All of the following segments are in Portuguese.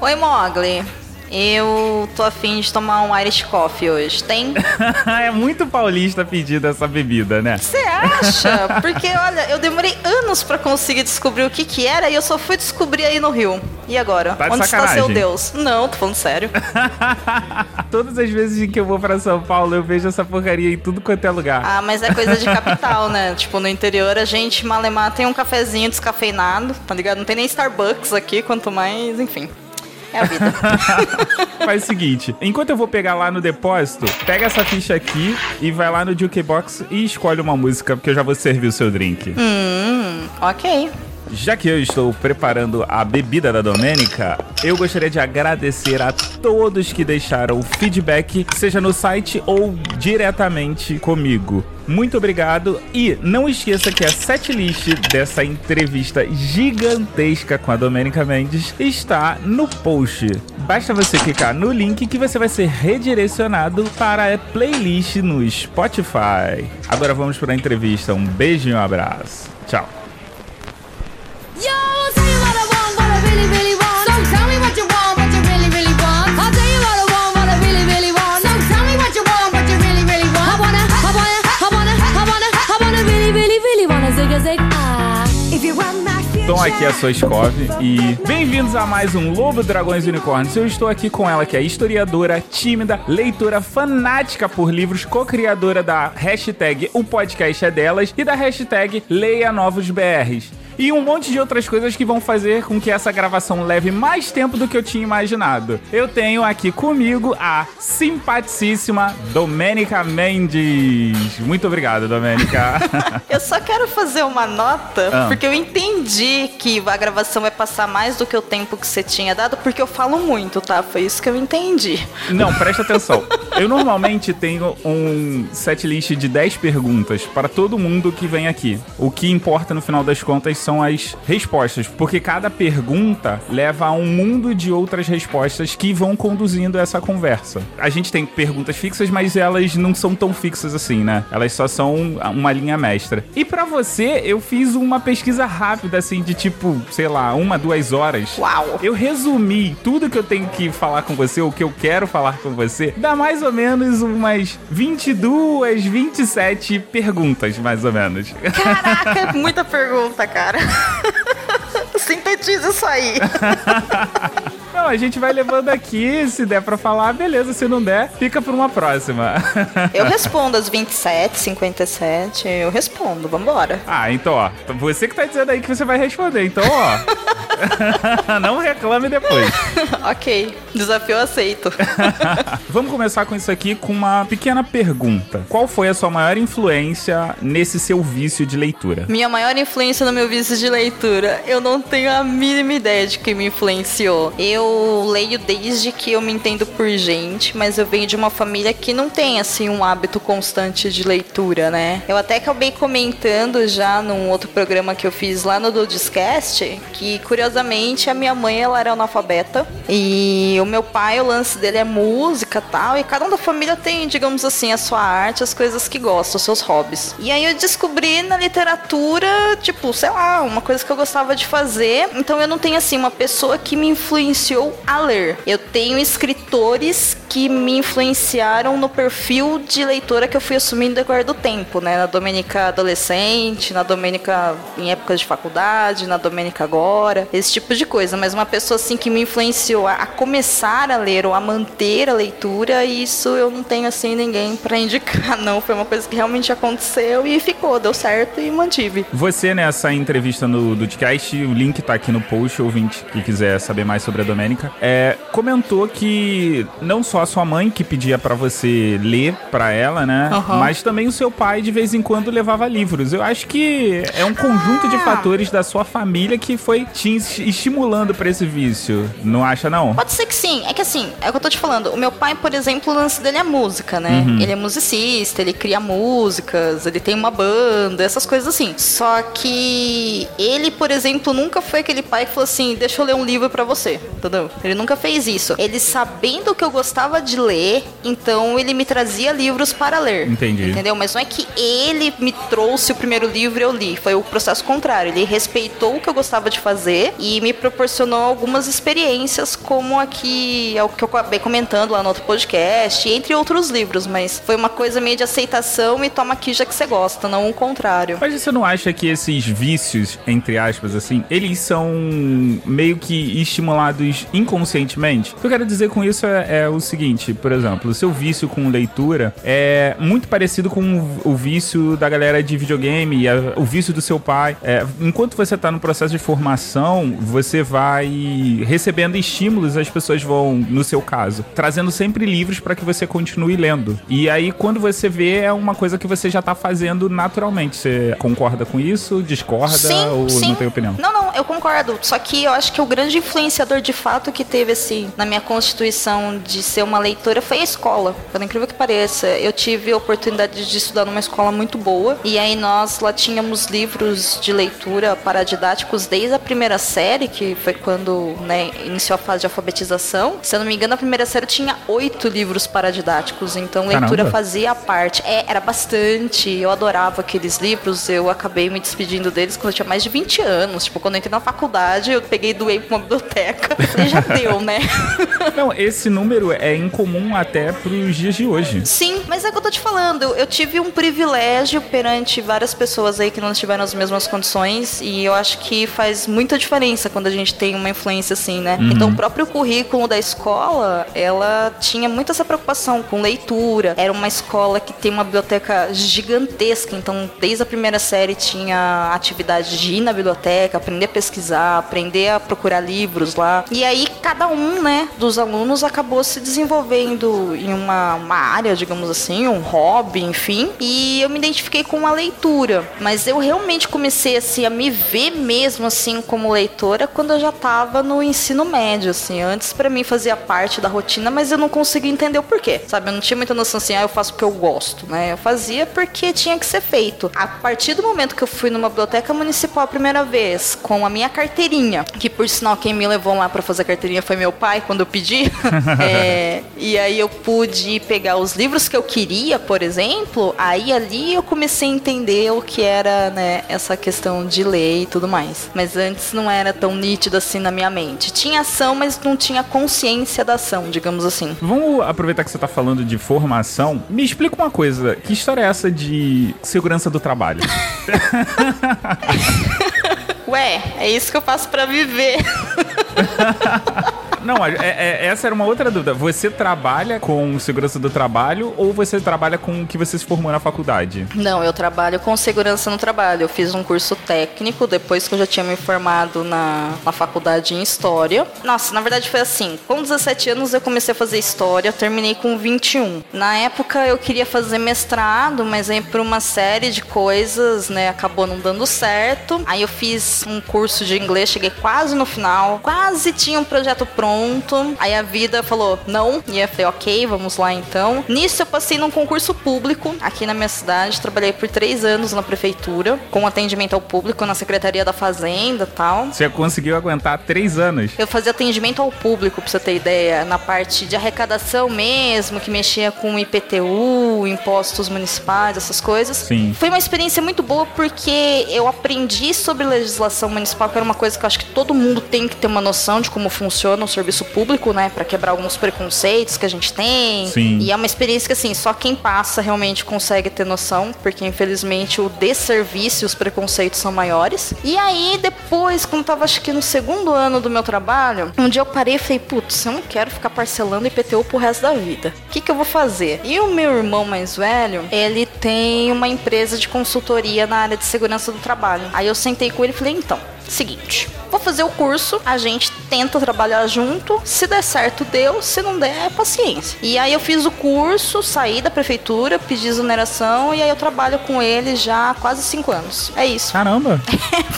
Oi, Mogli. Eu tô afim de tomar um Irish Coffee hoje. Tem? é muito paulista pedir essa bebida, né? Você acha? Porque, olha, eu demorei anos para conseguir descobrir o que que era e eu só fui descobrir aí no Rio. E agora? Tá de Onde sacanagem. está seu Deus? Não, tô falando sério. Todas as vezes que eu vou pra São Paulo, eu vejo essa porcaria em tudo quanto é lugar. Ah, mas é coisa de capital, né? Tipo, no interior a gente, malemar, tem um cafezinho descafeinado, tá ligado? Não tem nem Starbucks aqui, quanto mais, enfim. É a vida. Faz o seguinte, enquanto eu vou pegar lá no depósito, pega essa ficha aqui e vai lá no Jukebox e escolhe uma música, porque eu já vou servir o seu drink. hum, ok. Já que eu estou preparando a bebida da Domênica, eu gostaria de agradecer a todos que deixaram feedback, seja no site ou diretamente comigo. Muito obrigado e não esqueça que a setlist dessa entrevista gigantesca com a Domênica Mendes está no post. Basta você clicar no link que você vai ser redirecionado para a playlist no Spotify. Agora vamos para a entrevista. Um beijo e um abraço. Tchau. Really, really want. So tell me what you want, what you really, really want. I'll tell you what I want, what I really, really want. So tell me what you want, what you really, really want. I wanna, I wanna, I wanna, I wanna, I wanna really, really, really wanna zig a zig ah. If you want my future. Tom aqui é a sua Skov e bem-vindos a mais um Lobo Dragões e Unicórnios. Eu estou aqui com ela que é historiadora, tímida, leitora fanática por livros, co-criadora da hashtag O Podcast é Delas e da hashtag Leia Novos BRs. E um monte de outras coisas que vão fazer com que essa gravação leve mais tempo do que eu tinha imaginado. Eu tenho aqui comigo a simpaticíssima Domênica Mendes. Muito obrigado, Domênica. Eu só quero fazer uma nota, Ah. porque eu entendi que a gravação vai passar mais do que o tempo que você tinha dado, porque eu falo muito, tá? Foi isso que eu entendi. Não, presta atenção. Eu normalmente tenho um setlist de 10 perguntas para todo mundo que vem aqui. O que importa no final das contas são as respostas, porque cada pergunta leva a um mundo de outras respostas que vão conduzindo essa conversa. A gente tem perguntas fixas, mas elas não são tão fixas assim, né? Elas só são uma linha mestra. E para você, eu fiz uma pesquisa rápida, assim, de tipo, sei lá, uma, duas horas. Uau! Eu resumi tudo que eu tenho que falar com você, o que eu quero falar com você, dá mais ou menos umas 22, 27 perguntas, mais ou menos. Caraca, muita pergunta, cara cara. Sintetiza isso aí. Não, a gente vai levando aqui, se der pra falar, beleza, se não der, fica pra uma próxima. Eu respondo às 27, 57, eu respondo, vambora. Ah, então, ó, você que tá dizendo aí que você vai responder, então, ó. não reclame depois. ok, desafio aceito. Vamos começar com isso aqui com uma pequena pergunta. Qual foi a sua maior influência nesse seu vício de leitura? Minha maior influência no meu vício de leitura, eu não tenho a mínima ideia de quem me influenciou. Eu leio desde que eu me entendo por gente, mas eu venho de uma família que não tem assim um hábito constante de leitura, né? Eu até acabei comentando já num outro programa que eu fiz lá no Dudescast, que curiosamente a minha mãe ela era analfabeta e o meu pai, o lance dele é música, tal, e cada um da família tem, digamos assim, a sua arte, as coisas que gosta, os seus hobbies. E aí eu descobri na literatura, tipo, sei lá, uma coisa que eu gostava de fazer. Então eu não tenho assim uma pessoa que me influenciou a ler. Eu tenho escritores que me influenciaram no perfil de leitora que eu fui assumindo no decorrer do tempo, né? Na Domênica adolescente, na Domênica em épocas de faculdade, na Domênica agora, esse tipo de coisa. Mas uma pessoa assim que me influenciou a, começar a ler ou a manter a leitura, isso eu não tenho assim ninguém pra indicar, não. Foi uma coisa que realmente aconteceu e ficou, deu certo e mantive. Você, nessa entrevista no Dudcast, o link tá aqui no post, ouvinte que quiser saber mais sobre a Domênica, é, comentou que não só a sua mãe que pedia pra você ler pra ela, né? Aham. Mas também o seu pai de vez em quando levava livros. Eu acho que é um conjunto de Ah. fatores da sua família que foi te es- estimulando pra esse vício. Não acha, não? Pode ser que sim. É que assim, é o que eu tô te falando. O meu pai, por exemplo, o lance dele é música, né? Ele é musicista, ele cria músicas, ele tem uma banda, essas coisas assim. Só que ele, por exemplo, nunca foi aquele pai que falou assim: deixa eu ler um livro pra você, entendeu? Ele nunca fez isso. Ele sabendo que eu gostava de ler, então ele me trazia livros para ler. Entendi. Entendeu? Mas não é que ele me trouxe o primeiro livro e eu li. Foi o processo contrário. Ele respeitou o que eu gostava de fazer e me proporcionou algumas experiências, como aqui, é o que eu acabei comentando lá no outro podcast, entre outros livros, mas foi uma coisa meio de aceitação e toma aqui já que você gosta, não o contrário. Mas você não acha que esses vícios, entre aspas, assim, eles são meio que estimulados inconscientemente? O que eu quero dizer com isso é, é o seguinte, por exemplo, o seu vício com leitura é muito parecido com o vício da galera de videogame, a- o vício do seu pai. É, enquanto você está no processo de formação, você vai recebendo estímulos, as pessoas vão, no seu caso, trazendo sempre livros para que você continue lendo. E aí, quando você vê, é uma coisa que você já tá fazendo naturalmente. Você concorda com isso? Discorda ou não tem opinião? Não, não, eu concordo. Só que eu acho que o grande influenciador de fato que teve esse na minha constituição de ser uma leitora foi a escola. Por incrível que pareça, eu tive a oportunidade de estudar numa escola muito boa e aí nós lá tínhamos livros de leitura paradidáticos desde a primeira série, que foi quando né, iniciou a fase de alfabetização. Se eu não me engano, a primeira série tinha oito livros paradidáticos, então leitura Caramba. fazia parte. É, era bastante. Eu adorava aqueles livros. Eu acabei me despedindo deles quando eu tinha mais de 20 anos. Tipo, quando eu entrei na faculdade, eu peguei e doei pra uma biblioteca. E já deu, né? Não, esse número é incomum até pros dias de hoje. Sim, mas é o que eu tô te falando. Eu, eu tive um privilégio perante várias pessoas aí que não estiveram nas mesmas condições. E eu acho que faz muita diferença quando a gente tem uma influência assim, né? Então, o próprio currículo da escola, ela tinha muito essa preocupação com leitura. Era uma escola que tem uma biblioteca gigantesca. Então, desde a primeira série tinha atividade de ir na biblioteca, aprender a pesquisar, aprender a procurar livros lá. E aí, cada um, né, dos alunos acabou se desenvolvendo em uma, uma área, digamos assim, um hobby, enfim. E eu me identifiquei com a leitura. Mas eu realmente comecei, assim, a me ver mesmo, assim, como leitora quando eu já tava no ensino médio, assim. Antes, pra mim, fazia parte da rotina, mas eu não conseguia entender o porquê, sabe? Eu não tinha muita noção, assim, ah, eu faço porque eu gosto, né? Eu fazia porque tinha que ser feito. A partir do momento que eu fui numa biblioteca municipal a primeira vez, com a minha carteirinha, que por sinal quem me levou lá pra fazer a carteirinha foi meu pai, quando eu pedi. É, e aí eu pude pegar os livros que eu queria, por exemplo, aí ali eu comecei a entender o que era, né, essa questão de ler e tudo mais. Mas antes não era tão nítido assim na minha mente. Tinha ação, mas não tinha consciência da ação, digamos assim. Vamos aproveitar que você tá falando de formação. Me explica uma coisa. Que história é essa de segurança do trabalho? Ué, é isso que eu faço pra viver. Não, é- é- essa era uma outra dúvida. Você trabalha com segurança do trabalho ou você trabalha com o que você se formou na faculdade? Não, eu trabalho com segurança no trabalho. Eu fiz um curso técnico depois que eu já tinha me formado na, na faculdade em História. Nossa, na verdade foi assim. Com 17 anos eu comecei a fazer História, terminei com 21. Na época eu queria fazer mestrado, mas aí por uma série de coisas, né, acabou não dando certo. Aí eu fiz um curso de inglês, cheguei quase no final, quase tinha um projeto pronto. Aí a vida falou não, e eu falei, ok, vamos lá então. Nisso eu passei num concurso público aqui na minha cidade, trabalhei por três anos na prefeitura, com atendimento ao público na Secretaria da Fazenda e tal. Você conseguiu aguentar três anos. Eu fazia atendimento ao público, pra você ter ideia, na parte de arrecadação mesmo, que mexia com IPTU, impostos municipais, essas coisas. Sim. Foi uma experiência muito boa porque eu aprendi sobre legislação municipal, que era uma coisa que eu acho que todo mundo tem que ter uma noção de como funciona o serviço público, né? Pra quebrar alguns preconceitos que a gente tem. Sim. E é uma experiência que, assim, só quem passa realmente consegue ter noção, porque infelizmente o desserviço e os preconceitos são maiores. E aí, depois, quando tava acho que no segundo ano do meu trabalho, um dia eu parei e falei, putz, eu não quero ficar parcelando IPTU pro resto da vida. O que, que eu vou fazer? E o meu irmão mais velho, ele tem uma empresa de consultoria na área de segurança do trabalho. Aí eu sentei com ele e falei, então, seguinte, vou fazer o curso, a gente tenta trabalhar junto, se der certo deu, se não der é paciência. E aí eu fiz o curso, saí da prefeitura, pedi exoneração e aí eu trabalho com ele já há quase cinco anos. É isso. Caramba!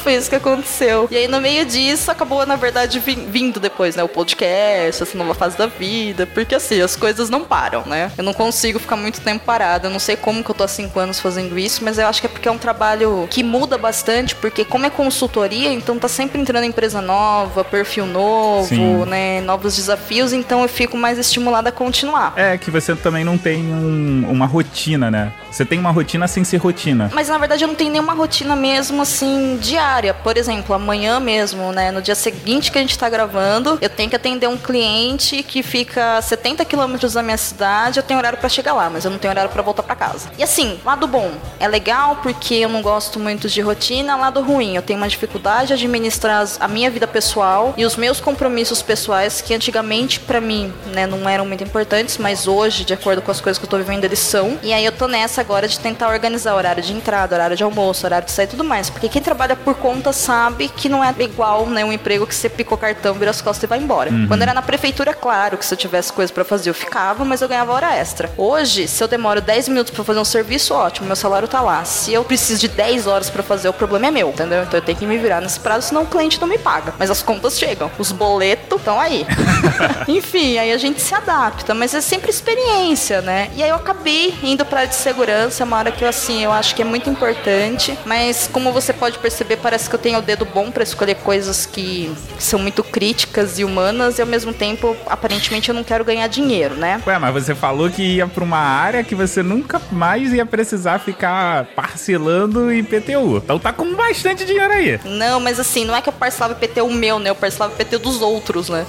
Foi isso que aconteceu. E aí, no meio disso, acabou, na verdade, vindo depois, né? O podcast, essa nova fase da vida. Porque, assim, as coisas não param, né? Eu não consigo ficar muito tempo parada. Eu não sei como que eu tô há cinco anos fazendo isso, mas eu acho que é porque é um trabalho que muda bastante, porque como é consultoria, então tá sempre entrando empresa nova, perfil novo, Sim. né? Novos desafios, então eu fico mais estimulada a continuar. É que você também não tem um- uma rotina, né? Você tem uma rotina sem ser rotina. Mas na verdade eu não tenho nenhuma rotina mesmo assim diária. Por exemplo, amanhã mesmo, né, no dia seguinte que a gente tá gravando, eu tenho que atender um cliente que fica a 70 quilômetros da minha cidade, eu tenho horário para chegar lá, mas eu não tenho horário para voltar para casa. E assim, lado bom, é legal porque eu não gosto muito de rotina, lado ruim, eu tenho uma dificuldade de administrar a minha vida pessoal e os meus compromissos pessoais que antigamente para mim, né, não eram muito importantes, mas hoje, de acordo com as coisas que eu tô vivendo, eles são. E aí eu tô nessa agora de tentar organizar horário de entrada, horário de almoço, horário de sair e tudo mais, porque quem trabalha por conta sabe que não é igual, né, um emprego que você picou cartão, vira as costas e vai embora. Uhum. Quando era na prefeitura, claro que se eu tivesse coisa para fazer, eu ficava, mas eu ganhava hora extra. Hoje, se eu demoro 10 minutos para fazer um serviço, ótimo, meu salário tá lá. Se eu preciso de 10 horas para fazer, o problema é meu, entendeu? Então eu tenho que me virar nesse prazo, senão o cliente não me paga. Mas as contas chegam, os boletos estão aí. Enfim, aí a gente se adapta, mas é sempre experiência, né? E aí eu acabei indo para de segurança, uma hora que eu assim, eu acho que é muito importante, mas como você pode perceber, parece que eu tenho o dedo bom para escolher coisas que são muito críticas e humanas e ao mesmo tempo, aparentemente eu não quero ganhar dinheiro, né? Ué, mas você falou que ia pra uma área que você nunca mais ia precisar ficar parcelando IPTU. Então tá com bastante dinheiro aí. Não, mas assim, não é que eu parcelava IPTU meu, né? Eu parcelava IPTU dos outros, né?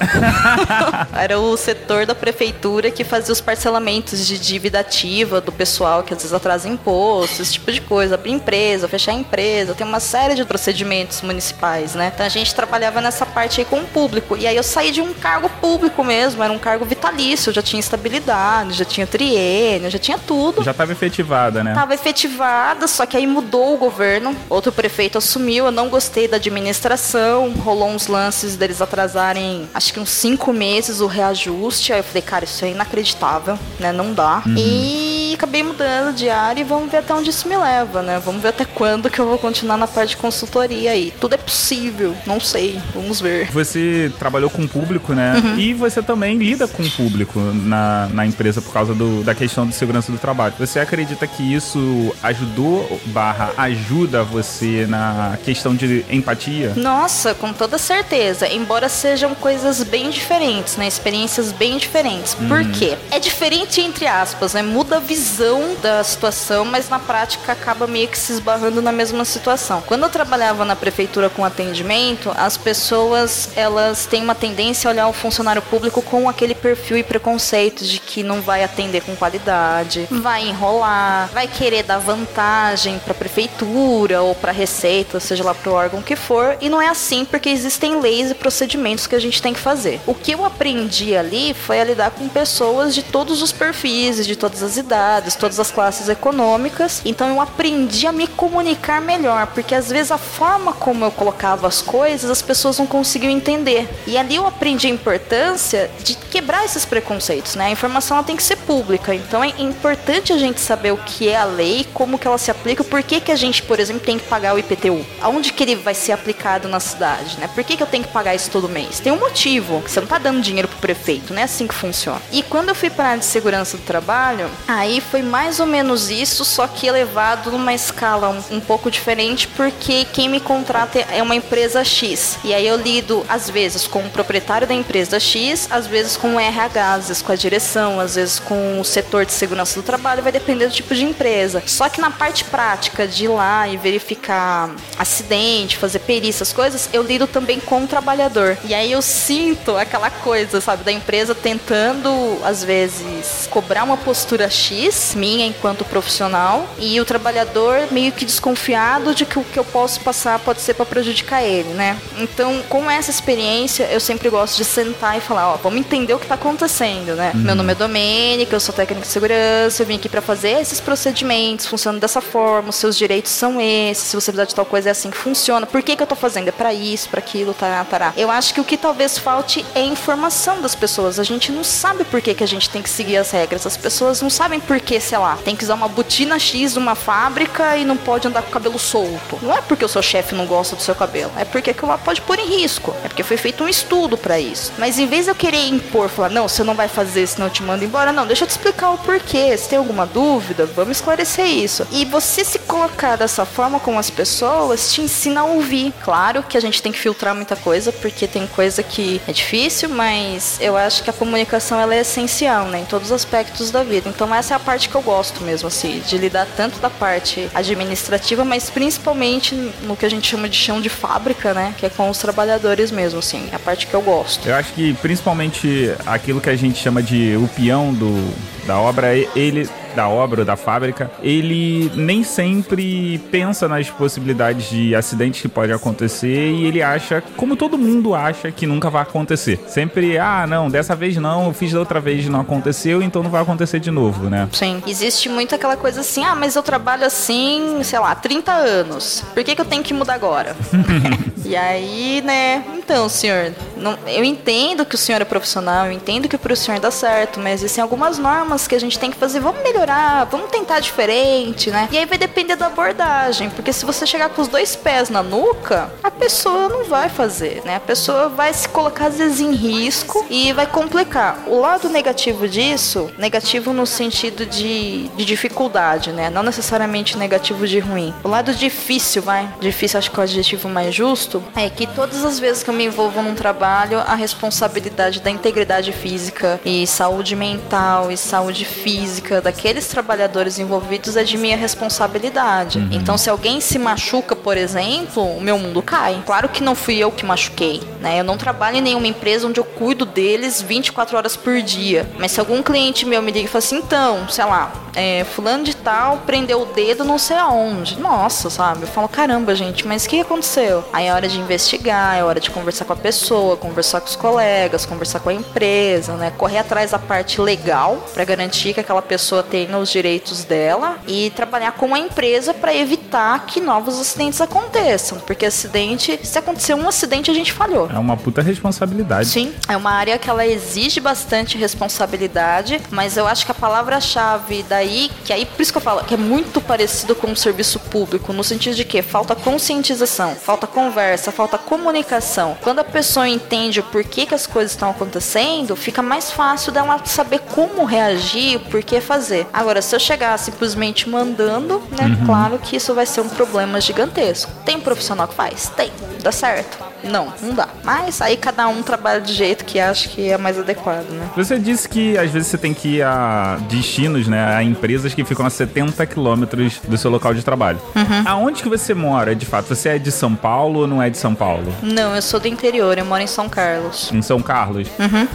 Era o setor da prefeitura que fazia os parcelamentos de dívida ativa do pessoal que às vezes atrasa imposto, esse tipo de coisa. Abrir empresa, fechar empresa, tem uma série de procedimentos municipais, né? Então a gente trabalhava nessa parte aí com o público. E aí eu saí de um cargo público mesmo, era um cargo vitalício, eu já tinha estabilidade, já tinha triênio, já tinha tudo. Já tava efetivada, né? Tava efetivada, só que aí mudou o governo, outro prefeito assumiu, eu não gostei da administração, rolou uns lances deles atrasarem, acho que uns cinco meses o reajuste, aí eu falei, cara, isso é inacreditável, né, não dá. E acabei mudando de área e vamos ver até onde isso me leva, né, vamos ver até quando que eu vou continuar na parte de consultoria aí. Tudo é possível, não sei, vamos ver. Você trabalhou com o público, né? Uhum. E você também lida com o público na, na empresa por causa do- da questão de segurança do trabalho. Você acredita que isso ajudou, barra, ajuda você na questão de empatia? Nossa, com toda certeza. Embora sejam coisas bem diferentes, né? Experiências bem diferentes. Por quê? É diferente entre aspas, né? Muda a visão da situação, mas na prática acaba meio que se esbarrando na mesma situação. Quando eu trabalhava na prefeitura com atendimento, as pessoas, elas têm uma tendência a olhar o funcionário público com aquele perfil e preconceito de que não vai atender com qualidade, vai enrolar, vai querer dar vantagem para prefeitura ou para receita, seja lá para o órgão que for, e não é assim porque existem leis e procedimentos que a gente tem que fazer. O que eu aprendi ali foi a lidar com pessoas de todos os perfis, de todas as idades, todas as classes econômicas. Então eu aprendi a me comunicar melhor, porque às vezes a forma como eu colocava as coisas, as pessoas não conseguiam entender. E ali eu aprendi a importância de quebrar esses preconceitos, né? A informação tem que ser pública, então é importante a gente saber o que é a lei, como que ela se aplica, por que que a gente, por exemplo, tem que pagar o IPTU? Aonde que ele vai ser aplicado na cidade, né? Por que que eu tenho que pagar isso todo mês? Tem um motivo, você não tá dando dinheiro pro prefeito, não é assim que funciona. E quando eu fui para a área de segurança do trabalho, aí foi mais ou menos isso, só que elevado numa escala um, um pouco diferente, porque quem me contrata é uma empresa X. E aí eu lido, às vezes, com o proprietário da empresa X, às vezes com o RH, às vezes com a direção, às vezes com o setor de segurança do trabalho, vai depender do tipo de empresa. Só que na parte prática de ir lá e verificar acidente, fazer perícia, essas coisas, eu lido também com o trabalhador. E aí eu sinto aquela coisa, sabe, da empresa tentando, às vezes, cobrar uma postura X, minha enquanto profissional, e o trabalhador meio que desconfiado de que o que eu posso passar pode ser para prejudicar ele, né? Então, com essa experiência, eu sempre gosto de sentar e falar, ó, vamos entender o que tá acontecendo, né? Meu nome é Domênica, eu sou técnica de segurança, eu vim aqui para fazer esses procedimentos, funcionam dessa forma, os seus direitos são esses, se você precisar de tal coisa é assim que funciona. Por que que eu tô fazendo? É para isso, para aquilo, tará, tará. Eu acho que o que talvez falte é informação das pessoas. A gente não sabe por que que a gente tem que seguir as regras. As pessoas não sabem por que, sei lá, tem que usar uma botina X numa fábrica e não pode andar com o cabelo solto. Não é porque o seu chefe não gosta do seu cabelo, é porque aquilo pode pôr em risco. É porque foi feito um estudo para isso. Mas em vez de eu querer impor, falar, não, você não vai fazer, senão eu te mando embora, não, deixa eu te explicar o porquê. Se tem alguma dúvida, vamos esclarecer isso. E você se colocar dessa forma com as pessoas te ensina a ouvir. Claro que a gente tem que filtrar muita coisa, porque tem coisa que é difícil, mas eu acho que a comunicação ela é essencial, né? Em todos os aspectos da vida. Então essa é a parte que eu gosto mesmo, assim, de lidar tanto da parte administrativa, mas principalmente no que a gente chama de chão de fábrica, né? Que é com os trabalhadores mesmo, assim. É a parte que eu gosto. Eu acho que principalmente aquilo que a gente chama de o peão do, da obra, ele da obra ou da fábrica, ele nem sempre pensa nas possibilidades de acidentes que podem acontecer e ele acha, como todo mundo acha, que nunca vai acontecer. Sempre, ah, não, dessa vez não, eu fiz da outra vez e não aconteceu, então não vai acontecer de novo, né? Sim. Existe muito aquela coisa assim, ah, mas eu trabalho assim, sei lá, 30 anos. Por que, que eu tenho que mudar agora? e aí, né? Então, senhor, não, eu entendo que o senhor é profissional, eu entendo que pro senhor dá certo, mas existem algumas normas que a gente tem que fazer. Vamos melhorar, vamos tentar diferente, né? E aí vai depender da abordagem, porque se você chegar com os dois pés na nuca, a pessoa não vai fazer, né? A pessoa vai se colocar às vezes em risco e vai complicar. O lado negativo disso, negativo no sentido de, de dificuldade, né? Não necessariamente negativo de ruim. O lado difícil, vai, difícil acho que é o adjetivo mais justo, é que todas as vezes que eu me envolvo num trabalho, a responsabilidade da integridade física e saúde mental e saúde física daqueles trabalhadores envolvidos é de minha responsabilidade. Então, se alguém se machuca, por exemplo, o meu mundo cai. Claro que não fui eu que machuquei, né? Eu não trabalho em nenhuma empresa onde eu cuido deles 24 horas por dia. Mas se algum cliente meu me liga e fala assim, então, sei lá, é, fulano de tal prendeu o dedo não sei aonde. Nossa, sabe? Eu falo, caramba, gente, mas o que aconteceu? Aí é hora de investigar, é hora de conversar com a pessoa, conversar com os colegas, conversar com a empresa, né? Correr atrás da parte legal para garantir que aquela pessoa tenha os direitos dela e trabalhar com a empresa para evitar que novos acidentes aconteçam, porque acidente, se acontecer um acidente, a gente falhou. É uma puta responsabilidade. Sim, é uma área que ela exige bastante responsabilidade, mas eu acho que a palavra-chave daí, que aí por isso que eu falo, que é muito parecido com o serviço público, no sentido de que falta conscientização, falta conversa, falta comunicação. Quando a pessoa entende o porquê que as coisas estão acontecendo, fica mais fácil dela saber como reagir, o porquê fazer. Agora, se eu chegar simplesmente mandando, né, claro que isso vai ser um problema gigantesco. Tem profissional que faz? Tem. Dá certo? Não, não dá. Mas aí cada um trabalha de jeito que acha que é mais adequado, né? Você disse que às vezes você tem que ir a destinos, né? A empresas que ficam a 70 quilômetros do seu local de trabalho. Aonde que você mora, de fato? Você é de São Paulo ou não é de São Paulo? Não, eu sou do interior, eu moro em São Carlos. Em São Carlos?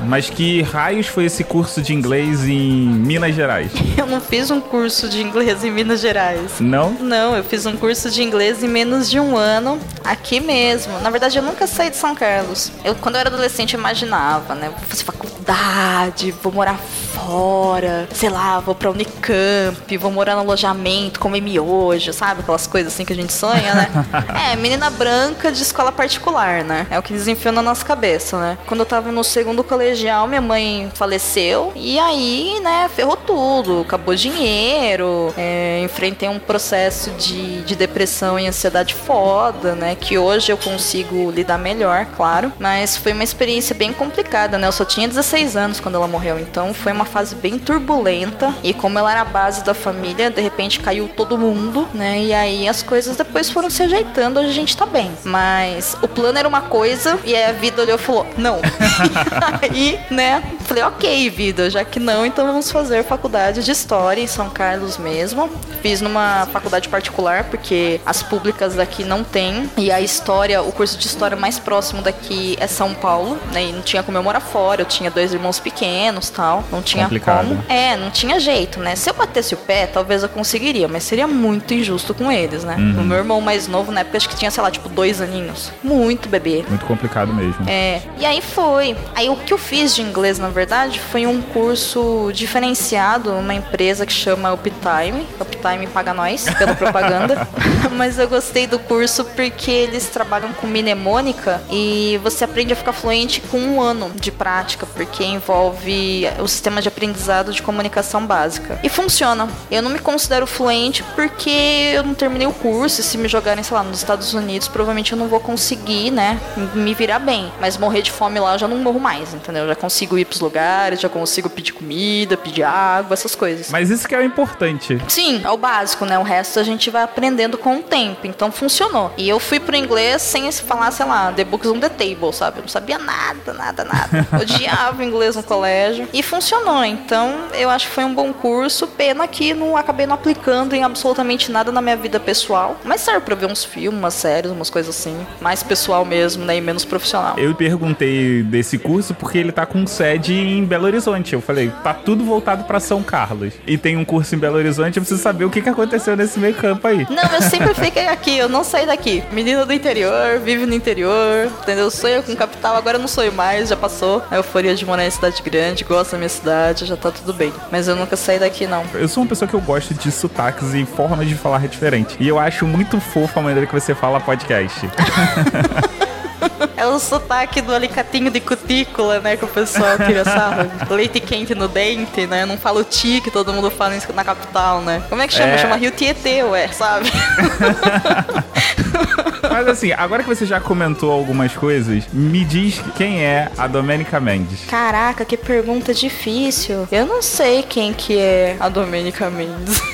Mas que raios foi esse curso de inglês em Minas Gerais? Eu não fiz um curso de inglês em Minas Gerais. Não? Não, eu fiz um curso de inglês em menos de um ano, aqui mesmo. Na verdade, eu nunca saí de São Carlos. Eu, quando eu era adolescente, eu imaginava, né? Vou fazer faculdade, vou morar fora, sei lá, vou pra Unicamp, vou morar no alojamento, comer miojo, sabe? Aquelas coisas assim que a gente sonha, né? é, menina branca de escola particular, né? É o que eles enfiam na nossa cabeça, né? Quando eu tava no segundo colegial, minha mãe faleceu e aí, né, ferrou tudo. Acabou dinheiro, é, enfrentei um processo de, de depressão e ansiedade foda, né? Que hoje eu consigo lidar melhor, claro. Mas foi uma experiência bem complicada, né? Eu só tinha 16 anos quando ela morreu, então foi uma fase bem turbulenta. E como ela era a base da família, de repente caiu todo mundo, né? E aí as coisas depois foram se ajeitando, hoje a gente tá bem. Mas o plano era uma coisa e aí a vida olhou e falou: não. aí, né? Falei, ok, vida, já que não, então vamos fazer faculdade de História em São Carlos mesmo. Fiz numa faculdade particular, porque as públicas daqui não tem. E a História, o curso de História mais próximo daqui é São Paulo, né? E não tinha como eu morar fora, eu tinha dois irmãos pequenos tal. Não tinha Complicado. como. É, não tinha jeito, né? Se eu batesse o pé, talvez eu conseguiria, mas seria muito injusto com eles, né? O meu irmão mais novo, na época, acho que tinha, sei lá, tipo, dois aninhos. Muito bebê. Muito complicado mesmo. É, e aí foi. Aí o que eu fiz de inglês, na verdade, foi um curso diferenciado, uma empresa que chama Uptime. Uptime paga nós pela propaganda. Mas eu gostei do curso porque eles trabalham com mnemônica e você aprende a ficar fluente com um ano de prática, porque envolve o sistema de aprendizado de comunicação básica. E funciona. Eu não me considero fluente porque eu não terminei o curso. E se me jogarem, sei lá, nos Estados Unidos, provavelmente eu não vou conseguir, né, me virar bem. Mas morrer de fome lá eu já não morro mais, entendeu? Eu já consigo Y lugares, já consigo pedir comida, pedir água, essas coisas. Mas isso que é o importante. Sim, é o básico, né? O resto a gente vai aprendendo com o tempo. Então funcionou. E eu fui pro inglês sem se falar, sei lá, the books on the table, sabe? Eu não sabia nada, nada, nada. Odiava inglês no colégio. E funcionou. Então eu acho que foi um bom curso. Pena que não acabei não aplicando em absolutamente nada na minha vida pessoal. Mas serve pra ver uns filmes, umas séries, umas coisas assim. Mais pessoal mesmo, né? E menos profissional. Eu perguntei desse curso porque ele tá com sede em Belo Horizonte. Eu falei, tá tudo voltado pra São Carlos. E tem um curso em Belo Horizonte, eu preciso saber o que, que aconteceu nesse meio campo aí. Não, eu sempre fiquei aqui, eu não saí daqui. Menina do interior, vive no interior, entendeu? Sonho com capital, agora não sonho mais, já passou. A euforia de morar em cidade grande, gosto da minha cidade, já tá tudo bem. Mas eu nunca saí daqui, não. Eu sou uma pessoa que eu gosto de sotaques e formas de falar diferente. E eu acho muito fofa a maneira que você fala podcast. É o sotaque do alicatinho de cutícula, né? Que o pessoal tira sarro. Leite quente no dente, né? Eu não falo ti, que todo mundo fala isso na capital, né? Como é que chama? É. Chama Rio Tietê, ué, sabe? Mas assim, agora que você já comentou algumas coisas, me diz quem é a Domênica Mendes. Caraca, que pergunta difícil. Eu não sei quem que é a Domênica Mendes.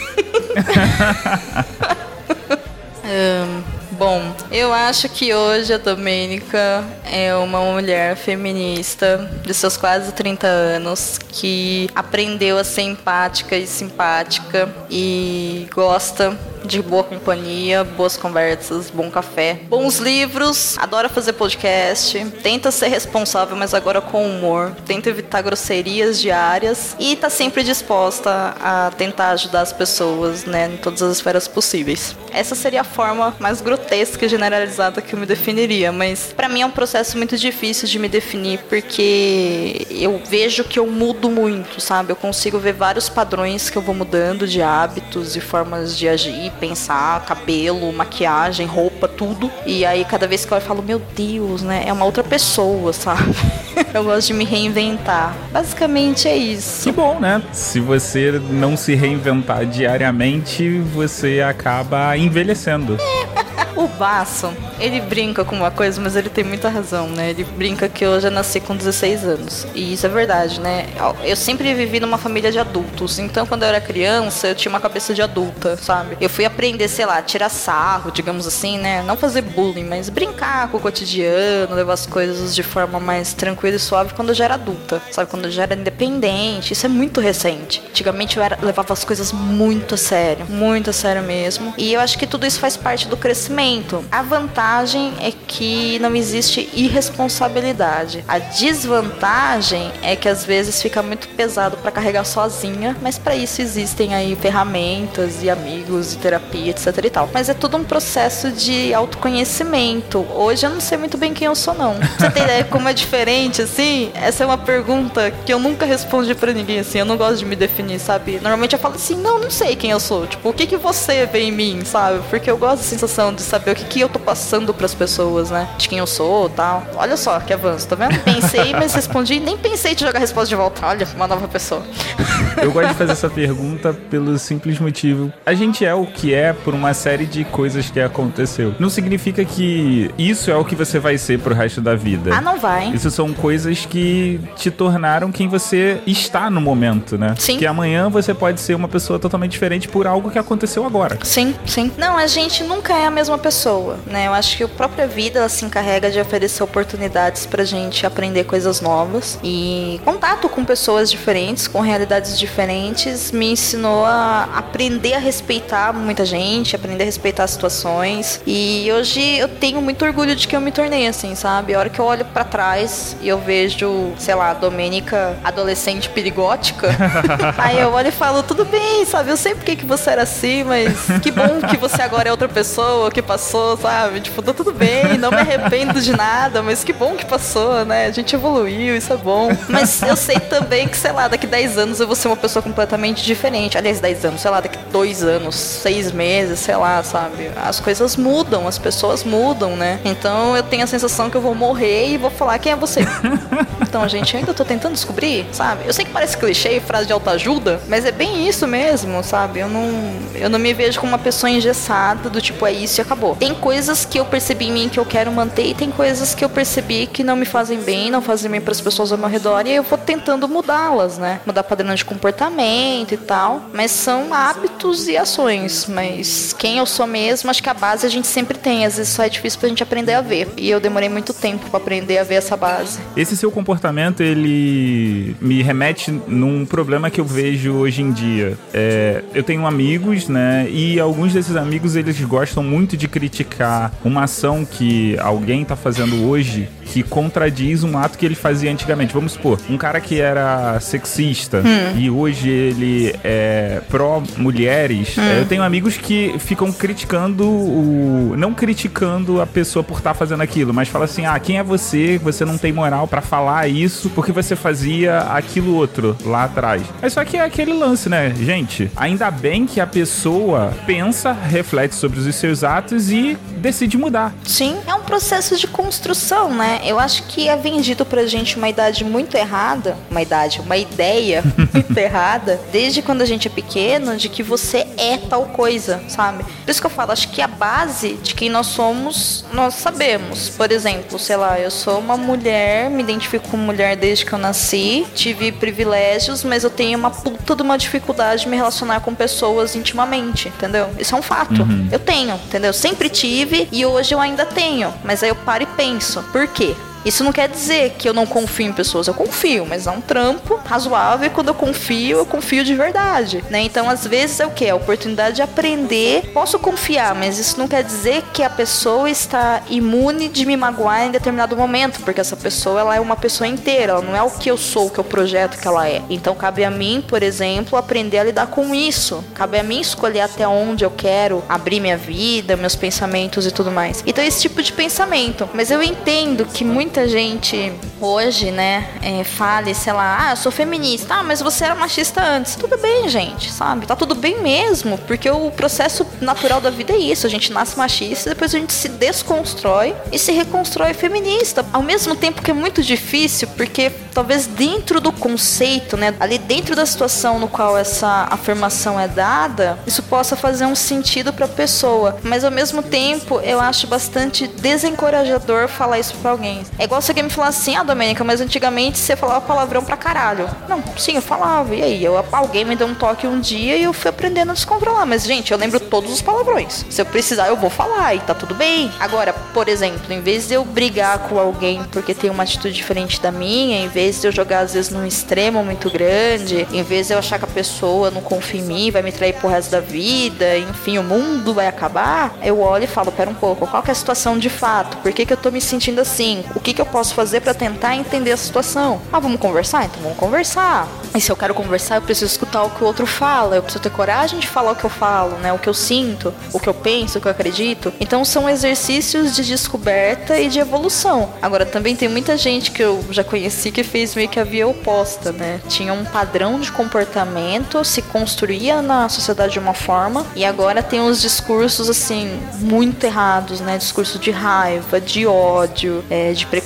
Ahn, bom, eu acho que hoje a Domênica é uma mulher feminista de seus quase 30 anos que aprendeu a ser empática e simpática e gosta de boa companhia, boas conversas, bom café, bons livros, adora fazer podcast, tenta ser responsável, mas agora com humor, tenta evitar grosserias diárias e tá sempre disposta a tentar ajudar as pessoas, né, em todas as esferas possíveis. Essa seria a forma mais grotesca e generalizada que eu me definiria, mas pra mim é um processo muito difícil de me definir porque eu vejo que eu mudo muito, sabe? Eu consigo ver vários padrões que eu vou mudando de hábitos e formas de agir, pensar, cabelo, maquiagem, roupa, tudo. E aí cada vez que eu falo, meu Deus, né? É uma outra pessoa, sabe? Eu gosto de me reinventar. Basicamente é isso. Que bom, né? Se você não se reinventar diariamente, você acaba envelhecendo. O Baço, ele brinca com uma coisa, mas ele tem muita razão, né? Ele brinca que eu já nasci com 16 anos. E isso é verdade, né? Eu sempre vivi numa família de adultos. Então, quando eu era criança, eu tinha uma cabeça de adulta, sabe? Eu fui aprender, sei lá, tirar sarro, digamos assim, né? Não fazer bullying, mas brincar com o cotidiano, levar as coisas de forma mais tranquila e suave quando eu já era adulta, sabe? Quando eu já era independente. Isso é muito recente. Antigamente eu era, levava as coisas muito a sério, muito a sério mesmo. E eu acho que tudo isso faz parte do crescimento. A vantagem é que não existe irresponsabilidade. A desvantagem é que às vezes fica muito pesado para carregar sozinha, mas para isso existem aí ferramentas e amigos e terapia, etc e tal. Mas é tudo um processo de autoconhecimento. Hoje eu não sei muito bem quem eu sou não. Você tem ideia como é diferente assim? Essa é uma pergunta que eu nunca respondi para ninguém assim. Eu não gosto de me definir, sabe? Normalmente eu falo assim: "Não, não sei quem eu sou". Tipo, o que que você vê em mim, sabe? Porque eu gosto da sensação de saber o que, que eu tô passando pras pessoas, né? De quem eu sou tal. Olha só que avanço, tá vendo? Pensei, mas respondi. Nem pensei em jogar a resposta de volta. Olha, uma nova pessoa. Eu gosto de fazer essa pergunta pelo simples motivo. A gente é o que é por uma série de coisas que aconteceu. Não significa que isso é o que você vai ser pro resto da vida. Ah, não vai. Isso são coisas que te tornaram quem você está no momento, né? Sim. Que amanhã você pode ser uma pessoa totalmente diferente por algo que aconteceu agora. Sim, sim. Não, a gente nunca é a mesma pessoa, né? Eu acho que a própria vida ela se encarrega de oferecer oportunidades pra gente aprender coisas novas e contato com pessoas diferentes, com realidades diferentes, me ensinou a aprender a respeitar muita gente, aprender a respeitar situações. E hoje eu tenho muito orgulho de que eu me tornei assim, sabe? A hora que eu olho pra trás e eu vejo, sei lá, a Domênica adolescente perigótica, aí eu olho e falo, tudo bem, sabe? Eu sei porque que você era assim, mas que bom que você agora é outra pessoa, que passou, sabe? Tipo, tá tudo bem, não me arrependo de nada, mas que bom que passou, né? A gente evoluiu, isso é bom. Mas eu sei também que, sei lá, daqui 10 anos eu vou ser uma pessoa completamente diferente. Aliás, 10 anos, sei lá, daqui 2 anos, 6 meses, sei lá, sabe? As coisas mudam, as pessoas mudam, né? Então eu tenho a sensação que eu vou morrer e vou falar quem é você. Então, gente, eu ainda tô tentando descobrir, sabe? Eu sei que parece clichê, frase de autoajuda, mas é bem isso mesmo, sabe? Eu não, eu não me vejo como uma pessoa engessada, do tipo, é isso e acabou acabou. Tem coisas que eu percebi em mim que eu quero manter e tem coisas que eu percebi que não me fazem bem, não fazem bem para as pessoas ao meu redor e eu vou tentando mudá-las, né? Mudar padrão de comportamento e tal, mas são hábitos e ações, mas quem eu sou mesmo, acho que a base a gente sempre tem, às vezes só é difícil pra gente aprender a ver. E eu demorei muito tempo para aprender a ver essa base. Esse seu comportamento, ele me remete num problema que eu vejo hoje em dia. É, eu tenho amigos, né? E alguns desses amigos, eles gostam muito de criticar uma ação que alguém tá fazendo hoje que contradiz um ato que ele fazia antigamente. Vamos supor, um cara que era sexista e hoje ele é pró-mulheres. é, Eu tenho amigos que ficam criticando o. Não criticando a pessoa por estar fazendo aquilo, mas fala assim: ah, quem é você? Você não tem moral pra falar isso porque você fazia aquilo outro lá atrás. É só que é aquele lance, né, gente? Ainda bem que a pessoa pensa, reflete sobre os seus atos e decide mudar. Sim, é um processo de construção, né? Eu acho que é vendido pra gente uma idade muito errada, uma idade, uma ideia muito errada, desde quando a gente é pequeno, de que você é tal coisa, sabe? Por isso que eu falo, acho que a base de quem nós somos, nós sabemos. Por exemplo, sei lá, eu sou uma mulher, me identifico como mulher desde que eu nasci, tive privilégios, mas eu tenho uma puta de uma dificuldade de me relacionar com pessoas intimamente, entendeu? Isso é um fato. Eu tenho, entendeu? Sempre tive e hoje eu ainda tenho. Mas aí eu paro e penso, por quê? Isso não quer dizer que eu não confio em pessoas, eu confio, mas é um trampo razoável e quando eu confio, eu confio de verdade, né? Então, às vezes é o que? A oportunidade de aprender. Posso confiar, mas isso não quer dizer que a pessoa está imune de me magoar em determinado momento, porque essa pessoa ela é uma pessoa inteira, ela não é o que eu sou, o que eu projeto que ela é. Então, cabe a mim, por exemplo, aprender a lidar com isso. Cabe a mim escolher até onde eu quero abrir minha vida, meus pensamentos e tudo mais. Então, esse tipo de pensamento. Mas eu entendo que muita gente hoje, né, é, fale, sei lá, ah, eu sou feminista, ah, mas você era machista antes. Tudo bem, gente, sabe? Tá tudo bem mesmo, porque o processo natural da vida é isso. A gente nasce machista, depois a gente se desconstrói e se reconstrói feminista. Ao mesmo tempo que é muito difícil, porque talvez dentro do conceito, né, ali dentro da situação no qual essa afirmação é dada, isso possa fazer um sentido para a pessoa. Mas ao mesmo tempo, eu acho bastante desencorajador falar isso para alguém. É igual se alguém me falar assim, ah, Domênica, mas antigamente você falava palavrão pra caralho. Não, sim, eu falava. E aí, eu, alguém me deu um toque um dia e eu fui aprendendo a descontrolar. Mas, gente, eu lembro todos os palavrões. Se eu precisar, eu vou falar e tá tudo bem. Agora, por exemplo, em vez de eu brigar com alguém porque tem uma atitude diferente da minha, em vez de eu jogar às vezes num extremo muito grande, em vez de eu achar que a pessoa não confia em mim, vai me trair pro resto da vida, enfim, o mundo vai acabar, eu olho e falo, pera um pouco, qual que é a situação de fato? Por que, que eu tô me sentindo assim? O que, que eu posso fazer para tentar entender a situação? Ah, vamos conversar? Então vamos conversar. E se eu quero conversar, eu preciso escutar o que o outro fala, eu preciso ter coragem de falar o que eu falo, né? O que eu sinto, o que eu penso, o que eu acredito. Então são exercícios de descoberta e de evolução. Agora, também tem muita gente que eu já conheci que fez meio que a via oposta, né? Tinha um padrão de comportamento, se construía na sociedade de uma forma, e agora tem uns discursos, assim, muito errados, né? Discurso de raiva, de ódio, é, de preconceito.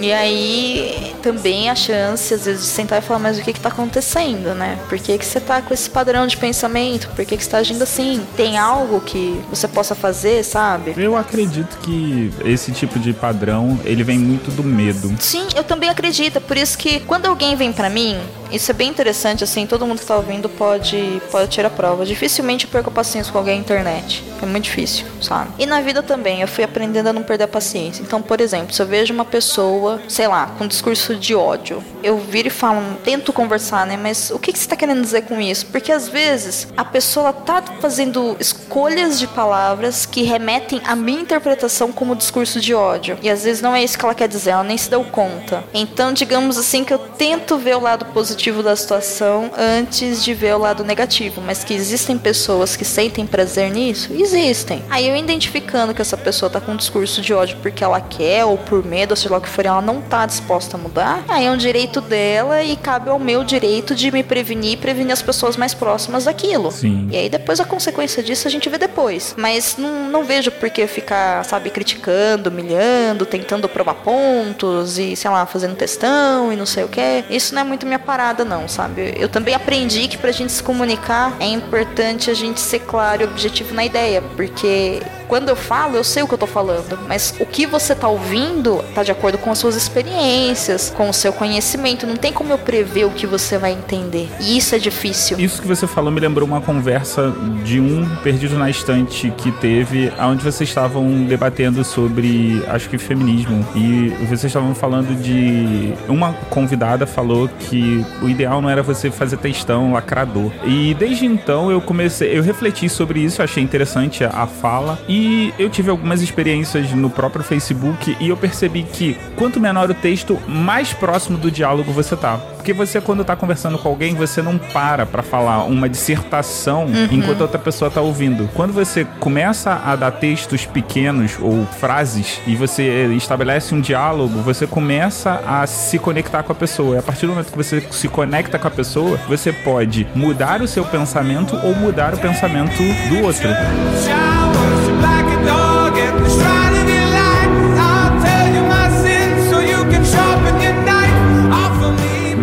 E aí também a chance, às vezes, de sentar e falar, mas o que que tá acontecendo, né? Por que que você tá com esse padrão de pensamento? Por que que você tá agindo assim? Tem algo que você possa fazer, sabe? Eu acredito que esse tipo de padrão, ele vem muito do medo. Sim, eu também acredito. Por isso que quando alguém vem pra mim, isso é bem interessante, assim, todo mundo que tá ouvindo pode, pode tirar prova. Dificilmente eu perco paciência com alguém na internet. É muito difícil, sabe? E na vida também, eu fui aprendendo a não perder a paciência. Então, por exemplo, se eu vejo uma pessoa, sei lá, com um discurso de ódio, eu viro e falo, tento conversar, né? Mas o que, que você tá querendo dizer com isso? Porque às vezes a pessoa tá fazendo escolhas de palavras que remetem à minha interpretação como discurso de ódio. E às vezes não é isso que ela quer dizer, ela nem se deu conta. Então, digamos assim, que eu tento ver o lado positivo da situação antes de ver o lado negativo. Mas que existem pessoas que sentem prazer nisso? Existem. Aí eu identificando que essa pessoa tá com um discurso de ódio porque ela quer, ou por medo, ou sei lá o que for, ela não tá disposta a mudar, aí é um direito dela e cabe ao meu direito de me prevenir e prevenir as pessoas mais próximas daquilo. Sim. E aí depois a consequência disso a gente vê depois. Mas não, não vejo por que ficar, sabe, criticando, humilhando, tentando provar pontos e, sei lá, fazendo testão e não sei o que. Isso não é muito minha parada parada, não, sabe? Eu também aprendi que pra gente se comunicar é importante a gente ser claro e objetivo na ideia, porque quando eu falo, eu sei o que eu tô falando, mas o que você tá ouvindo tá de acordo com as suas experiências, com o seu conhecimento. Não tem como eu prever o que você vai entender. E isso é difícil. Isso que você falou me lembrou uma conversa de um perdido na estante que teve, onde vocês estavam debatendo sobre, acho que feminismo. E vocês estavam falando de. Uma convidada falou que o ideal não era você fazer textão lacrador. E desde então eu comecei, eu refleti sobre isso, achei interessante a, fala. E eu tive algumas experiências no próprio Facebook e eu percebi que quanto menor o texto, mais próximo do diálogo você tá. Porque você, quando tá conversando com alguém, você não para pra falar uma dissertação enquanto a outra pessoa tá ouvindo. Quando você começa a dar textos pequenos ou frases e você estabelece um diálogo, você começa a se conectar com a pessoa. E a partir do momento que você se conecta com a pessoa, você pode mudar o seu pensamento ou mudar o pensamento do outro.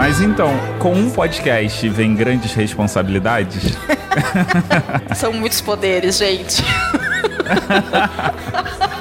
Mas então, com um podcast vem grandes responsabilidades. São muitos poderes, gente.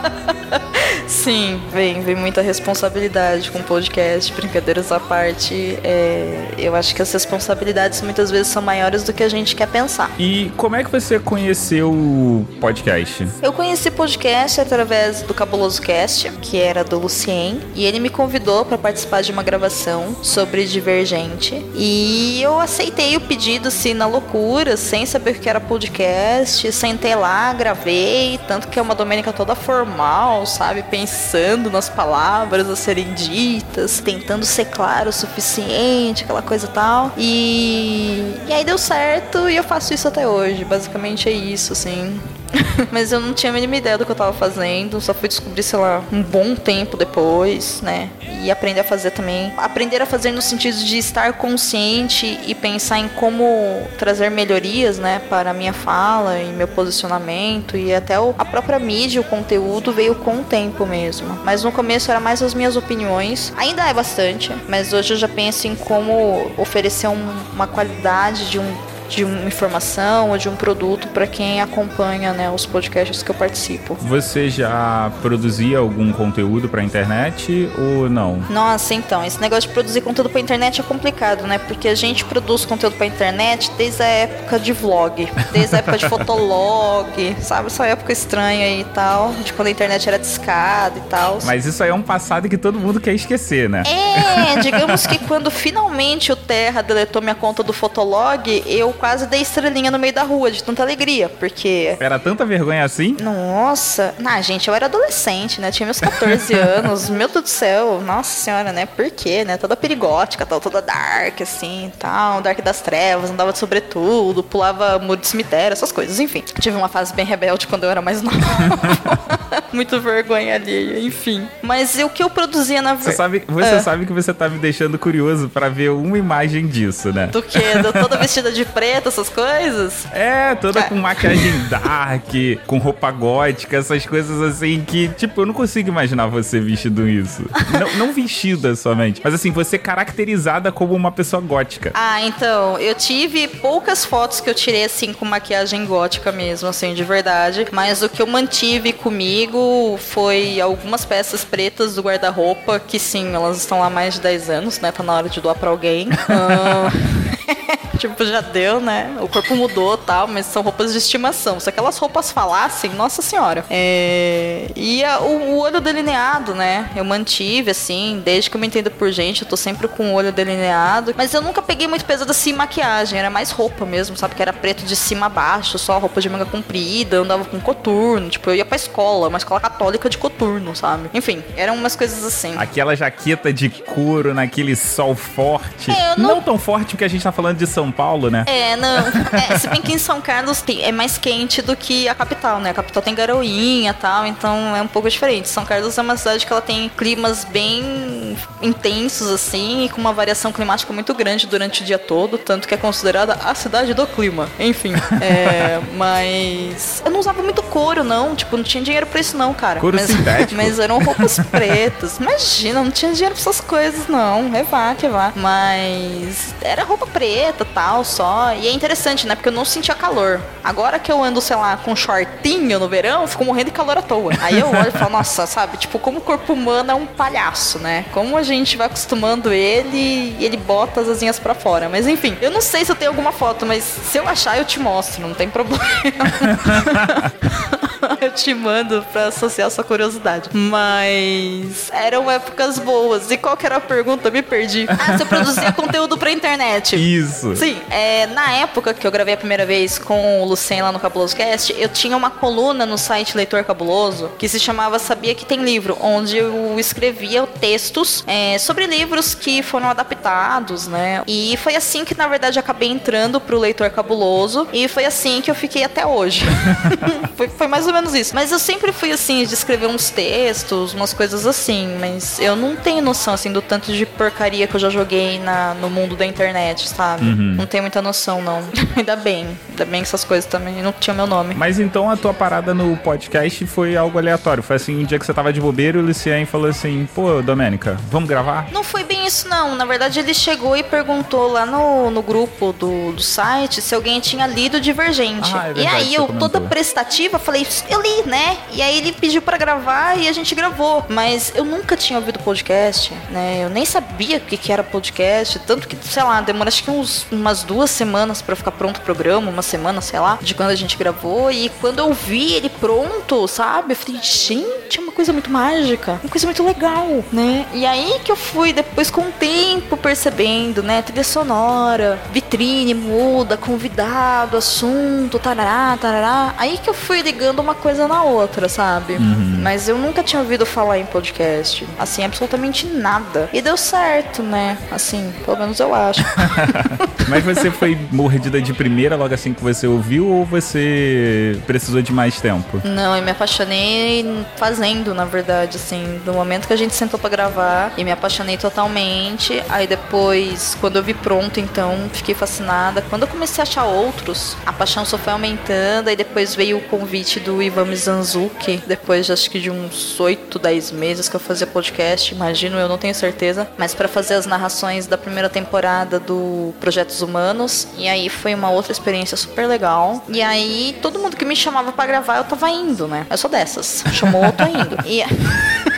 Sim, vem, vem muita responsabilidade com o podcast, brincadeiras à parte. é, eu acho que as responsabilidades muitas vezes são maiores do que a gente quer pensar. E como é que você conheceu o podcast? Eu conheci podcast através do Cabuloso Cast, que era do Lucien, e ele me convidou para participar de uma gravação sobre Divergente. E eu aceitei o pedido assim na loucura, sem saber o que era podcast, sentei lá, gravei, tanto que é uma domênica toda formal, sabe, pensando nas palavras a serem ditas, tentando ser claro o suficiente, aquela coisa e tal. E e aí deu certo e eu faço isso até hoje. Basicamente é isso, assim. Mas eu não tinha a mínima ideia do que eu tava fazendo, só fui descobrir, sei lá, um bom tempo depois, né? E aprender a fazer também. Aprender a fazer no sentido de estar consciente e pensar em como trazer melhorias, né, para a minha fala e meu posicionamento e até a própria mídia, o conteúdo veio com o tempo mesmo. Mas no começo era mais as minhas opiniões, ainda é bastante, mas hoje eu já penso em como oferecer um- uma qualidade de um de uma informação ou de um produto para quem acompanha né, os podcasts que eu participo. Você já produzia algum conteúdo pra internet ou não? Nossa, então, esse negócio de produzir conteúdo pra internet é complicado, né? Porque a gente produz conteúdo pra internet desde a época de vlog, desde a época de fotolog, sabe? Essa época estranha aí e tal, de quando a internet era discada e tal. Mas isso aí é um passado que todo mundo quer esquecer, né? É, digamos que quando finalmente o Terra deletou minha conta do Fotolog, eu quase dei estrelinha no meio da rua de tanta alegria, porque Era tanta vergonha assim? Nossa, na gente, eu era adolescente, né? Tinha meus 14 anos. Meu Deus do céu, nossa senhora, né? Por quê, né? Toda perigótica, tal, toda dark, assim, tal, dark das trevas, andava de sobretudo, pulava muro de cemitério, essas coisas, enfim. Tive uma fase bem rebelde quando eu era mais nova. Muito vergonha alheia, enfim. Mas o que eu produzia na Você verdade. sabe, você É. sabe que você tá me deixando curioso pra ver uma imagem disso, né? Do que? Toda vestida de preto, essas coisas? É, toda É. com maquiagem dark, com roupa gótica, essas coisas assim que, tipo, eu não consigo imaginar você vestido isso. não, não vestida somente, mas assim, você caracterizada como uma pessoa gótica. Ah, então, eu tive poucas fotos que eu tirei assim com maquiagem gótica mesmo, assim, de verdade. Mas o que eu mantive comigo foi algumas peças pretas do guarda-roupa, que sim, elas estão lá há mais de 10 anos, né? Tá na hora de doar pra alguém. Ah, tipo, já deu, né? O corpo mudou tal, mas são roupas de estimação. Se aquelas roupas falassem, nossa senhora. É... E a- o, o olho delineado, né? Eu mantive, assim, desde que eu me entendo por gente, eu tô sempre com o olho delineado. Mas eu nunca peguei muito pesado assim maquiagem, era mais roupa mesmo, sabe? Que era preto de cima a baixo, só roupa de manga comprida, eu andava com coturno. Tipo, eu ia pra escola, uma escola católica de coturno, sabe? Enfim, eram umas coisas assim. Aquela jaqueta de couro naquele sol forte. É, não... não- tão forte porque a gente tá falando de São São Paulo, né? É, não. É, se bem que em São Carlos tem- é mais quente do que a capital, né? A capital tem garoinha e tal, então é um pouco diferente. São Carlos é uma cidade que ela tem climas bem intensos, assim, e com uma variação climática muito grande durante o dia todo, tanto que é considerada a cidade do clima. Enfim. é, mas. Eu não usava muito couro, não. Tipo, não tinha dinheiro pra isso, não, cara. Couro mas, sintético? Mas eram roupas pretas. Imagina, não tinha dinheiro pra essas coisas, não. É vá, que vá. Mas era roupa preta tal, só. E é interessante, né? Porque eu não sentia calor. Agora que eu ando, sei lá, com shortinho no verão, fico morrendo de calor à toa. Aí eu olho e falo, nossa, sabe? Tipo, como o corpo humano é um palhaço, né? Como a gente vai acostumando ele e ele bota as asinhas pra fora. Mas enfim, eu não sei se eu tenho alguma foto, mas se eu achar, eu te mostro, não tem problema. eu te mando pra associar sua curiosidade. Mas eram épocas boas. E qual que era a pergunta? Me perdi. Ah, você produzia conteúdo pra internet. Isso. Sim, é, na época que eu gravei a primeira vez com o Lucien lá no Cabuloso Cast, eu tinha uma coluna no site Leitor Cabuloso que se chamava Sabia que tem livro, onde eu escrevia textos é, sobre livros que foram adaptados, né? E foi assim que, na verdade, acabei entrando pro Leitor Cabuloso e foi assim que eu fiquei até hoje. foi, foi mais ou menos isso. Mas eu sempre fui assim, de escrever uns textos, umas coisas assim, mas eu não tenho noção, assim, do tanto de porcaria que eu já joguei na, no mundo da internet, sabe? Não tenho muita noção, não. ainda bem. Ainda bem que essas coisas também não tinham meu nome. Mas então a tua parada no podcast foi algo aleatório. Foi assim, um dia que você tava de bobeira e o Lucien falou assim, pô, Domênica, vamos gravar? Não foi bem isso, não. Na verdade, ele chegou e perguntou lá no, no grupo do, do site se alguém tinha lido Divergente. Ah, é e verdade, aí você eu, comentou. toda prestativa, falei, eu li, né? E aí ele pediu pra gravar e a gente gravou. Mas eu nunca tinha ouvido podcast, né? Eu nem sabia o que, que era podcast. Tanto que, sei lá, demora acho que uns, umas duas semanas pra ficar pronto o programa, uma semana, sei lá, de quando a gente gravou. E quando eu vi ele pronto, sabe? Eu falei, gente, é uma coisa muito mágica, uma coisa muito legal, né? E aí que eu fui, depois com o tempo, percebendo, né? Trilha sonora, vitrine, muda, convidado, assunto, tarará, tarará. Aí que eu fui ligando uma coisa na outra, sabe? Mas eu nunca tinha ouvido falar em podcast. Assim, absolutamente nada. E deu certo, né? Assim, pelo menos eu acho. Mas você foi mordida de primeira logo assim que você ouviu ou você precisou de mais tempo? Não, eu me apaixonei fazendo, na verdade, assim, no momento que a gente sentou pra gravar, e me apaixonei totalmente. Aí depois, quando eu vi pronto, então, fiquei fascinada. Quando eu comecei a achar outros, a paixão só foi aumentando, aí depois veio o convite do Ivan Mizanzuki, depois de, acho que de uns 8, 10 meses que eu fazia podcast, imagino, eu não tenho certeza, mas pra fazer as narrações da primeira temporada do Projetos Humanos, e aí foi uma outra experiência super legal. E aí, todo mundo que me chamava pra gravar, eu tava indo, né? Eu sou dessas. Chamou, eu tô indo. E.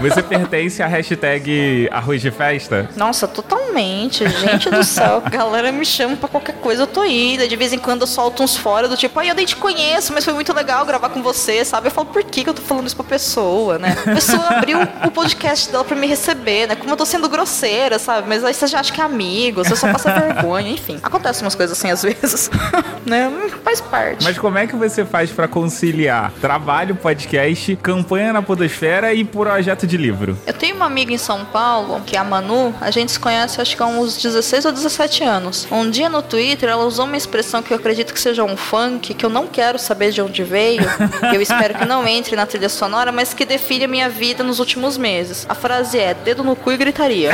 Você pertence à hashtag arroz de festa? Nossa, totalmente. Gente do céu. A galera me chama pra qualquer coisa, eu tô indo. De vez em quando eu solto uns fora do tipo, ai, eu nem te conheço, mas foi muito legal gravar com você, sabe? Eu falo, por que, que eu tô falando isso pra pessoa, né? A pessoa abriu o podcast dela pra me receber, né? Como eu tô sendo grosseira, sabe? Mas aí você já acha que é amigo, você só passa vergonha, enfim. Acontece umas coisas assim às vezes, né? Faz parte. Mas como é que você faz pra conciliar trabalho, podcast, campanha na podosfera e projeto de livro? Eu tenho uma amiga em São Paulo, que é a Manu, a gente se conhece acho que há uns 16 ou 17 anos. Um dia no Twitter ela usou uma expressão que eu acredito que seja um funk, que eu não quero saber de onde veio, que eu espero que não entre na trilha sonora, mas que define a minha vida nos últimos meses. A frase é dedo no cu e gritaria.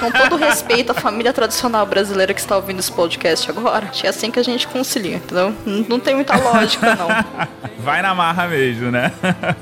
Com todo respeito à família tradicional brasileira que está ouvindo esse podcast agora, é assim que a gente concilia, entendeu? Não, tem muita lógica, não. Vai na marra mesmo, né?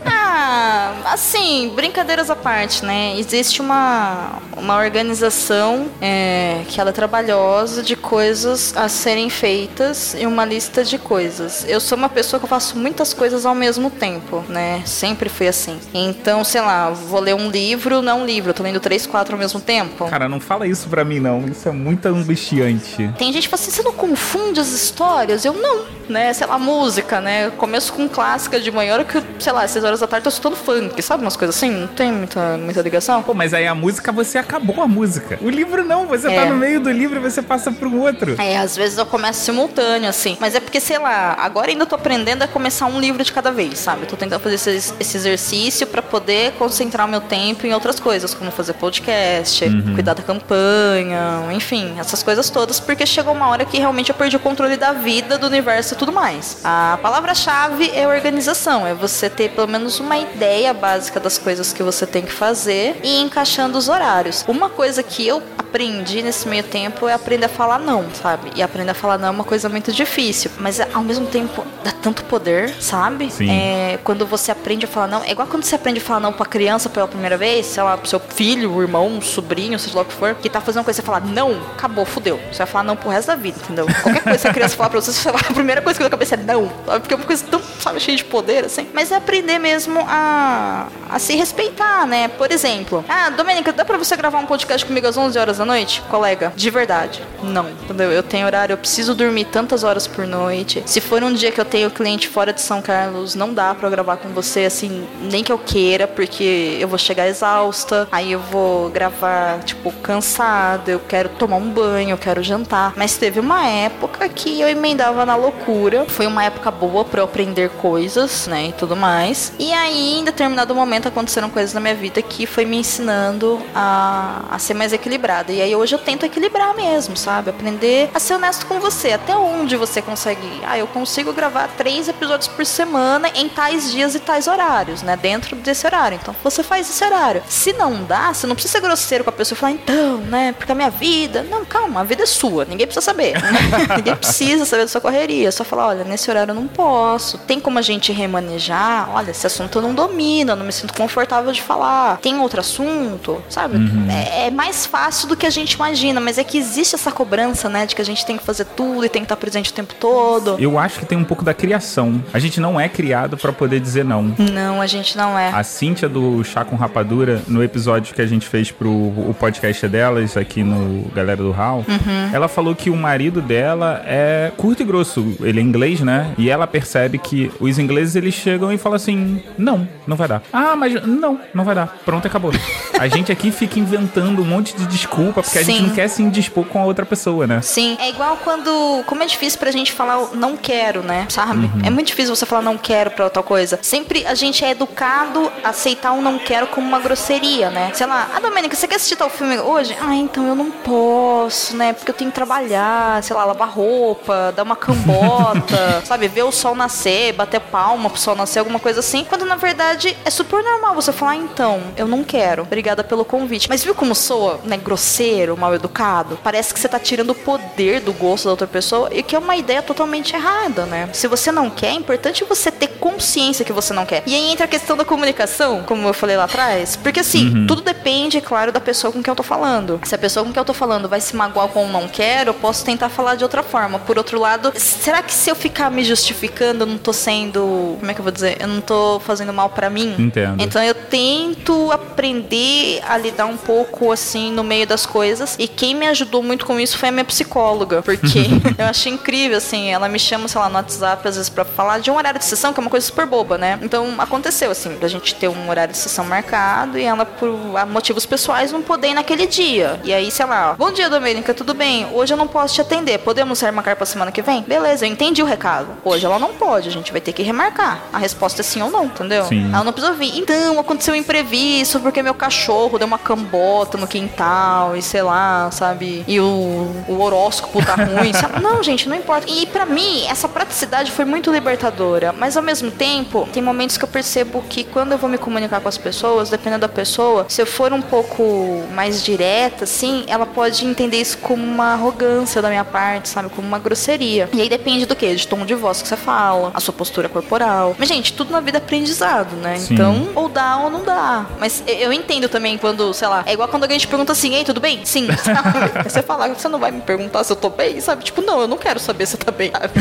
Ah, assim, brincadeiras à parte, né? Existe uma, uma organização é, que ela é trabalhosa de coisas a serem feitas e uma lista de coisas. Eu sou uma pessoa que eu faço muitas coisas ao mesmo tempo, né? Sempre fui assim. Então, sei lá, vou ler um livro, não um livro, eu tô lendo três, quatro ao mesmo tempo. Cara, não fala isso pra mim, não. Isso é muito angustiante. Tem gente que fala assim, você não confunde as histórias? Eu não, né? Sei lá, música, né? Eu começo com clássica de manhã, hora que, sei lá, seis horas da tarde celular, tô escutando funk, sabe? Umas coisas assim, não tem muita, muita ligação. Pô, mas aí a música, você acabou a música. O livro não, você É. tá no meio do livro e você passa pro outro. É, às vezes eu começo simultâneo, assim. Mas é porque, sei lá, agora ainda tô aprendendo a começar um livro de cada vez, sabe? Eu tô tentando fazer esse, esse exercício pra poder concentrar meu tempo em outras coisas, como fazer podcast, cuidar da campanha, enfim, essas coisas todas, porque chegou uma hora que realmente eu perdi o controle da vida, do universo e tudo mais. A palavra-chave é organização, é você ter pelo menos uma ideia básica das coisas que você tem que fazer e encaixando os horários. Uma coisa que eu aprendi nesse meio tempo é aprender a falar não, sabe? E aprender a falar não é uma coisa muito difícil, mas ao mesmo tempo dá tanto poder, sabe? Sim. É, quando você aprende a falar não, é igual quando você aprende a falar não pra criança pela primeira vez, sei lá, pro seu filho, irmão, sobrinho, seja lá o que for, que tá fazendo uma coisa, você fala não, acabou, fudeu. Você vai falar não pro resto da vida, entendeu? Qualquer coisa que a criança falar pra você, você fala, a primeira coisa que vem na cabeça é não, sabe? Porque é uma coisa tão, sabe, cheia de poder, assim. Mas é aprender mesmo a, a se respeitar, né? Por exemplo, ah, Domênica, dá pra você gravar um podcast comigo às 11 horas da noite? Colega, de verdade, não, entendeu? Eu tenho horário, eu preciso dormir tantas horas por noite. Se for um dia que eu tenho cliente fora de São Carlos, não dá pra eu gravar com você, assim, nem que eu queira, porque eu vou chegar exausta, aí eu vou gravar, tipo, cansada, eu quero tomar um banho, eu quero jantar. Mas teve uma época que eu emendava na loucura. Foi uma época boa pra eu aprender coisas, né, e tudo mais. E aí, em determinado momento, aconteceram coisas na minha vida que foi me ensinando a, a ser mais equilibrada. E aí, hoje eu tento equilibrar mesmo, sabe? Aprender a ser honesto com você. Até onde você consegue ir? Ah, eu consigo gravar três episódios por semana em tais dias e tais horários, né? Dentro desse horário. Então, você faz esse horário. Se não dá, você não precisa ser grosseiro com a pessoa e falar, então, né? Porque a minha vida. Não, calma, a vida é sua. Ninguém precisa saber. Ninguém precisa saber da sua correria. É só falar, olha, nesse horário eu não posso. Tem como a gente remanejar? Olha, esse assunto eu não domino, eu não me sinto confortável de falar. Tem outro assunto, sabe? É, é mais fácil do que a gente imagina, mas é que existe essa cobrança, né? De que a gente tem que fazer tudo e tem que estar presente o tempo todo. Eu acho que tem um pouco da criação. A gente não é criado pra poder dizer não. Não, a gente não é. A Cíntia do Chá com Rapadura, no episódio que a gente fez pro o podcast delas aqui no Galera do Hall, Uhum. ela falou que o marido dela é curto e grosso. Ele é inglês, né? E ela percebe que os ingleses eles chegam e falam assim: não, não vai dar. Ah, mas não, não vai dar. Pronto, acabou. A gente aqui fica inventando um monte de desculpa porque a gente Sim. não quer se indispor com a outra pessoa, né? Sim, é igual quando. Como é difícil pra gente falar não quero, né? Sabe? É muito difícil você falar não quero pra tal coisa. Sempre a gente é educado a aceitar o não quero como uma grosseria, né? Sei lá, ah, Domênica, você quer assistir tal filme hoje? Ah, então eu não posso, né? Porque eu tenho que trabalhar, sei lá, lavar roupa, dar uma cambota, sabe? Ver o sol nascer, bater palma pro sol nascer, alguma coisa assim. Quando na verdade é super normal você falar, ah, então, eu não quero. Obrigada pelo convite. Mas viu como soa, né? Grosseiro, mal educado? Parece que você tá tirando o poder do gosto da outra pessoa e que é uma ideia totalmente errada, né? Se você não quer, é importante você ter consciência que você não quer. E aí entra a questão da comunicação, como eu falei lá atrás. Porque assim, tudo depende, é claro, da pessoa com quem eu tô falando. Se a pessoa com quem eu tô falando vai se magoar com o não quero, eu posso tentar falar de outra forma. Por outro lado, será que se eu ficar me justificando, eu não tô sendo. Como é que eu vou dizer? Eu não tô fazendo mal pra mim? Entendo. Então eu tento aprender a lidar um pouco assim no meio das coisas. E quem me ajudou muito com isso foi a minha psicóloga. Porque eu achei incrível, assim. Ela me chama, sei lá, no WhatsApp, às vezes, pra falar de um horário de sessão, que é uma coisa super boba, né? Então aconteceu, assim, da gente ter um horário de sessão marcado e ela, por motivos pessoais, não poder ir naquele dia. E aí, sei lá, bom dia, Domênica, tudo bem? Hoje eu não posso te atender. Podemos remarcar pra semana que vem? Beleza, eu entendi o recado. Hoje ela não pode, a gente vai ter que remarcar. A resposta é sim ou não, entendeu? Sim. Ela não precisa vir. Então, aconteceu um imprevisto porque meu cachorro deu uma cambota no quintal e sei lá, sabe? E o, o horóscopo tá ruim. sabe? Não, gente, não importa. E pra mim, essa praticidade foi muito libertadora. Mas ao mesmo tempo, tem momentos que eu percebo que quando eu vou me comunicar com as pessoas, dependendo da pessoa, se eu for um pouco mais direta, assim, ela pode entender isso como uma arrogância da minha parte, sabe? Como uma grosseria. E aí depende do quê? De tom de voz que você fala, a sua postura corporal. Mas, gente, tudo na vida é aprendizado, né? Sim. Então, ou dá ou não dá. Mas eu entendo também quando, sei lá, é igual quando alguém te pergunta assim, ei, tudo bem? Sim. você fala, você não vai me perguntar se eu tô bem, sabe? Tipo, não, eu não quero saber se você tá bem. sabe?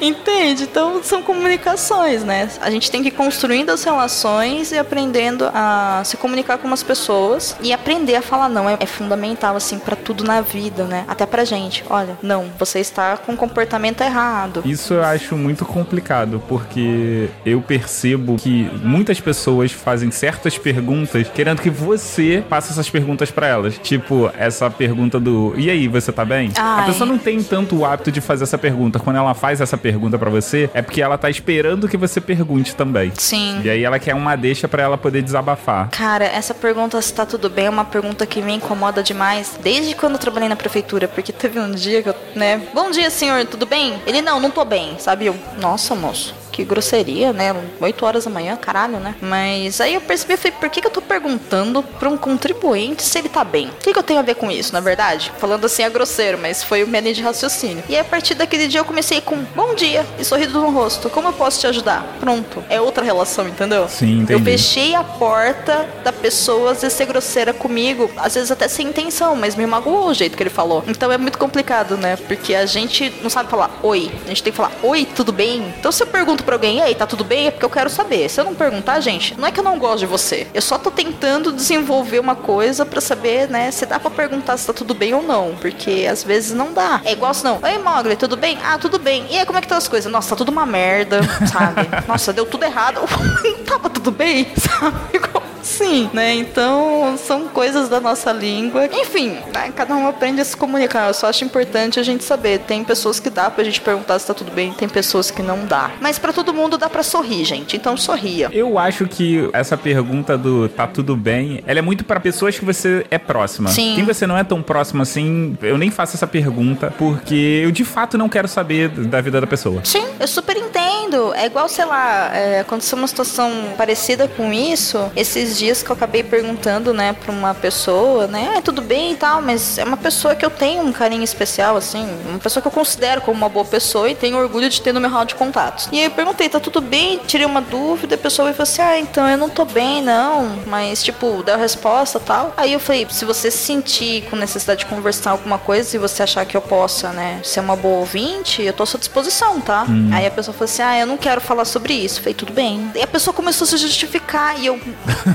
Entende? Então são comunicações, né? A gente tem que ir construindo as relações e aprendendo a se comunicar com as pessoas e aprender a falar não. É, é fundamental, assim, pra tudo na vida, né? Até pra gente. Olha, não, você está com um comportamento errado. Isso eu acho muito complicado, porque eu percebo que muitas pessoas fazem certas perguntas querendo que você faça essas perguntas pra elas. Tipo, essa pergunta do e aí, você tá bem? A Ai. pessoa não tem tanto o hábito de fazer essa pergunta. Quando ela faz essa pergunta pra você, é porque ela tá esperando que você pergunte também. Sim. E aí ela quer uma deixa pra ela poder desabafar. Cara, essa pergunta se tá tudo bem é uma pergunta que me incomoda demais desde quando eu trabalhei na prefeitura, porque teve um dia que eu, né? Bom dia, senhor, tudo bem? Ele, não, não tô bem, sabe? Eu, nossa, moço. Que grosseria, né? 8 horas da manhã, caralho, né? Mas aí eu percebi, eu falei, por que, que eu tô perguntando pra um contribuinte se ele tá bem? O que, que eu tenho a ver com isso, na verdade? Falando assim é grosseiro, mas foi o minha linha de raciocínio. E aí, a partir daquele dia eu comecei com bom dia e sorrido no rosto. Como eu posso te ajudar? Pronto. É outra relação, entendeu? Sim, Eu entendi. fechei a porta da pessoa às vezes ser grosseira comigo, às vezes até sem intenção, mas me magoou o jeito que ele falou. Então é muito complicado, né? Porque a gente não sabe falar oi. A gente tem que falar oi, tudo bem? Então se eu pergunto pra alguém, e aí, tá tudo bem? É porque eu quero saber. Se eu não perguntar, gente, não é que eu não gosto de você. Eu só tô tentando desenvolver uma coisa pra saber, né, se dá pra perguntar se tá tudo bem ou não. Porque às vezes não dá. É igual se não, oi Mogli, tudo bem? Ah, tudo bem. E aí, como é que tá as coisas? Nossa, tá tudo uma merda, sabe? Nossa, deu tudo errado. Não tava tudo bem, sabe? Assim, né? Então, são coisas da nossa língua. Enfim, né? cada um aprende a se comunicar. Eu só acho importante a gente saber. Tem pessoas que dá pra gente perguntar se tá tudo bem, tem pessoas que não dá. Mas pra todo mundo dá pra sorrir, gente. Então, sorria. Eu acho que essa pergunta do tá tudo bem, ela é muito pra pessoas que você é próxima. Sim. Quem você não é tão próximo assim, eu nem faço essa pergunta, porque eu de fato não quero saber da vida da pessoa. Sim, eu super entendo. É igual, sei lá, é, aconteceu uma situação parecida com isso. Esses dias que eu acabei perguntando, né, pra uma pessoa, né, ah, tudo bem e tal, mas é uma pessoa que eu tenho um carinho especial, assim, uma pessoa que eu considero como uma boa pessoa e tenho orgulho de ter no meu hall de contatos. E aí eu perguntei, tá tudo bem? Tirei uma dúvida, a pessoa falou assim, ah, então eu não tô bem, não, mas, tipo, deu a resposta e tal. Aí eu falei, se você se sentir com necessidade de conversar alguma coisa e você achar que eu possa, né, ser uma boa ouvinte, eu tô à sua disposição, tá? Aí a pessoa falou assim, ah, eu não quero falar sobre isso. Eu falei, tudo bem. E a pessoa começou a se justificar e eu,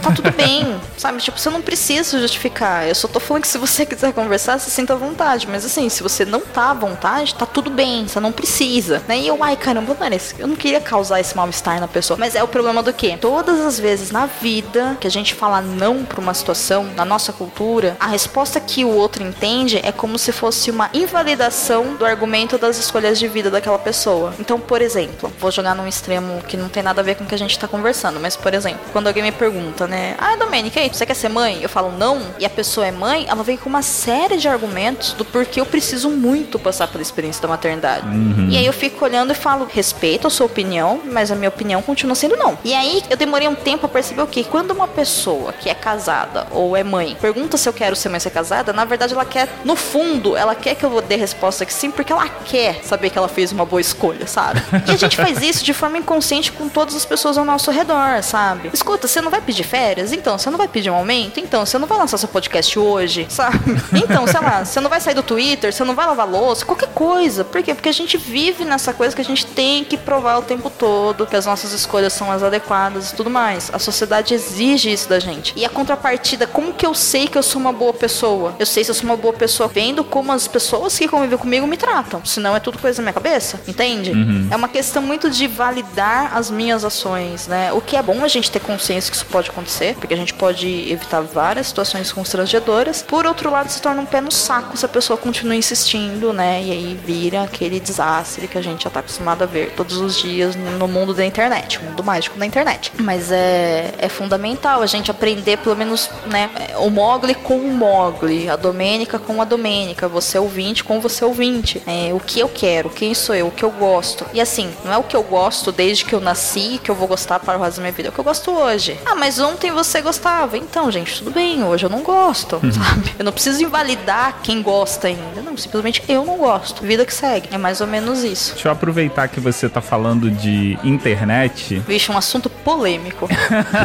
tá tudo bem, sabe? Tipo, você não precisa se justificar. Eu só tô falando que se você quiser conversar, você sinta à vontade. Mas assim, se você não tá à vontade, tá tudo bem, você não precisa. Né? E eu, ai caramba, Vanessa, eu não queria causar esse mal-estar na pessoa. Mas é o problema do quê? Todas as vezes na vida que a gente fala não pra uma situação, na nossa cultura, a resposta que o outro entende é como se fosse uma invalidação do argumento das escolhas de vida daquela pessoa. Então, por exemplo, vou jogar num extremo que não tem nada a ver com o que a gente tá conversando, mas por exemplo, quando alguém me pergunta, né, ah, Domênica, você quer ser mãe? Eu falo não, e a pessoa é mãe, ela vem com uma série de argumentos do porquê eu preciso muito passar pela experiência da maternidade. E aí eu fico olhando e falo, respeito a sua opinião, mas a minha opinião continua sendo não. E aí eu demorei um tempo a perceber o que quando uma pessoa que é casada ou é mãe pergunta se eu quero ser mãe ser casada, na verdade ela quer, no fundo, ela quer que eu dê resposta que sim, porque ela quer saber que ela fez uma boa escolha, sabe? E a gente faz isso de forma inconsciente com todas as pessoas ao nosso redor, sabe? Escuta, você não vai pedir férias? Então, você não vai pedir um aumento? Então, você não vai lançar seu podcast hoje, sabe? Então, sei lá, você não vai sair do Twitter, você não vai lavar louça, qualquer coisa. Por quê? Porque a gente vive nessa coisa que a gente tem que provar o tempo todo que as nossas escolhas são as adequadas e tudo mais. A sociedade exige isso da gente. E a contrapartida, como que eu sei que eu sou uma boa pessoa? Eu sei se eu sou uma boa pessoa vendo como as pessoas que convivem comigo me tratam. Senão é tudo coisa da minha cabeça, entende? É uma questão muito de validar as minhas ações, né? O que é bom a gente ter consciência que isso pode acontecer, porque a gente pode evitar várias situações constrangedoras. Por outro lado, se torna um pé no saco se a pessoa continua insistindo, né? E aí vira aquele desastre que a gente já tá acostumado a ver todos os dias no mundo da internet, o mundo mágico da internet. Mas é, é fundamental a gente aprender, pelo menos, né? O Mogli com o Mogli, a Domênica com a Domênica, você ouvinte com você ouvinte. É, o que eu quero, quem sou eu, o que eu gosto. E assim, não é o que eu gosto desde que eu nasci, que eu vou gostar para o resto da minha vida. É o que eu gosto hoje. Ah, mas ontem você gostava. Então, gente, tudo bem. Hoje eu não gosto, sabe? Eu não preciso invalidar quem gosta ainda. Não, simplesmente eu não gosto. Vida que segue. É mais ou menos isso. Deixa eu aproveitar que você tá falando de internet. Vixe, um assunto polêmico.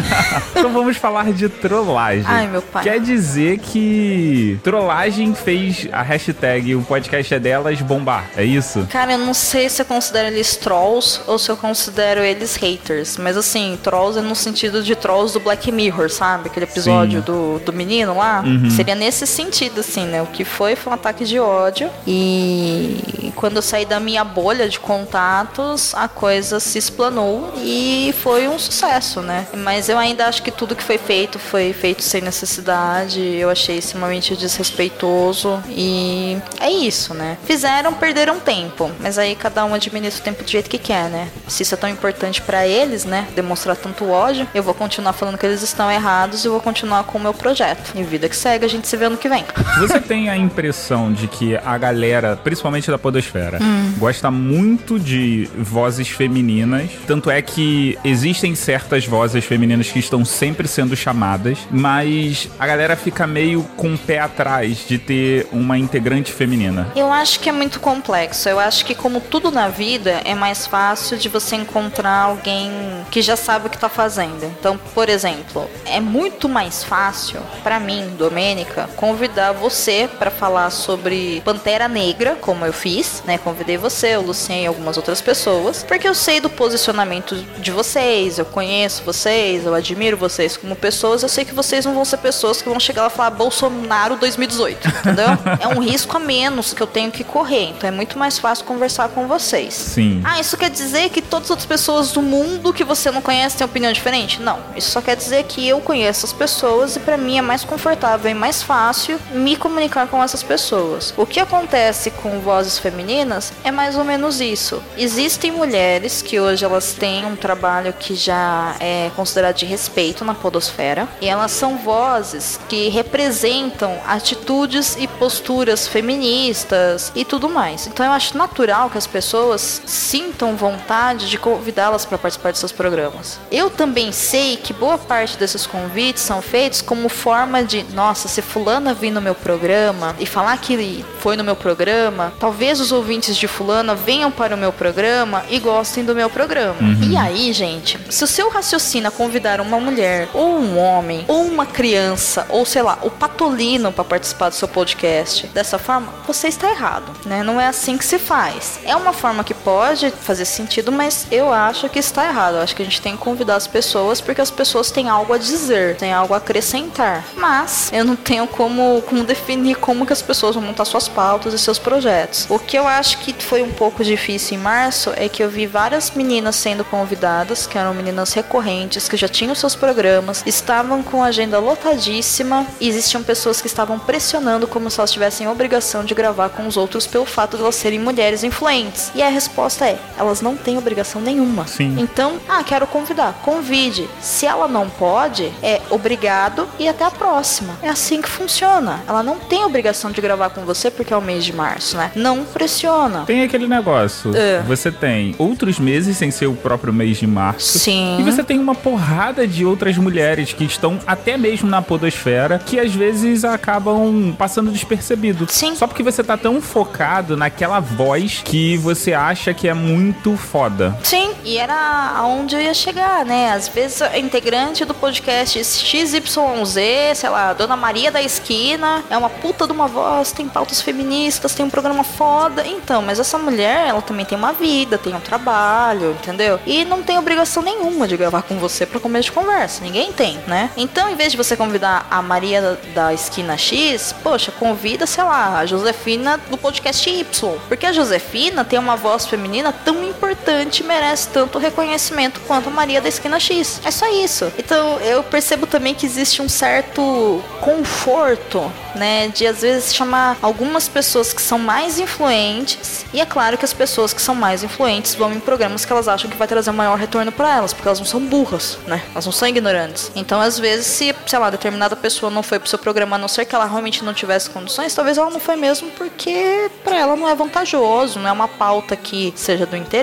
então vamos falar de trollagem. Ai, meu pai. Quer dizer que trollagem fez a hashtag o podcast é delas bombar, é isso? Cara, eu não sei se eu considero eles trolls ou se eu considero eles haters. Mas assim, trolls é no sentido de trolls do Black Mirror, sabe? Aquele episódio Sim. do, do menino lá. Seria nesse sentido, assim, né? O que foi foi um ataque de ódio. E quando eu saí da minha bolha de contatos, a coisa se explanou e foi um sucesso, né? Mas eu ainda acho que tudo que foi feito foi feito sem necessidade. Eu achei extremamente desrespeitoso. E é isso, né? Fizeram, perderam tempo. Mas aí cada um administra o tempo do jeito que quer, né? Se isso é tão importante pra eles, né? Demonstrar tanto ódio, eu vou continuar falando que eles estão errados e vou continuar com o meu projeto. E vida que segue, a gente se vê ano que vem. Você tem a impressão de que a galera, principalmente da podosfera, Hum. gosta muito de vozes femininas, tanto é que existem certas vozes femininas que estão sempre sendo chamadas, mas a galera fica meio com o pé atrás de ter uma integrante feminina. Eu acho que é muito complexo. Eu acho que, como tudo na vida, é mais fácil de você encontrar alguém que já sabe o que tá fazendo. Então, por exemplo, é muito mais fácil pra mim, Domênica, convidar você pra falar sobre Pantera Negra, como eu fiz, né? Convidei você, o Lucien e algumas outras pessoas, porque eu sei do posicionamento de vocês, eu conheço vocês, eu admiro vocês como pessoas, eu sei que vocês não vão ser pessoas que vão chegar lá e falar Bolsonaro 2018, entendeu? é um risco a menos que eu tenho que correr, então é muito mais fácil conversar com vocês. Sim. Ah, isso quer dizer que todas as outras pessoas do mundo que você não conhece têm opinião diferente? Não. Isso só quer dizer que eu conheço as pessoas e pra mim é mais confortável e mais fácil me comunicar com essas pessoas. O que acontece com vozes femininas é mais ou menos isso. Existem mulheres que hoje elas têm um trabalho que já é considerado de respeito na podosfera e elas são vozes que representam atitudes e posturas feministas e tudo mais. Então eu acho natural que as pessoas sintam vontade de convidá-las para participar de seus programas. Eu também sei que boa parte desses convites são feitos como forma de, nossa, se fulana vir no meu programa e falar que ele foi no meu programa, talvez os ouvintes de fulana venham para o meu programa e gostem do meu programa. E aí, gente, se o seu raciocínio é convidar uma mulher ou um homem ou uma criança ou sei lá, o patolino para participar do seu podcast dessa forma, você está errado, né? Não é assim que se faz. É uma forma que pode fazer sentido, mas eu acho que está errado. Eu acho que a gente tem que convidar as pessoas porque as pessoas têm algo a dizer, têm algo a acrescentar. Mas eu não tenho como, como definir como que as pessoas vão montar suas pautas e seus projetos. O que eu acho que foi um pouco difícil em março é que eu vi várias meninas sendo convidadas, que eram meninas recorrentes, que já tinham seus programas, estavam com a agenda lotadíssima e existiam pessoas que estavam pressionando como se elas tivessem obrigação de gravar com os outros pelo fato de elas serem mulheres influentes. E a resposta é: elas não têm obrigação nenhuma. Sim. Então, ah, quero convidar. Convide. Se ela não pode, é obrigado e até a próxima. É assim que funciona. Ela não tem obrigação de gravar com você porque é o mês de março, né? Não pressiona. Tem aquele negócio. É. Você tem outros meses sem ser o próprio mês de março. Sim. E você tem uma porrada de outras mulheres que estão até mesmo na podosfera que às vezes acabam passando despercebido. Sim. Só porque você tá tão focado naquela voz que você acha que é muito foda. Sim, e era aonde eu ia chegar, né? Às vezes a integrante do podcast XYZ, sei lá, Dona Maria da Esquina, é uma puta de uma voz, tem pautas feministas, tem um programa foda. Então, mas essa mulher, ela também tem uma vida, tem um trabalho, entendeu? E não tem obrigação nenhuma de gravar com você pra começo de conversa. Ninguém tem, né? Então, em vez de você convidar a Maria da Esquina X, poxa, convida, sei lá, a Josefina do podcast Y. Porque a Josefina tem uma voz feminina tão importante merece tanto reconhecimento quanto a Maria da Esquina X. É só isso. Então eu percebo também que existe um certo conforto né? De às vezes chamar algumas pessoas que são mais influentes. E é claro que as pessoas que são mais influentes vão em programas que elas acham que vai trazer um maior retorno para elas, porque elas não são burras, né? Elas não são ignorantes. Então, às vezes, se, sei lá, determinada pessoa não foi pro seu programa, a não ser que ela realmente não tivesse condições, talvez ela não foi mesmo porque para ela não é vantajoso, não é uma pauta que seja do interesse,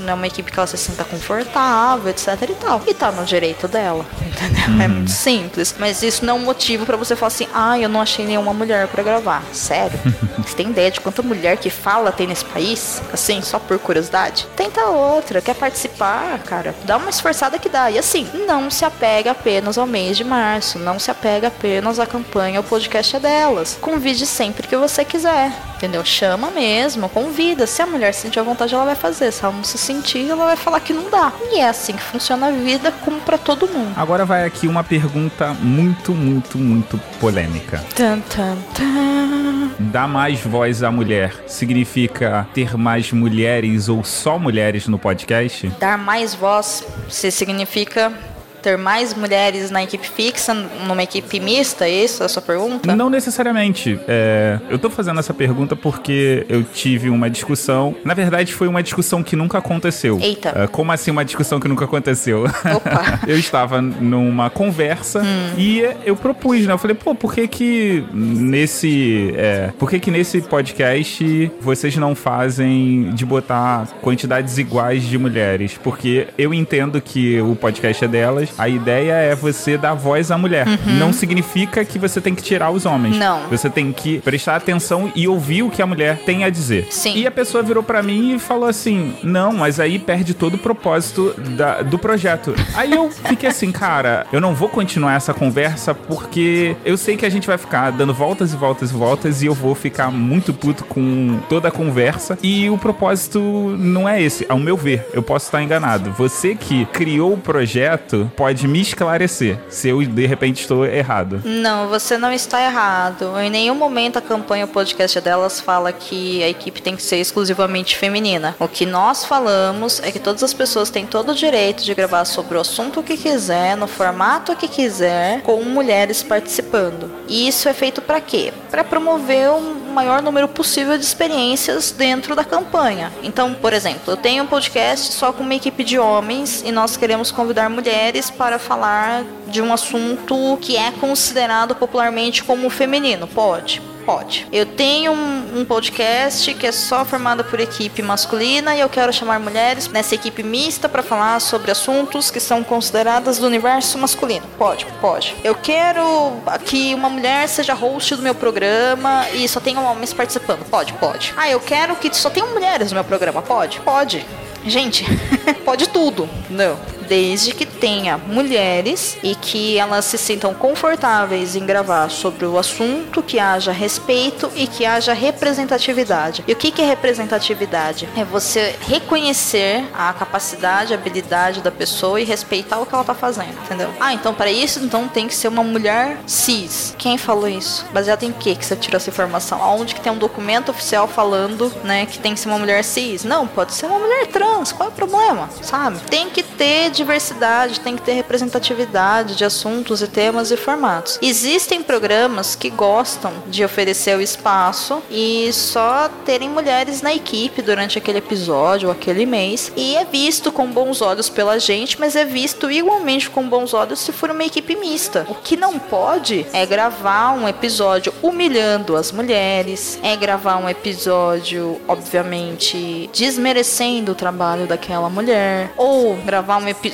não é uma equipe que ela se sinta confortável, etc e tal. E tá no direito dela, entendeu? É muito simples. Mas isso não é um motivo para você falar assim, ah, eu não achei nenhuma mulher para gravar. Sério? Você tem ideia de quanta mulher que fala tem nesse país? Assim, só por curiosidade? Tenta outra, quer participar, cara? Dá uma esforçada que dá. E assim, não se apega apenas ao mês de março, não se apega apenas à campanha, o podcast é delas. Convide sempre que você quiser. Entendeu? Chama mesmo, convida. Se a mulher sentir a vontade, ela vai fazer. Se ela não se sentir, ela vai falar que não dá. E é assim que funciona a vida, como pra todo mundo. Agora vai aqui uma pergunta muito, muito, muito polêmica. Tan, tan, tan. Dar mais voz à mulher significa ter mais mulheres ou só mulheres no podcast? Dar mais voz se significa ter mais mulheres na equipe fixa, numa equipe mista, é isso a sua pergunta? Não necessariamente. É, eu tô fazendo essa pergunta porque eu tive uma discussão. Na verdade, foi uma discussão que nunca aconteceu. Eita. É, como assim uma discussão que nunca aconteceu? Opa. eu estava numa conversa Hum. e eu propus, né? Eu falei, pô, por que que nesse. É, por que que nesse podcast vocês não fazem de botar quantidades iguais de mulheres? Porque eu entendo que o podcast é delas, a ideia é você dar voz à mulher. Não significa que você tem que tirar os homens. Uhum. Não. Você tem que prestar atenção e ouvir o que a mulher tem a dizer. Sim. E a pessoa virou pra mim e falou assim: Não, mas aí perde todo o propósito da- do projeto. Aí eu fiquei assim, cara, eu não vou continuar essa conversa porque eu sei que a gente vai ficar dando voltas e voltas e voltas e eu vou ficar muito puto com toda a conversa. E o propósito não é esse, ao meu ver. Eu posso estar enganado. Você que criou o projeto pode me esclarecer se eu de repente estou errado. Não, você não está errado. Em nenhum momento a campanha o podcast delas fala que a equipe tem que ser exclusivamente feminina. O que nós falamos é que todas as pessoas têm todo o direito de gravar sobre o assunto que quiser, no formato que quiser, com mulheres participando. E isso é feito para quê? Para promover o maior número possível de experiências dentro da campanha. Então, por exemplo, eu tenho um podcast só com uma equipe de homens e nós queremos convidar mulheres para falar de um assunto que é considerado popularmente como feminino. Pode? Pode. Eu tenho um, um podcast que é só formado por equipe masculina e eu quero chamar mulheres nessa equipe mista para falar sobre assuntos que são consideradas do universo masculino. Pode, pode. Eu quero que uma mulher seja host do meu programa e só tenham homens participando. Pode, pode. Ah, eu quero que só tenham mulheres no meu programa. Pode, pode. Gente, pode tudo. Não. Desde que tenha mulheres e que elas se sintam confortáveis em gravar sobre o assunto, que haja respeito e que haja representatividade. E o que é representatividade? É você reconhecer a capacidade, a habilidade da pessoa e respeitar o que ela tá fazendo, entendeu? Ah, então para isso, então tem que ser uma mulher cis. Quem falou isso? Baseado em que que você tirou essa informação? Aonde que tem um documento oficial falando, né, que tem que ser uma mulher cis? Não, pode ser uma mulher trans. Qual é o problema? Sabe? Tem que ter diversidade, tem que ter representatividade de assuntos e temas e formatos. Existem programas que gostam de oferecer o espaço e só terem mulheres na equipe durante aquele episódio ou aquele mês. E é visto com bons olhos pela gente, mas é visto igualmente com bons olhos se for uma equipe mista. O que não pode é gravar um episódio humilhando as mulheres, é gravar um episódio, obviamente, desmerecendo o trabalho daquela mulher, ou gravar um episódio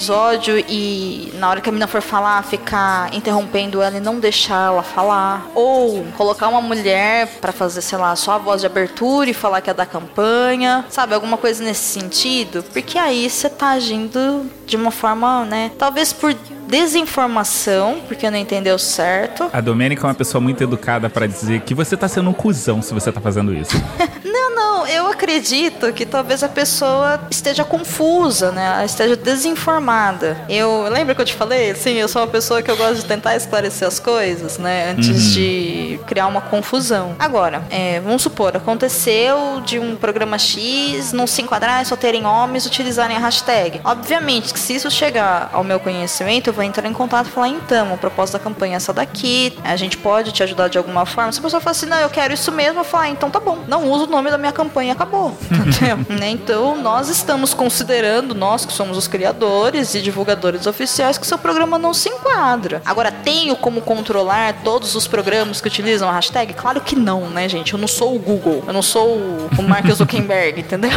e na hora que a menina for falar, ficar interrompendo ela e não deixar ela falar, ou colocar uma mulher pra fazer, sei lá, só a voz de abertura e falar que é da campanha, sabe, alguma coisa nesse sentido, porque aí você tá agindo de uma forma, né, talvez por desinformação, porque não entendeu certo. A Domênica é uma pessoa muito educada pra dizer que você tá sendo um cuzão se você tá fazendo isso. Não, Não, não, eu acredito que talvez a pessoa esteja confusa, né? Ela esteja desinformada. Eu lembra que eu te falei? Sim, eu sou uma pessoa que eu gosto de tentar esclarecer as coisas, né? Antes de criar uma confusão. Agora, é, vamos supor, aconteceu de um programa X não se enquadrar, só terem homens utilizarem a hashtag. Obviamente que se isso chegar ao meu conhecimento, eu vou entrar em contato e falar, então, a proposta da campanha é essa daqui, a gente pode te ajudar de alguma forma. Se a pessoa fala assim, não, eu quero isso mesmo, eu falo, ah, então tá bom, não uso o nome da minha campanha, acabou. Entendeu? Né? Então, nós estamos considerando, nós que somos os criadores e divulgadores oficiais, que seu programa não se enquadra. Agora, tenho como controlar todos os programas que utilizam a hashtag? Claro que não, né, gente? Eu não sou o Google, eu não sou o Mark Zuckerberg, entendeu?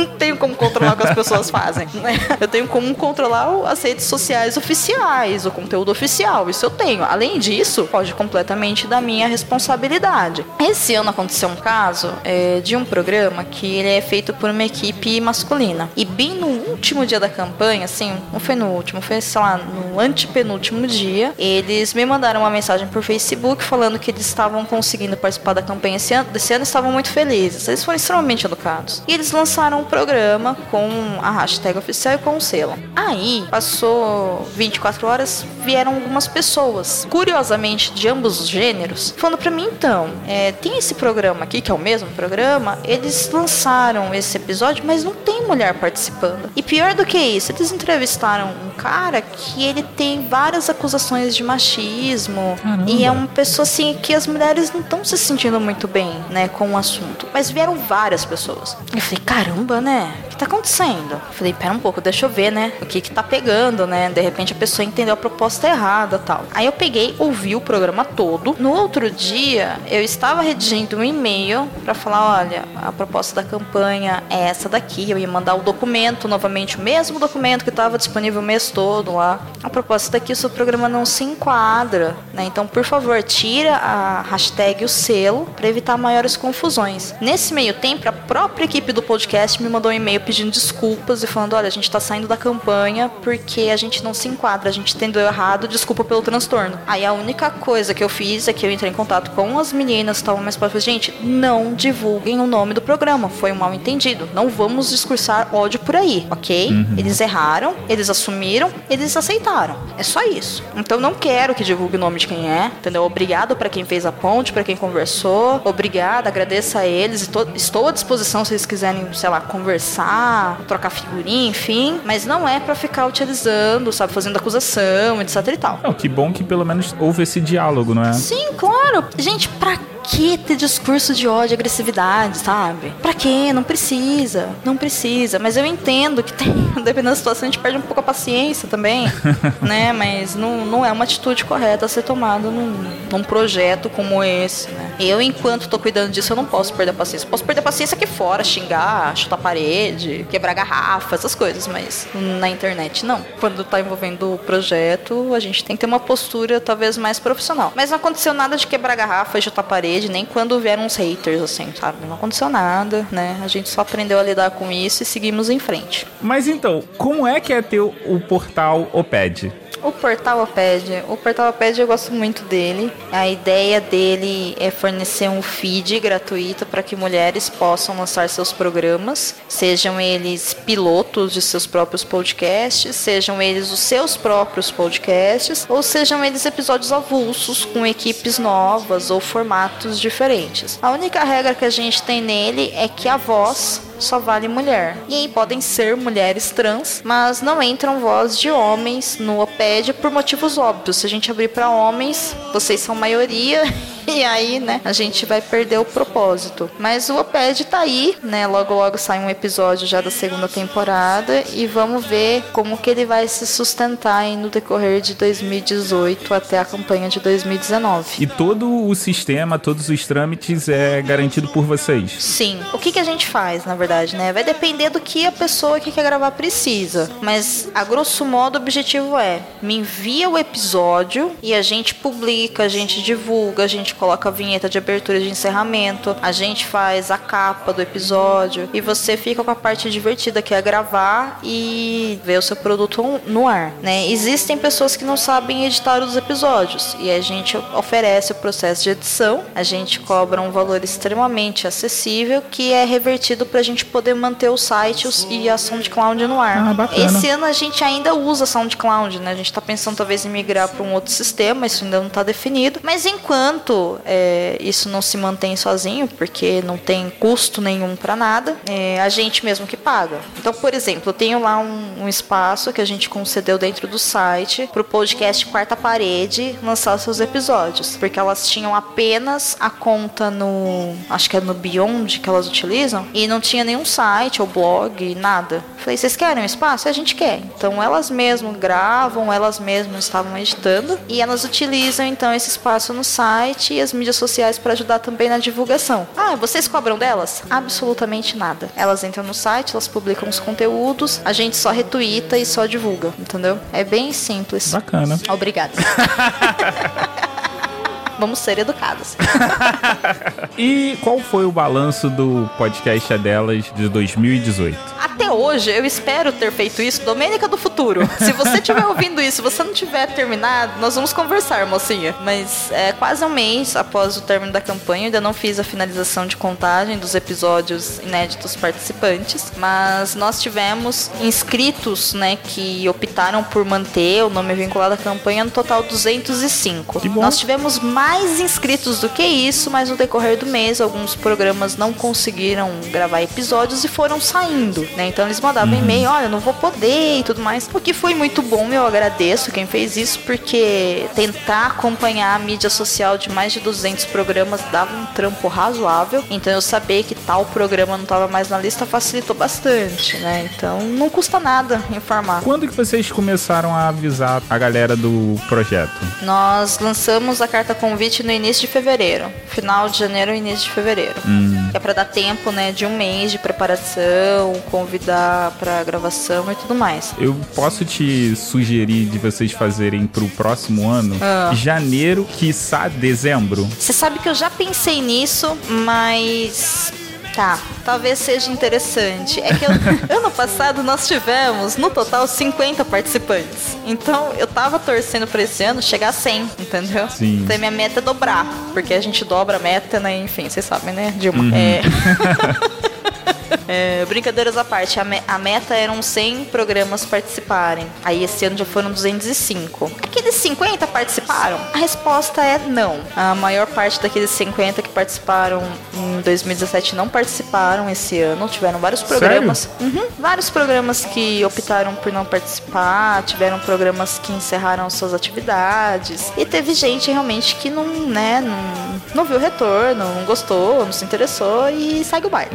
Não tenho como controlar o que as pessoas fazem. Né? Eu tenho como controlar as redes sociais oficiais, o conteúdo oficial. Isso eu tenho. Além disso, pode completamente da minha responsabilidade. Esse ano aconteceu um caso é, de um programa que ele é feito por uma equipe masculina. E bem no último dia da campanha, assim, não foi no último, foi, sei lá, no antepenúltimo dia, eles me mandaram uma mensagem por Facebook falando que eles estavam conseguindo participar da campanha esse ano, desse ano e estavam muito felizes. Eles foram extremamente educados. E eles lançaram programa com a hashtag oficial e com o selo. Aí, passou 24 horas, vieram algumas pessoas, curiosamente de ambos os gêneros, falando pra mim, então, é, tem esse programa aqui, que é o mesmo programa, eles lançaram esse episódio, mas não tem mulher participando. E pior do que isso, eles entrevistaram um cara que ele tem várias acusações de machismo e é uma pessoa assim que as mulheres não estão se sentindo muito bem, né, com o assunto. Mas vieram várias pessoas. Eu falei, caramba, né? O que tá acontecendo? Falei, pera um pouco, deixa eu ver, né? O que que tá pegando, né? De repente a pessoa entendeu a proposta errada tal. Aí eu peguei, ouvi o programa todo. No outro dia, eu estava redigindo um e-mail pra falar, olha, a proposta da campanha é essa daqui. Eu ia mandar o documento, novamente o mesmo documento que estava disponível o mês todo lá. A proposta daqui, o seu programa não se enquadra, né? Então, por favor, tira a hashtag o selo para evitar maiores confusões. Nesse meio tempo, a própria equipe do podcast me mandou um e-mail pedindo desculpas e falando: olha, a gente tá saindo da campanha porque a gente não se enquadra, a gente entendeu errado, desculpa pelo transtorno. Aí a única coisa que eu fiz é que eu entrei em contato com as meninas que estavam mais próximas. Gente, não divulguem o nome do programa, foi um mal entendido. Não vamos discursar ódio por aí, ok? Eles erraram, eles assumiram, eles aceitaram. É só isso. Então não quero que divulgue o nome de quem é, entendeu? Obrigado para quem fez a ponte, para quem conversou. Obrigada, agradeço a eles. Estou à disposição se eles quiserem, sei lá, conversar, trocar figurinha, enfim. Mas não é para ficar utilizando, sabe, fazendo acusação, etc e tal. Não, que bom que pelo menos houve esse diálogo, não é? Sim, claro. Gente, pra que ter discurso de ódio e agressividade, sabe? Pra quê? Não precisa. Não precisa. Mas eu entendo que tem, dependendo da situação, a gente perde um pouco a paciência também, né? Mas não, não é uma atitude correta a ser tomada num, num projeto como esse, né? Eu, enquanto tô cuidando disso, eu não posso perder a paciência. Posso perder a paciência aqui fora, xingar, chutar parede, quebrar garrafa, essas coisas, mas na internet não. Quando tá envolvendo o projeto, a gente tem que ter uma postura talvez mais profissional. Mas não aconteceu nada de quebrar garrafa e chutar parede, nem quando vieram uns haters, assim, sabe? Não aconteceu nada, né? A gente só aprendeu a lidar com isso e seguimos em frente. Mas então, como é que é ter o, o portal OPED? O Portal Oped, o Portal Oped eu gosto muito dele. A ideia dele é fornecer um feed gratuito para que mulheres possam lançar seus programas, sejam eles pilotos de seus próprios podcasts, sejam eles os seus próprios podcasts, ou sejam eles episódios avulsos com equipes novas ou formatos diferentes. A única regra que a gente tem nele é que a voz só vale mulher. E aí podem ser mulheres trans, mas não entram voz de homens no OPED por motivos óbvios. Se a gente abrir para homens, vocês são maioria. E aí, né, a gente vai perder o propósito. Mas o OPED tá aí, né? Logo, logo sai um episódio já da segunda temporada. E vamos ver como que ele vai se sustentar aí no decorrer de 2018 até a campanha de 2019. E todo o sistema, todos os trâmites é garantido por vocês. Sim. O que, que a gente faz, na verdade, né? Vai depender do que a pessoa que quer gravar precisa. Mas, a grosso modo, o objetivo é: me envia o episódio e a gente publica, a gente divulga, a gente coloca a vinheta de abertura e de encerramento, a gente faz a capa do episódio e você fica com a parte divertida que é gravar e ver o seu produto no ar, né? Existem pessoas que não sabem editar os episódios e a gente oferece o processo de edição, a gente cobra um valor extremamente acessível que é revertido para a gente poder manter o site e a SoundCloud no ar. Ah. Esse ano a gente ainda usa SoundCloud, né? A gente tá pensando talvez em migrar para um outro sistema, isso ainda não tá definido. Mas enquanto é, isso não se mantém sozinho, porque não tem custo nenhum para nada, é a gente mesmo que paga. Então, por exemplo, eu tenho lá um, um espaço que a gente concedeu dentro do site pro podcast Quarta Parede lançar seus episódios, porque elas tinham apenas a conta no, acho que é no Beyond que elas utilizam, e não tinha nenhum site ou blog, nada. Falei, vocês querem um espaço? A gente quer. Então elas mesmas gravam, elas mesmas estavam editando e elas utilizam então esse espaço no site e as mídias sociais para ajudar também na divulgação. Ah, vocês cobram delas? Absolutamente nada. Elas entram no site, elas publicam os conteúdos, a gente só retuita e só divulga, entendeu? É bem simples. Bacana. Obrigada. Vamos ser educados. E qual foi o balanço do podcast delas de 2018? Até hoje, eu espero ter feito isso, Domênica do Futuro. Se você estiver ouvindo isso, se você não tiver terminado, nós vamos conversar, mocinha. Mas é quase um mês após o término da campanha, eu ainda não fiz a finalização de contagem dos episódios inéditos participantes, mas nós tivemos inscritos, né, que optaram por manter o nome vinculado à campanha, no total 205. Que bom. Nós tivemos mais inscritos do que isso, mas no decorrer do mês alguns programas não conseguiram gravar episódios e foram saindo, né? Então eles mandavam e-mail, olha, não vou poder e tudo mais. O que foi muito bom, eu agradeço quem fez isso, porque tentar acompanhar a mídia social de mais de 200 programas dava um trampo razoável. Então eu saber que tal programa não estava mais na lista facilitou bastante, né? Então não custa nada informar. Quando que vocês começaram a avisar a galera do projeto? Nós lançamos a carta convite no início de fevereiro, final de janeiro, início de fevereiro. É pra dar tempo, né, de um mês de preparação, convidar pra gravação e tudo mais. Eu posso te sugerir de vocês fazerem pro próximo ano, Ah. janeiro, quiçá dezembro. Você sabe que eu já pensei nisso, mas Tá, talvez seja interessante. É que eu- ano passado nós tivemos, no total, 50 participantes. Então eu tava torcendo pra esse ano chegar a 100, entendeu? Sim. Então minha meta é dobrar, porque a gente dobra a meta, né? Enfim, vocês sabem, né, Dilma? É... É, brincadeiras à parte, a, me- a meta eram 100 programas participarem. Aí esse ano já foram 205. Aqueles 50 participaram? A resposta é não. A maior parte daqueles 50 que participaram em 2017 não participaram esse ano. Tiveram vários programas. Uhum, vários programas que optaram por não participar, tiveram programas que encerraram suas atividades. E teve gente realmente que não, né, não, não viu o retorno, não gostou, não se interessou e segue o baile.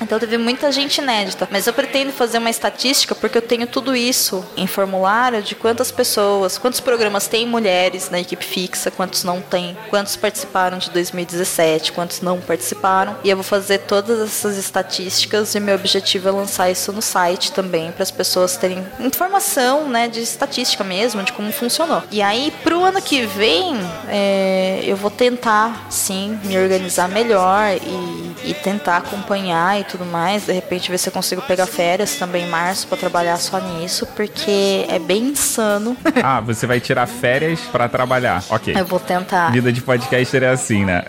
Então teve muita gente inédita. Mas eu pretendo fazer uma estatística porque eu tenho tudo isso em formulário de quantas pessoas, quantos programas tem mulheres na equipe fixa, quantos não tem, quantos participaram de 2017, quantos não participaram. E eu vou fazer todas essas estatísticas e meu objetivo é lançar isso no site também para as pessoas terem informação, né, de estatística mesmo, de como funcionou. E aí pro ano que vem é, eu vou tentar sim me organizar melhor e, e tentar acompanhar e tudo mais. De repente ver se eu consigo pegar férias também em março para trabalhar só nisso, porque é bem insano. Ah, você vai tirar férias pra trabalhar. Ok. eu vou tentar. Vida de podcaster é assim, né?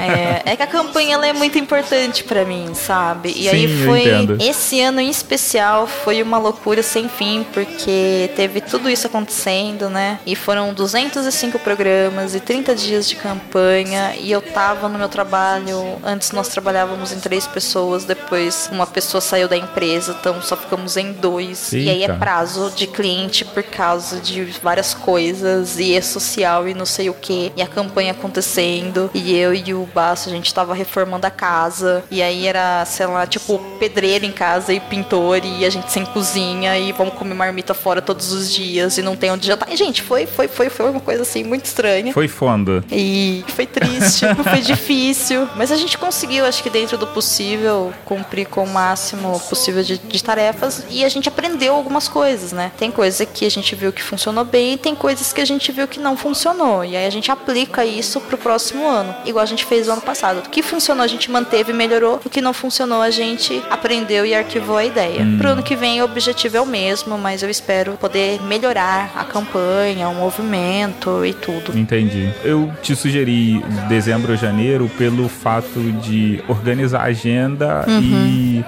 É, é que a campanha é muito importante pra mim, sabe? E Sim, aí foi esse ano em especial foi uma loucura sem fim, porque teve tudo isso acontecendo, né? E foram 205 programas e 30 dias de campanha e eu tava no meu trabalho, antes nós trabalhávamos em três pessoas, depois uma pessoa saiu da empresa, então só ficamos em dois. E aí é Eita. prazo de cliente por causa de várias coisas e é social e não sei o que e a campanha acontecendo e eu e o Baço a gente tava reformando a casa e aí era sei lá tipo pedreiro em casa e pintor e a gente sem cozinha e vamos comer marmita fora todos os dias e não tem onde jantar e, gente foi foi foi foi uma coisa assim muito estranha Foi fundo. e foi triste, foi difícil. Mas a gente conseguiu. acho que dentro do possível, cumprir com o máximo possível de, de tarefas e a gente aprendeu algumas coisas, né? Tem coisa que a gente viu que funcionou bem e tem coisas que a gente viu que não funcionou. E aí a gente aplica isso pro próximo ano, igual a gente fez o ano passado. O que funcionou a gente manteve e melhorou, o que não funcionou a gente aprendeu e arquivou a ideia. Pro ano que vem o objetivo é o mesmo, mas eu espero poder melhorar a campanha, o movimento e tudo. Entendi. Eu te sugeri dezembro ou janeiro pelo fato de organizar a agenda Uhum. e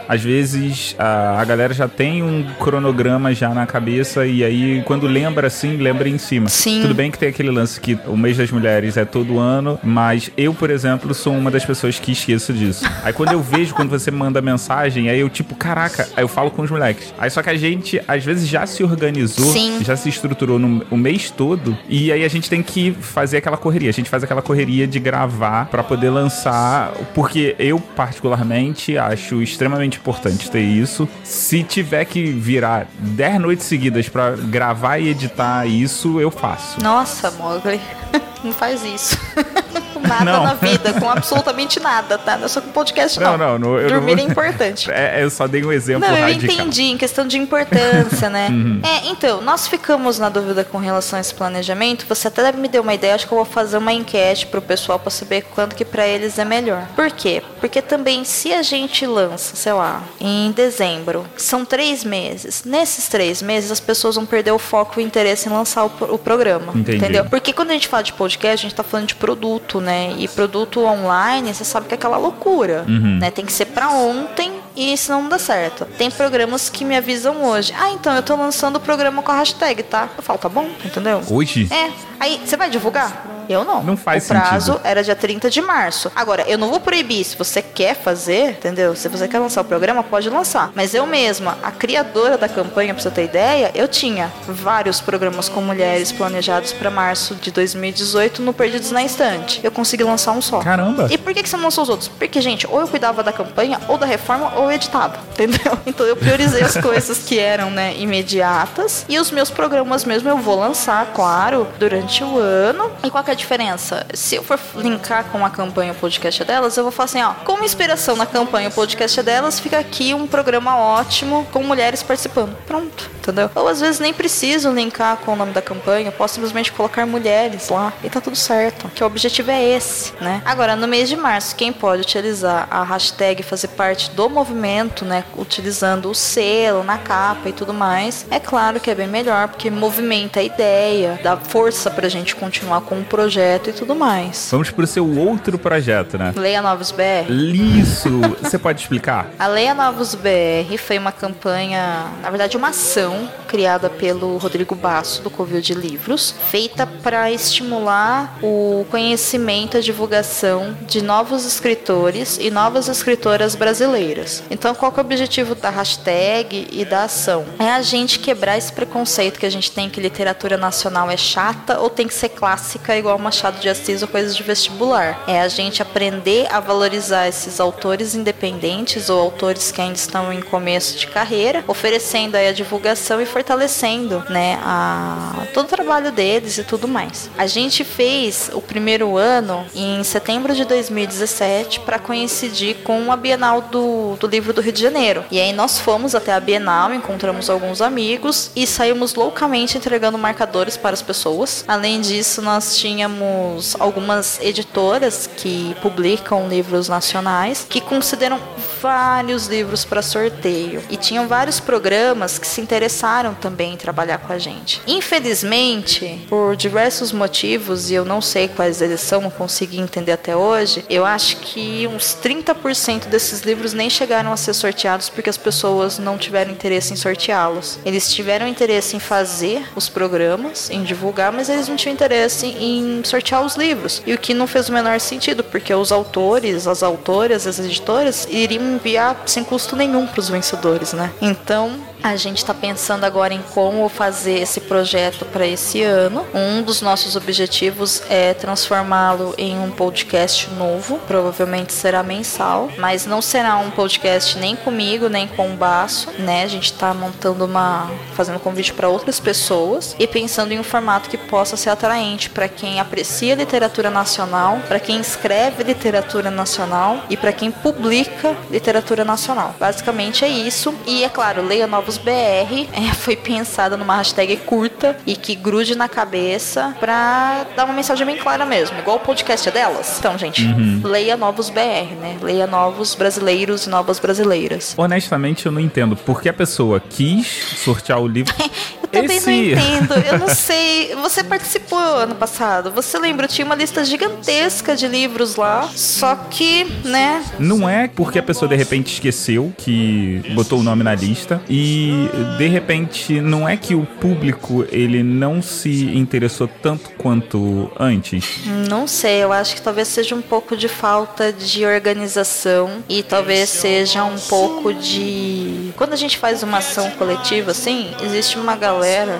às vezes a, a galera já tem um cronograma já na cabeça e aí quando lembra assim, lembra em cima. Sim. Tudo bem que tem aquele lance que o mês das mulheres é todo ano, mas eu, por exemplo, sou uma das pessoas que esqueço disso. Aí quando eu vejo quando você manda mensagem, aí eu tipo, caraca, aí eu falo com os moleques. Aí só que a gente às vezes já se organizou, Sim. já se estruturou no, o mês todo e aí a gente tem que fazer aquela correria. A gente faz aquela correria de gravar pra poder lançar, porque eu particularmente acho extremamente importante ter isso. Se tiver que virar 10 noites seguidas pra gravar e editar isso, eu faço. Nossa, Mogli, não faz isso. nada Não. na vida, com absolutamente nada, tá? Não é só com podcast, não. Não, não, não, eu Dormir não- é importante. É, eu só dei um exemplo Não, eu radical. entendi, em questão de importância, né? Uhum. É, então, nós ficamos na dúvida com relação a esse planejamento. Você até me deu uma ideia, acho que eu vou fazer uma enquete pro pessoal pra saber quando que pra eles é melhor. Por quê? Porque também se a gente lança, sei lá, em dezembro, são três meses. Nesses três meses, as pessoas vão perder o foco e o interesse em lançar o, o programa. Entendi. Entendeu? Porque quando a gente fala de podcast, a gente tá falando de produto, né? E produto online, você sabe que é aquela loucura, Uhum. né? Tem que ser pra ontem e senão não dá certo. Tem programas que me avisam hoje. Ah, então eu tô lançando o programa com a hashtag, tá? Eu falo, tá bom, entendeu? Hoje? É. Aí, você vai divulgar? Eu não. Não faz O prazo sentido. era dia 30 de março. Agora, eu não vou proibir. Se você quer fazer, entendeu? Se você quer lançar o programa, pode lançar. Mas eu mesma, a criadora da campanha, pra você ter ideia, eu tinha vários programas com mulheres planejados pra março de 2018 no Perdidos na Estante. Eu consegui lançar um só. Caramba. E por que, que você não lançou os outros? Porque, gente, ou eu cuidava da campanha, ou da reforma, ou eu editava, entendeu? Então eu priorizei as coisas que eram, né, imediatas. E os meus programas mesmo eu vou lançar, claro, durante o ano. E qual que é a diferença? Se eu for linkar com a campanha o podcast delas, eu vou falar assim, ó, como inspiração na campanha o podcast delas, fica aqui um programa ótimo com mulheres participando. Pronto, entendeu? Ou às vezes nem preciso linkar com o nome da campanha, eu posso simplesmente colocar mulheres lá e tá tudo certo. Que o objetivo é esse, né? Agora, no mês de março, quem pode utilizar a hashtag fazer parte do movimento, né? Utilizando o selo na capa e tudo mais, é claro que é bem melhor, porque movimenta a ideia, dá força pra gente continuar com o projeto e tudo mais. Vamos pro seu outro projeto, né? Leia Novos BR. Isso. Você pode explicar? A Leia Novos BR foi uma campanha, na verdade, uma ação criada pelo Rodrigo Basso, do Covil de Livros, feita para estimular o conhecimento e a divulgação de novos escritores e novas escritoras brasileiras. Então, qual é o objetivo da hashtag e da ação? É a gente quebrar esse preconceito que a gente tem que literatura nacional é chata ou tem que ser clássica igual Machado de Assis ou coisas de vestibular. É a gente aprender a valorizar esses autores independentes ou autores que ainda estão em começo de carreira, oferecendo aí a divulgação e fortalecendo, né, a, todo o trabalho deles e tudo mais. A gente fez o primeiro ano em setembro de 2017 para coincidir com a Bienal do, do Livro do Rio de Janeiro. E aí nós fomos até a Bienal, encontramos alguns amigos e saímos loucamente entregando marcadores para as pessoas. Além disso, nós tínhamos algumas editoras que publicam livros nacionais que consideram vários livros para sorteio e tinham vários programas que se interessaram também em trabalhar com a gente. Infelizmente, por diversos motivos e eu não sei quais eles são, não consegui entender até hoje, eu acho que uns 30% desses livros nem chegaram a ser sorteados porque as pessoas não tiveram interesse em sorteá-los. Eles tiveram interesse em fazer os programas, em divulgar, mas eles não tinham interesse em sortear os livros. E o que não fez o menor sentido, porque os autores, as autoras, as editoras iriam enviar sem custo nenhum para os vencedores, né? Então, A gente está pensando agora em como fazer esse projeto para esse ano. Um dos nossos objetivos é transformá-lo em um podcast novo, provavelmente será mensal, mas não será um podcast nem comigo, nem com o Baço, né? A gente está montando uma fazendo convite para outras pessoas e pensando em um formato que possa ser atraente para quem aprecia literatura nacional, para quem escreve literatura nacional e para quem publica literatura nacional. Basicamente é isso. E é claro, Leia Novos BR é, foi pensada numa hashtag curta e que grude na cabeça pra dar uma mensagem bem clara mesmo, igual o podcast é delas. Então, gente, leia Novos BR, né? Leia novos brasileiros e novas brasileiras. Honestamente, eu não entendo por que a pessoa quis sortear o livro. Eu também Esse- não entendo. Eu não sei. Você participou ano passado. Você lembra? Tinha uma lista gigantesca de livros lá. Só que, né? Não é porque a pessoa de repente esqueceu que botou o nome na lista e de repente não é que o público ele não se interessou tanto quanto antes. Não sei. Eu acho que talvez seja um pouco de falta de organização e talvez seja um pouco de. Quando a gente faz uma ação coletiva, assim, existe uma galera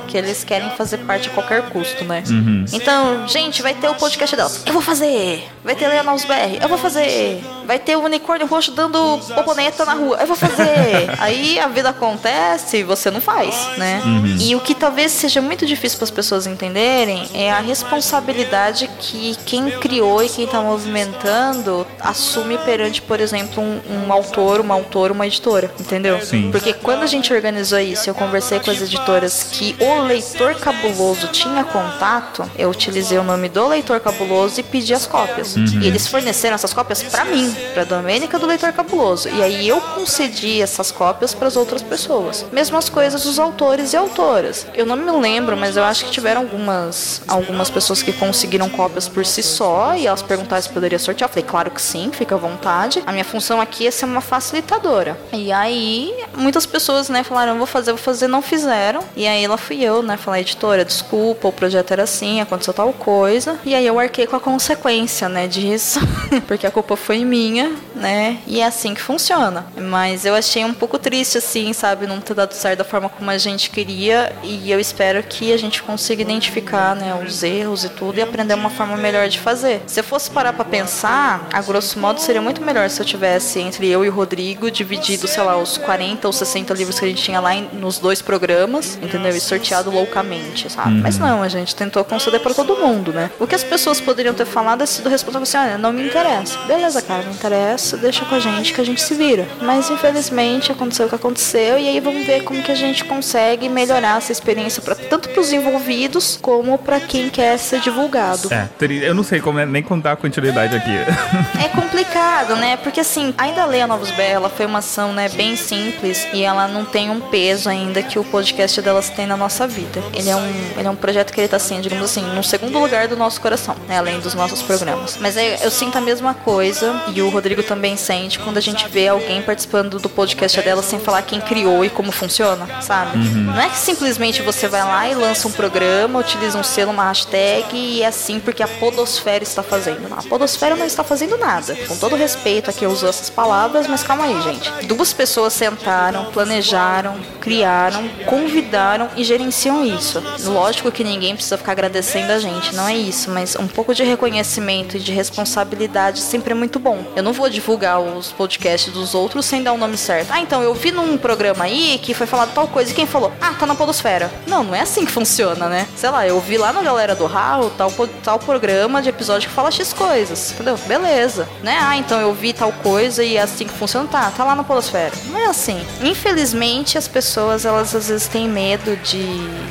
que eles querem fazer parte a qualquer custo, né? Então, gente, vai ter o podcast delas. Eu vou fazer. Vai ter Leonardo BR. Eu vou fazer. Vai ter o unicórnio roxo dando poponeta na rua. Eu vou fazer. Aí a vida acontece e você não faz, né? E o que talvez seja muito difícil para as pessoas entenderem é a responsabilidade que quem criou e quem tá movimentando assume perante, por exemplo, um, um autor, uma autora, uma editora, entendeu? Sim. Porque quando a gente organizou isso, eu conversei com as editoras que o leitor cabuloso tinha contato, eu utilizei o nome do leitor cabuloso e pedi as cópias. E eles forneceram essas cópias pra mim, pra Domênica do leitor cabuloso. E aí eu concedi essas cópias para as outras pessoas. Mesmas coisas os autores e autoras. Eu não me lembro, mas eu acho que tiveram algumas algumas pessoas que conseguiram cópias por si só e elas perguntaram se poderia sortear. Eu falei, claro que sim, fica à vontade. A minha função aqui é ser uma facilitadora. E aí, muitas pessoas, né, falaram, vou fazer, vou fazer, não fizeram. E aí lá fui eu, né, falar, editora, desculpa, o projeto era assim, aconteceu tal coisa. E aí eu arquei com a consequência, né, disso. Porque a culpa foi minha, né, e é assim que funciona. Mas eu achei um pouco triste, assim, sabe, não ter dado certo da forma como a gente queria. E eu espero que a gente consiga identificar, né, os erros e tudo e aprender uma forma melhor de fazer. Se eu fosse parar pra pensar, a grosso modo seria muito melhor se eu tivesse entre eu e o Rodrigo dividido, sei lá, os 40 ou 60 livros que a gente tinha lá nos dois programas, entendeu? E sorteado loucamente, sabe? Mas não, a gente tentou conceder pra todo mundo, né? O que as pessoas poderiam ter falado é sido responsável assim, olha, não me interessa. Beleza, cara, não interessa, deixa com a gente que a gente se vira. Mas infelizmente aconteceu o que aconteceu e aí vamos ver como que a gente consegue melhorar essa experiência pra, tanto pros envolvidos como pra quem quer ser divulgado. É, eu não sei como é, nem contar a continuidade aqui. É complicado, né? Porque assim, ainda a Leia Novos Bé, ela foi uma ação, né, bem simples e ela não tem um peso ainda que o podcast delas tem na nossa vida. Ele é um, ele é um projeto que ele tá assim, digamos assim, no segundo lugar do nosso coração, né, além dos nossos programas. Mas é, eu sinto a mesma coisa e o Rodrigo também sente quando a gente vê alguém participando do podcast dela sem falar quem criou e como funciona, sabe? Não é que simplesmente você vai lá e lança um programa, utiliza um selo, uma hashtag e é assim porque a podosfera está fazendo. Não, a podosfera não está fazendo nada. Com todo respeito a quem usou essas palavras, mas calma aí, gente. Duas pessoas sentaram, planejaram, criaram, convidaram e gerenciam isso. Lógico que ninguém precisa ficar agradecendo a gente, não é isso, mas um pouco de reconhecimento e de responsabilidade sempre é muito bom. Eu não vou divulgar os podcasts dos outros sem dar o nome certo. Ah, então eu vi num programa aí que foi falado tal coisa e quem falou? Ah, tá na podosfera. Não, não é assim que funciona, né? Sei lá, eu vi lá na galera do Raul tal, tal programa de episódio que fala X coisas, entendeu? Beleza, né? Ah, então eu vi tal coisa e é assim que funciona. Tá, tá lá na podosfera. Não é assim. Infelizmente, as pessoas, elas às vezes têm medo de...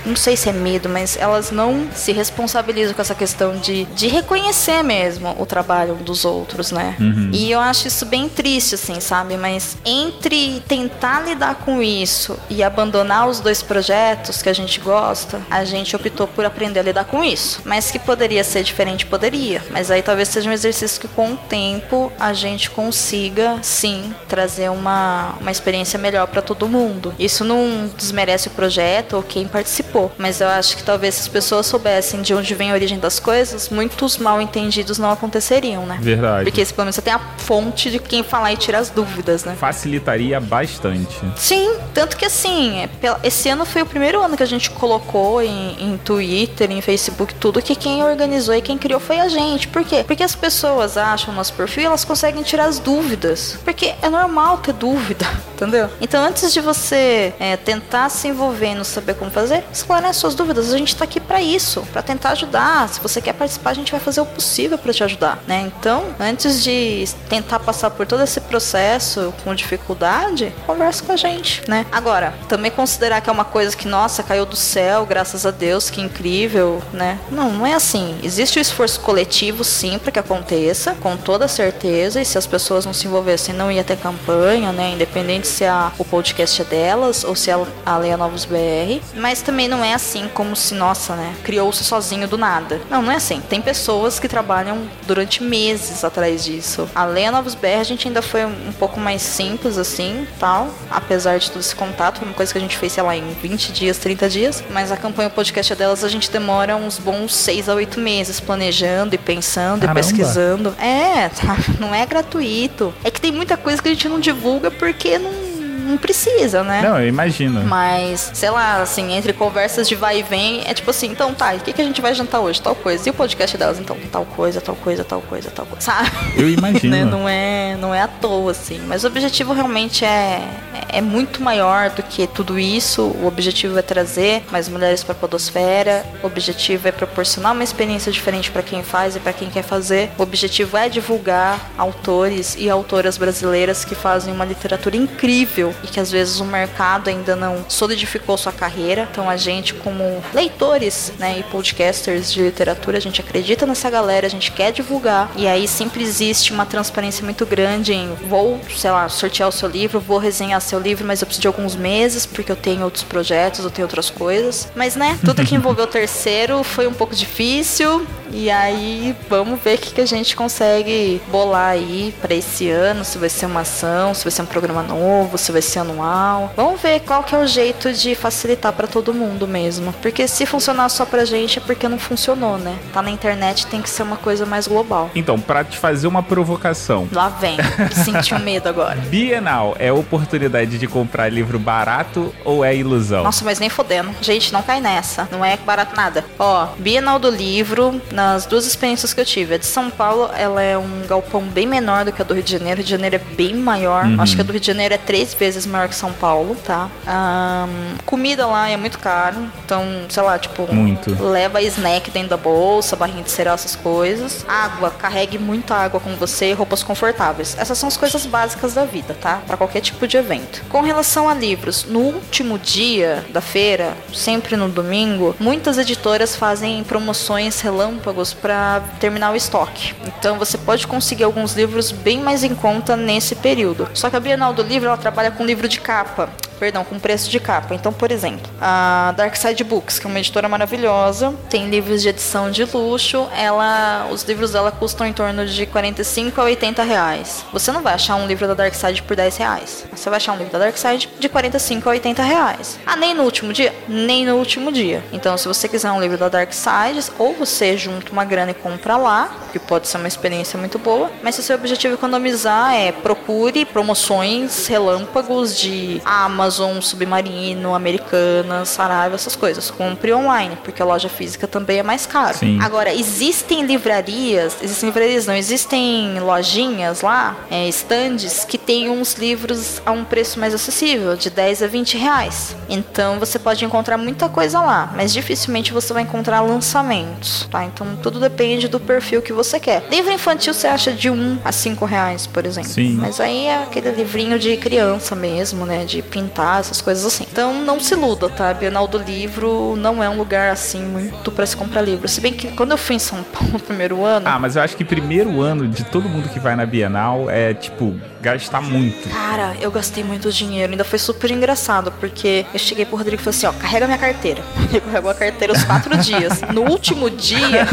Não sei se é medo, mas elas não se responsabilizam com essa questão de, de reconhecer mesmo o trabalho dos outros, né? E eu acho isso bem triste, assim, sabe? Mas entre tentar lidar com isso e abandonar os dois projetos que a gente gosta, a gente optou por aprender a lidar com isso. Mas que poderia ser diferente, poderia. Mas aí talvez seja um exercício que com o tempo a gente consiga, sim, trazer uma, uma experiência melhor para todo mundo. Isso não desmerece o projeto quem participou. Mas eu acho que talvez se as pessoas soubessem de onde vem a origem das coisas, muitos mal entendidos não aconteceriam, né? Verdade. Porque esse, pelo menos você tem a fonte de quem falar e tirar as dúvidas, né? Facilitaria bastante. Sim, tanto que assim, é esse ano foi o primeiro ano que a gente colocou em, em Twitter, em Facebook, tudo que quem organizou e quem criou foi a gente. Por quê? Porque as pessoas acham nosso perfil e elas conseguem tirar as dúvidas. Porque é normal ter dúvida, entendeu? Então antes de você é, tentar se envolver não saber como fazer, esclarece suas dúvidas. A gente tá aqui pra isso, pra tentar ajudar. Se você quer participar, a gente vai fazer o possível pra te ajudar, né? Então, antes de tentar passar por todo esse processo com dificuldade, conversa com a gente, né? Agora, também considerar que é uma coisa que, nossa, caiu do céu, graças a Deus, que incrível, né? Não, não é assim. Existe o esforço coletivo, sim, para que aconteça, com toda certeza, e se as pessoas não se envolvessem, não ia ter campanha, né? Independente se a, o podcast é delas ou se é a Leia Novos BR. Mas também não é assim como se, nossa, né? Criou-se sozinho do nada. Não, não é assim. Tem pessoas que trabalham durante meses atrás disso. A Leia Novos BR, a gente ainda foi um pouco mais simples, assim, tal. Apesar de todo esse contato, foi uma coisa que a gente fez, sei lá, em 20 dias, 30 dias. Mas a campanha podcast é delas, a gente demora uns bons 6 a 8 meses planejando e pensando Caramba. e pesquisando. É, tá, não é gratuito. É que tem muita coisa que a gente não divulga porque não, não precisa, né? Não, eu imagino. Mas, sei lá, assim, entre conversas de vai e vem, é tipo assim, então tá, o que, que a gente vai jantar hoje? Tal coisa. E o podcast delas, então, tal coisa, tal coisa, tal coisa, tal coisa. Sabe? Eu imagino. Né? Não, é, não é à toa, assim. Mas o objetivo realmente é, é muito maior do que tudo isso. O objetivo é trazer mais mulheres para a podosfera. O objetivo é proporcionar uma experiência diferente para quem faz e para quem quer fazer. O objetivo é divulgar autores e autoras brasileiras que fazem uma literatura incrível e que às vezes o mercado ainda não solidificou sua carreira. Então a gente, como leitores né, e podcasters de literatura, a gente acredita nessa galera, a gente quer divulgar. E aí sempre existe uma transparência muito grande em vou, sei lá, sortear o seu livro, vou resenhar seu livro, mas eu preciso de alguns meses, porque eu tenho outros projetos, eu tenho outras coisas. Mas né, tudo que envolveu o terceiro foi um pouco difícil. E aí vamos ver o que, que a gente consegue bolar aí para esse ano, se vai ser uma ação, se vai ser um programa novo, se vai ser anual. Vamos ver qual que é o jeito de facilitar para todo mundo mesmo. Porque se funcionar só pra gente é porque não funcionou, né? Tá na internet tem que ser uma coisa mais global. Então, pra te fazer uma provocação. Lá vem. Senti um medo agora. Bienal é oportunidade de comprar livro barato ou é ilusão? Nossa, mas nem fodendo. Gente, não cai nessa. Não é barato nada. Ó, Bienal do Livro, nas duas experiências que eu tive. A de São Paulo, ela é um galpão bem menor do que a do Rio de Janeiro. O Rio de Janeiro é bem maior. Acho que a do Rio de Janeiro é três vezes maior que São Paulo, tá? Ahn, comida lá é muito caro. Então, sei lá, tipo... Muito. Leva snack dentro da bolsa, barrinha de cereal, essas coisas. Água, carregue muita água com você roupas confortáveis. Essas são as coisas básicas da vida, tá? Pra qualquer tipo de evento. Com relação a livros, no último dia da feira, sempre no domingo, muitas editoras fazem promoções relâmpagos pra terminar o estoque. Então você pode conseguir alguns livros bem mais em conta nesse período. Só que a Bienal do Livro ela trabalha com livro de capa. Perdão, com preço de capa. Então, por exemplo, a Dark Side Books, que é uma editora maravilhosa, tem livros de edição de luxo. Ela, os livros dela custam em torno de 45 a 80 reais. Você não vai achar um livro da Dark Side por 10 reais. Você vai achar um livro da Dark Side de 45 a 80 reais. Ah, nem no último dia? Nem no último dia. Então, se você quiser um livro da Dark Side, ou você junta uma grana e compra lá, que pode ser uma experiência muito boa. Mas se o seu objetivo é economizar, é procure promoções relâmpagos de Amazon, Submarino, Americanas, Saraiva, essas coisas. Compre online, porque a loja física também é mais caro. Sim. Agora, existem livrarias, existem livrarias não, existem lojinhas lá, é, estandes, que tem uns livros a um preço mais acessível, de 10 a 20 reais. Então você pode encontrar muita coisa lá, mas dificilmente você vai encontrar lançamentos, tá? Então tudo depende do perfil que você quer. Livro infantil você acha de 1 a 5 reais, por exemplo. Sim. Mas aí é aquele livrinho de criança mesmo, né? De pintar, essas coisas assim. Então não se iluda, tá? A Bienal do Livro não é um lugar assim muito pra se comprar livro. Se bem que quando eu fui em São Paulo no primeiro ano. Ah, mas eu acho que primeiro ano de todo mundo que vai na Bienal é, tipo, gastar muito. Cara, eu gastei muito dinheiro. Ainda foi super engraçado, porque eu cheguei pro Rodrigo e falei assim: ó, carrega minha carteira. Ele carregou a carteira os quatro dias. No último dia,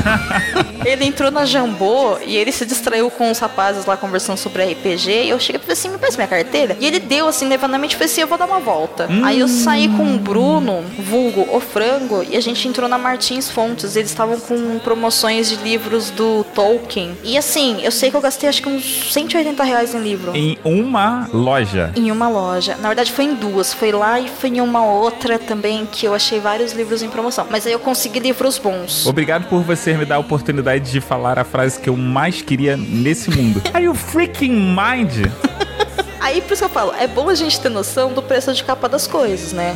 ele entrou na Jambô e ele se distraiu com os rapazes lá conversando sobre RPG. E eu cheguei e falei assim: me parece minha carteira? E ele deu assim, levandamente, falei assim: eu vou dar uma volta. Aí eu saí com o Bruno, vulgo o frango, e a gente entrou na Martins Fontes. Eles estavam com promoções de livros do Tolkien. E assim, eu sei que eu gastei acho que uns 180 reais em livro. Em uma loja. Em uma loja. Na verdade, foi em duas. Foi lá e foi em uma outra também que eu achei vários livros em promoção. Mas aí eu consegui livros bons. Obrigado por você me dar a oportunidade de falar a frase que eu mais queria nesse mundo. Are you freaking mind? Aí por isso que eu falo, é bom a gente ter noção do preço de capa das coisas, né?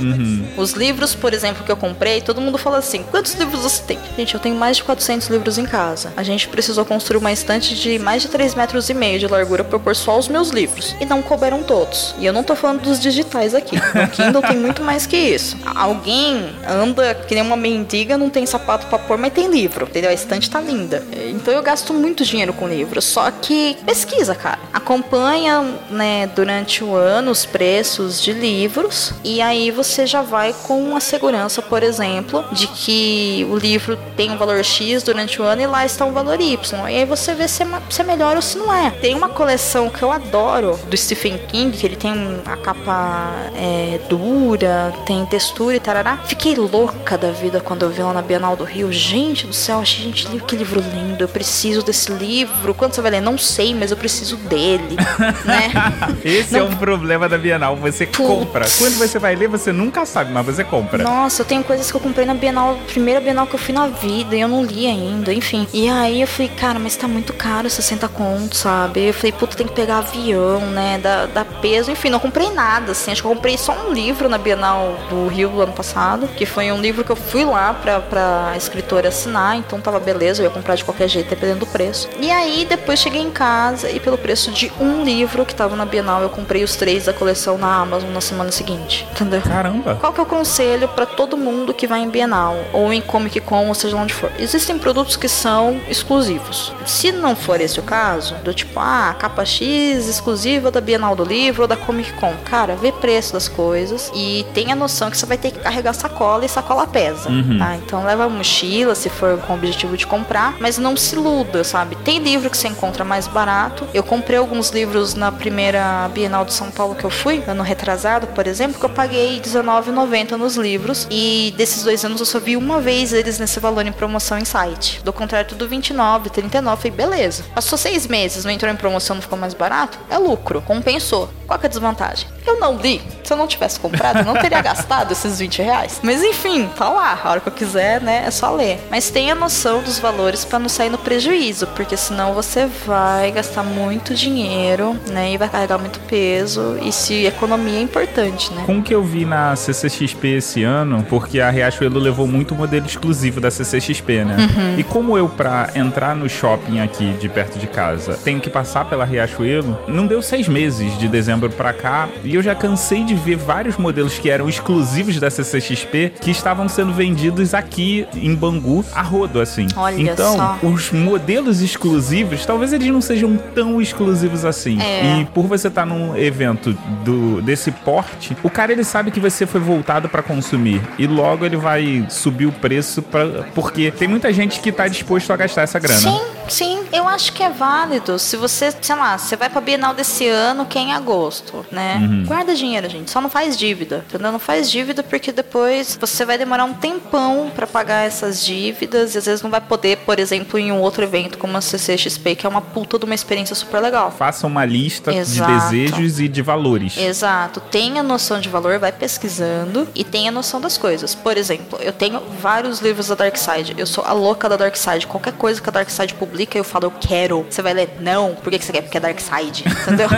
Os livros, por exemplo, que eu comprei, todo mundo fala assim: quantos livros você tem? Gente, eu tenho mais de 400 livros em casa. A gente precisou construir uma estante de mais de 3 metros e meio de largura pra pôr só os meus livros. E não couberam todos. E eu não tô falando dos digitais aqui. No Kindle tem muito mais que isso. Alguém anda que nem uma mendiga, não tem sapato pra pôr, mas tem livro. Entendeu? A estante tá linda. Então eu gasto muito dinheiro com livro. Só que pesquisa, cara. Acompanha, né, durante o ano os preços de livros. E aí você já vai com a segurança, por exemplo, de que o livro tem um valor X durante o ano e lá está um valor Y. E aí você vê se é, se é melhor ou se não é. Tem uma coleção que eu adoro do Stephen King, que ele tem a capa é, dura, tem textura e tarará. Fiquei louca da vida quando eu vi lá na Bienal do Rio. Gente do céu, achei gente, que livro lindo. Eu preciso desse livro. Quando você vai ler? Não sei, mas eu preciso dele. né? Esse é Não- um problema da Bienal. Você compra. Quando você vai ler, você nunca sabe, mas você compra. Nossa, eu tenho coisas que eu comprei na Bienal, primeira Bienal que eu fui na vida e eu não li ainda, enfim. E aí eu falei, cara, mas tá muito caro 60 contos, sabe? Eu falei, puta, tem que pegar avião, né? Dá, dá peso, enfim, não comprei nada, assim. Acho que eu comprei só um livro na Bienal do Rio do ano passado, que foi um livro que eu fui lá pra, pra escritora assinar, então tava beleza, eu ia comprar de qualquer jeito, dependendo do preço. E aí depois cheguei em casa e pelo preço de um livro que tava na Bienal, eu comprei os três da coleção na Amazon na semana seguinte, entendeu? Caramba. Qual que é o conselho pra todo mundo que vai em Bienal ou em Comic Con, ou seja lá onde for? Existem produtos que são exclusivos. Se não for esse o caso, do tipo, ah, capa X exclusiva da Bienal do Livro ou da Comic Con, cara, vê preço das coisas e tenha noção que você vai ter que carregar sacola e sacola pesa, tá? Então leva mochila se for com o objetivo de comprar, mas não se iluda, sabe? Tem livro que você encontra mais barato. Eu comprei alguns livros na primeira Bienal de São Paulo que eu fui, ano retrasado, por exemplo, que eu paguei R$19,90 nos livros. E desses dois anos eu só vi uma vez eles nesse valor em promoção em site. Do contrário, tudo 29, 39. Falei, beleza. Passou seis meses, não entrou em promoção, não ficou mais barato? É lucro. Compensou. Qual que é a desvantagem? Eu não li. Se eu não tivesse comprado, eu não teria gastado esses 20 reais. Mas enfim, tá lá. A hora que eu quiser, né? É só ler. Mas tenha noção dos valores pra não sair no prejuízo, porque senão você vai gastar muito dinheiro, né? E vai carregar muito peso. E se economia é importante, né? Com o que eu vi na CCXP esse ano, porque a Riachuelo levou muito modelo exclusivo da CCXP, né? Uhum. E como eu, pra entrar no shopping aqui de perto de casa, tenho que passar pela Riachuelo, não deu seis meses de dezembro pra cá, e eu já cansei de ver vários modelos que eram exclusivos da CCXP que estavam sendo vendidos aqui em Bangu a rodo, assim. Olha então, só. os modelos exclusivos, talvez eles não sejam tão exclusivos assim. É. E por você estar num evento do, desse porte, o cara ele sabe que você foi voltado pra consumir e logo ele vai subir o preço pra, porque tem muita gente que tá disposto a gastar essa grana. Sim, sim, eu acho que é válido. Se você, sei lá, você vai pra Bienal desse ano, que é em agosto, né? Guarda dinheiro, gente. Só não faz dívida, entendeu? Não faz dívida porque depois você vai demorar um tempão pra pagar essas dívidas e às vezes não vai poder, por exemplo, em um outro evento como a CCXP, que é uma puta de uma experiência super legal. Faça uma lista Exato. de desejos e de valores. Exato. Tenha noção de valor, vai pesquisando e tenha noção das coisas. Por exemplo, eu tenho vários livros da Dark Side. Eu sou a louca da Dark Side. Qualquer coisa que a Dark Side publica, eu falo, eu quero. Você vai ler, não. Por que que você quer? Porque é Dark Side. Entendeu?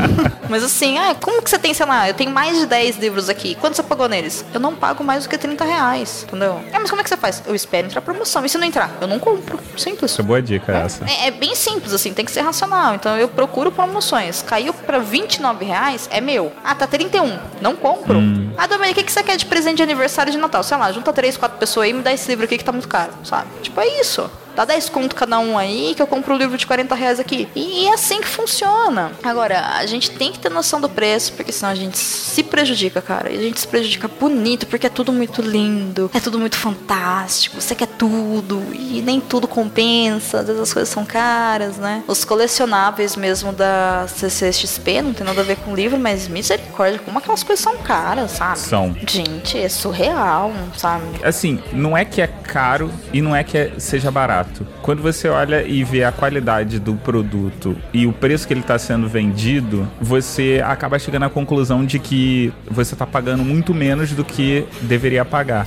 mas assim, ah, como que você tem, sei lá, eu tenho mais de 10 livros aqui. Quanto você pagou neles? Eu não pago mais do que 30 reais. Entendeu? Ah, mas como é que você faz? Eu espero entrar promoção. E se não entrar? Eu não compro. Simples. Isso é boa dica essa. É, é bem simples, assim, tem que ser racional. Então eu procuro promoções. Caiu pra 29 reais, é meu. Ah, tá 31. Não compro. Ah, Domenica, o que, que você quer de presente de aniversário de Natal? Sei lá, junta três, quatro pessoas aí e me dá esse livro aqui que tá muito caro, sabe? Tipo, é isso. Dá 10 conto cada um aí que eu compro o livro de 40 reais aqui. E é assim que funciona. Agora, a gente tem que ter noção do preço, porque senão a gente se prejudica, cara. E a gente se prejudica bonito, porque é tudo muito lindo, é tudo muito fantástico, você quer tudo, e nem tudo compensa, às vezes as coisas são caras, né? Os colecionáveis mesmo da CCXP não tem nada a ver com livro, mas misericórdia, como aquelas coisas são caras, sabe? São. Gente, é surreal, sabe? Assim, não é que é caro e não é que é- seja barato. Quando você olha e vê a qualidade do produto e o preço que ele está sendo vendido, você acaba chegando à conclusão de que você está pagando muito menos do que deveria pagar.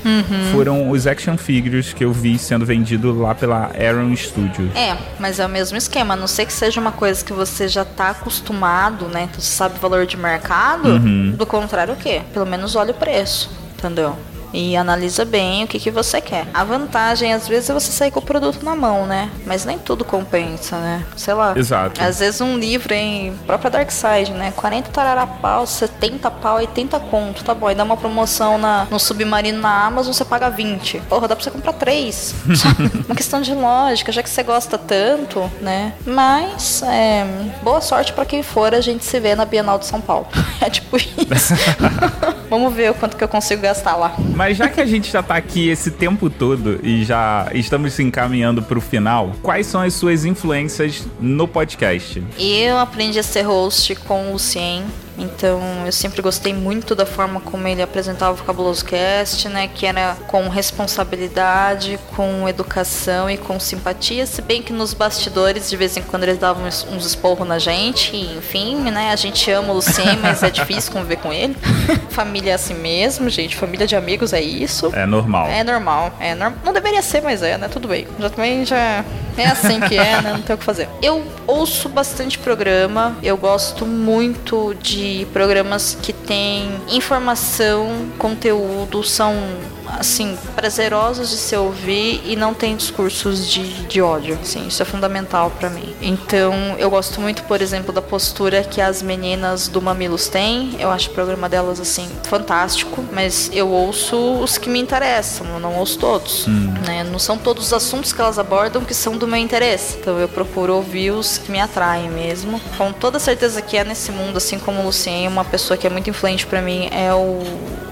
Foram os action figures que eu vi sendo vendido lá pela Aaron Studios. É, mas é o mesmo esquema. A não ser que seja uma coisa que você já tá acostumado, né? Então você sabe o valor de mercado. Do contrário, o quê? Pelo menos olha o preço, entendeu? E analisa bem o que, que você quer. A vantagem, às vezes, é você sair com o produto na mão, né? Mas nem tudo compensa, né? Sei lá. Exato. Às vezes um livro em própria Dark Side, né? 40 tarará pau, 70 pau, 80 conto. Tá bom, aí dá uma promoção na, no Submarino na Amazon, você paga 20. Porra, dá pra você comprar 3. uma questão de lógica, já que você gosta tanto, né? Mas, é, boa sorte pra quem for, a gente se vê na Bienal de São Paulo. É tipo isso. Vamos ver o quanto que eu consigo gastar lá. Mas já que a gente já tá aqui esse tempo todo e já estamos se encaminhando pro final, quais são as suas influências no podcast? Eu aprendi a ser host com o Lucien. Então, eu sempre gostei muito da forma como ele apresentava o Cabuloso Cast, né? Que era com responsabilidade, com educação e com simpatia. Se bem que nos bastidores, de vez em quando, eles davam uns, uns esporros na gente. E, enfim, né? A gente ama o Lucien, mas é difícil conviver com ele. Família é assim mesmo, gente. Família de amigos é isso. É normal. É normal. É norm... Não deveria ser, mas é, né? Tudo bem. Já também já é assim que é, né? Não tem o que fazer. Eu ouço bastante programa. Eu gosto muito de programas que têm informação, conteúdo, são assim, prazerosos de se ouvir e não tem discursos de, de ódio. Sim, isso é fundamental pra mim. Então, eu gosto muito, por exemplo, da postura que as meninas do Mamilos têm. Eu acho o programa delas, assim, fantástico. Mas eu ouço os que me interessam, eu não ouço todos. Né? Não são todos os assuntos que elas abordam que são do meu interesse. Então, eu procuro ouvir os que me atraem mesmo. Com toda certeza que é nesse mundo, assim como o Lucien, uma pessoa que é muito influente pra mim é o,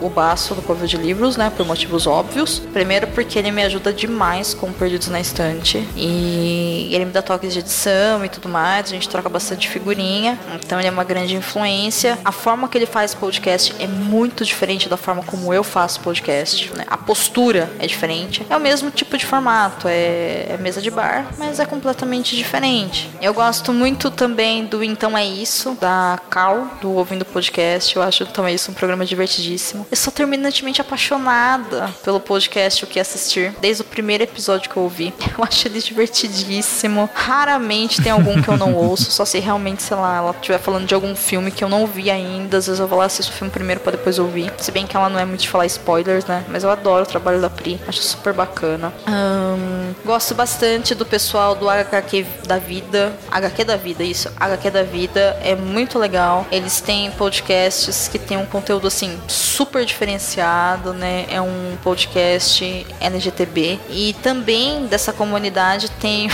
o Baço do Povo de Livros, né? Por motivos óbvios. Primeiro porque ele me ajuda demais com Perdidos na Estante. E ele me dá toques de edição e tudo mais. A gente troca bastante figurinha. Então ele é uma grande influência. A forma que ele faz podcast é muito diferente da forma como eu faço podcast. né? A postura é diferente. É o mesmo tipo de formato. É, é mesa de bar, mas é completamente diferente. Eu gosto muito também do Então É Isso, da Cal, do Ouvindo Podcast. Eu acho Então É Isso um programa divertidíssimo. Eu sou terminantemente apaixonada pelo podcast O Que Assistir, desde o primeiro episódio que eu ouvi. Eu acho ele divertidíssimo. Raramente tem algum que eu não ouço, só se realmente, sei lá, ela estiver falando de algum filme que eu não vi ainda. Às vezes eu vou lá assistir o filme primeiro pra depois ouvir. Se bem que ela não é muito de falar spoilers, né? Mas eu adoro o trabalho da Pri, acho super bacana. Ahn, gosto bastante do pessoal do HQ da Vida. HQ da Vida, isso. HQ da Vida é muito legal. Eles têm podcasts que tem um conteúdo assim super diferenciado, né? É um podcast LGTB. E também dessa comunidade tem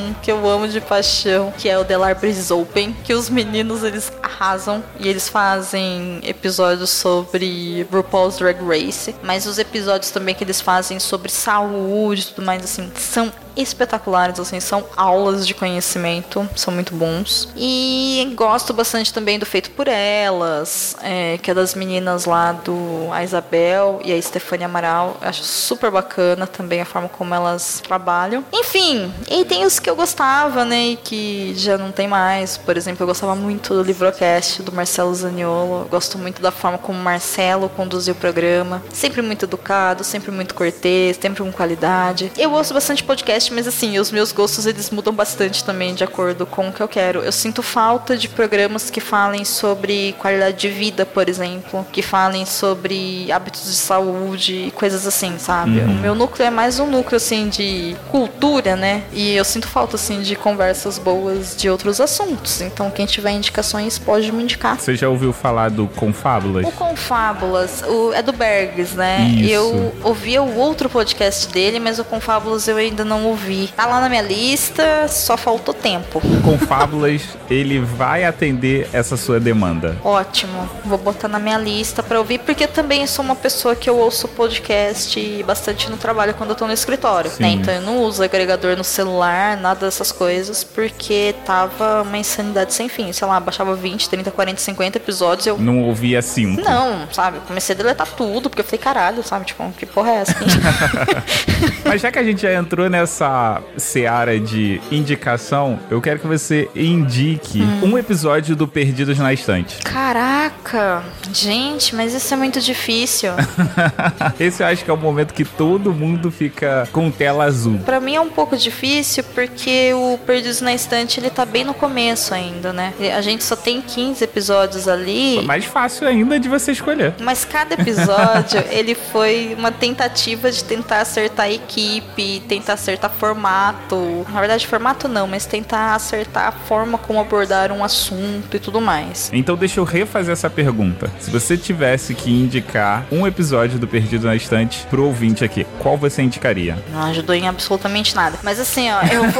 um que eu amo de paixão, que é o The Libraries Open, que os meninos eles arrasam e eles fazem episódios sobre RuPaul's Drag Race, mas os episódios também que eles fazem sobre saúde e tudo mais assim, são espetaculares, assim, são aulas de conhecimento, são muito bons. E gosto bastante também do Feito por Elas, é, que é das meninas lá do a Isabel e a Stefania Amaral. Acho super bacana também a forma como elas trabalham. Enfim, e tem os que eu gostava, né, e que já não tem mais. Por exemplo, eu gostava muito do Livrocast do Marcelo Zaniolo. Eu gosto muito da forma como o Marcelo conduziu o programa. Sempre muito educado, sempre muito cortês, sempre com qualidade. Eu ouço bastante podcast, mas assim, os meus gostos eles mudam bastante também de acordo com o que eu quero. Eu sinto falta de programas que falem sobre qualidade de vida, por exemplo, que falem sobre hábitos de saúde e coisas assim, sabe? O meu núcleo é mais um núcleo assim de cultura, né? E eu sinto falta assim de conversas boas de outros assuntos. Então, quem tiver indicações pode me indicar. Você já ouviu falar do Confábulas? O Confábulas, o, é do Bergs, né? Isso. Eu ouvia o outro podcast dele, mas o Confábulas eu ainda não ouvir. Tá lá na minha lista, só faltou tempo. Confábulas, ele vai atender essa sua demanda. Ótimo. Vou botar na minha lista pra ouvir, porque eu também sou uma pessoa que eu ouço podcast bastante no trabalho quando eu tô no escritório, né? Então eu não uso agregador no celular, nada dessas coisas, porque tava uma insanidade sem fim. Sei lá, baixava 20, 30, 40, 50 episódios, eu Não ouvia cinco. Não, sabe? Comecei a deletar tudo, porque eu falei, caralho, sabe? Tipo, que porra é essa? Mas já que a gente já entrou nessa seara de indicação, eu quero que você indique Hum. um episódio do Perdidos na Estante. Caraca! Gente, mas isso é muito difícil. Esse eu acho que é o momento que todo mundo fica com tela azul. Pra mim é um pouco difícil porque o Perdidos na Estante ele tá bem no começo ainda, né? A gente só tem 15 episódios ali. Mais fácil ainda de você escolher. Mas cada episódio, ele foi uma tentativa de tentar acertar a equipe, tentar acertar formato. Na verdade, formato não, mas tentar acertar a forma como abordar um assunto e tudo mais. Então deixa eu refazer essa pergunta. Se você tivesse que indicar um episódio do Perdido na Estante pro ouvinte aqui, qual você indicaria? Não ajudou em absolutamente nada. Mas assim, ó, eu vou,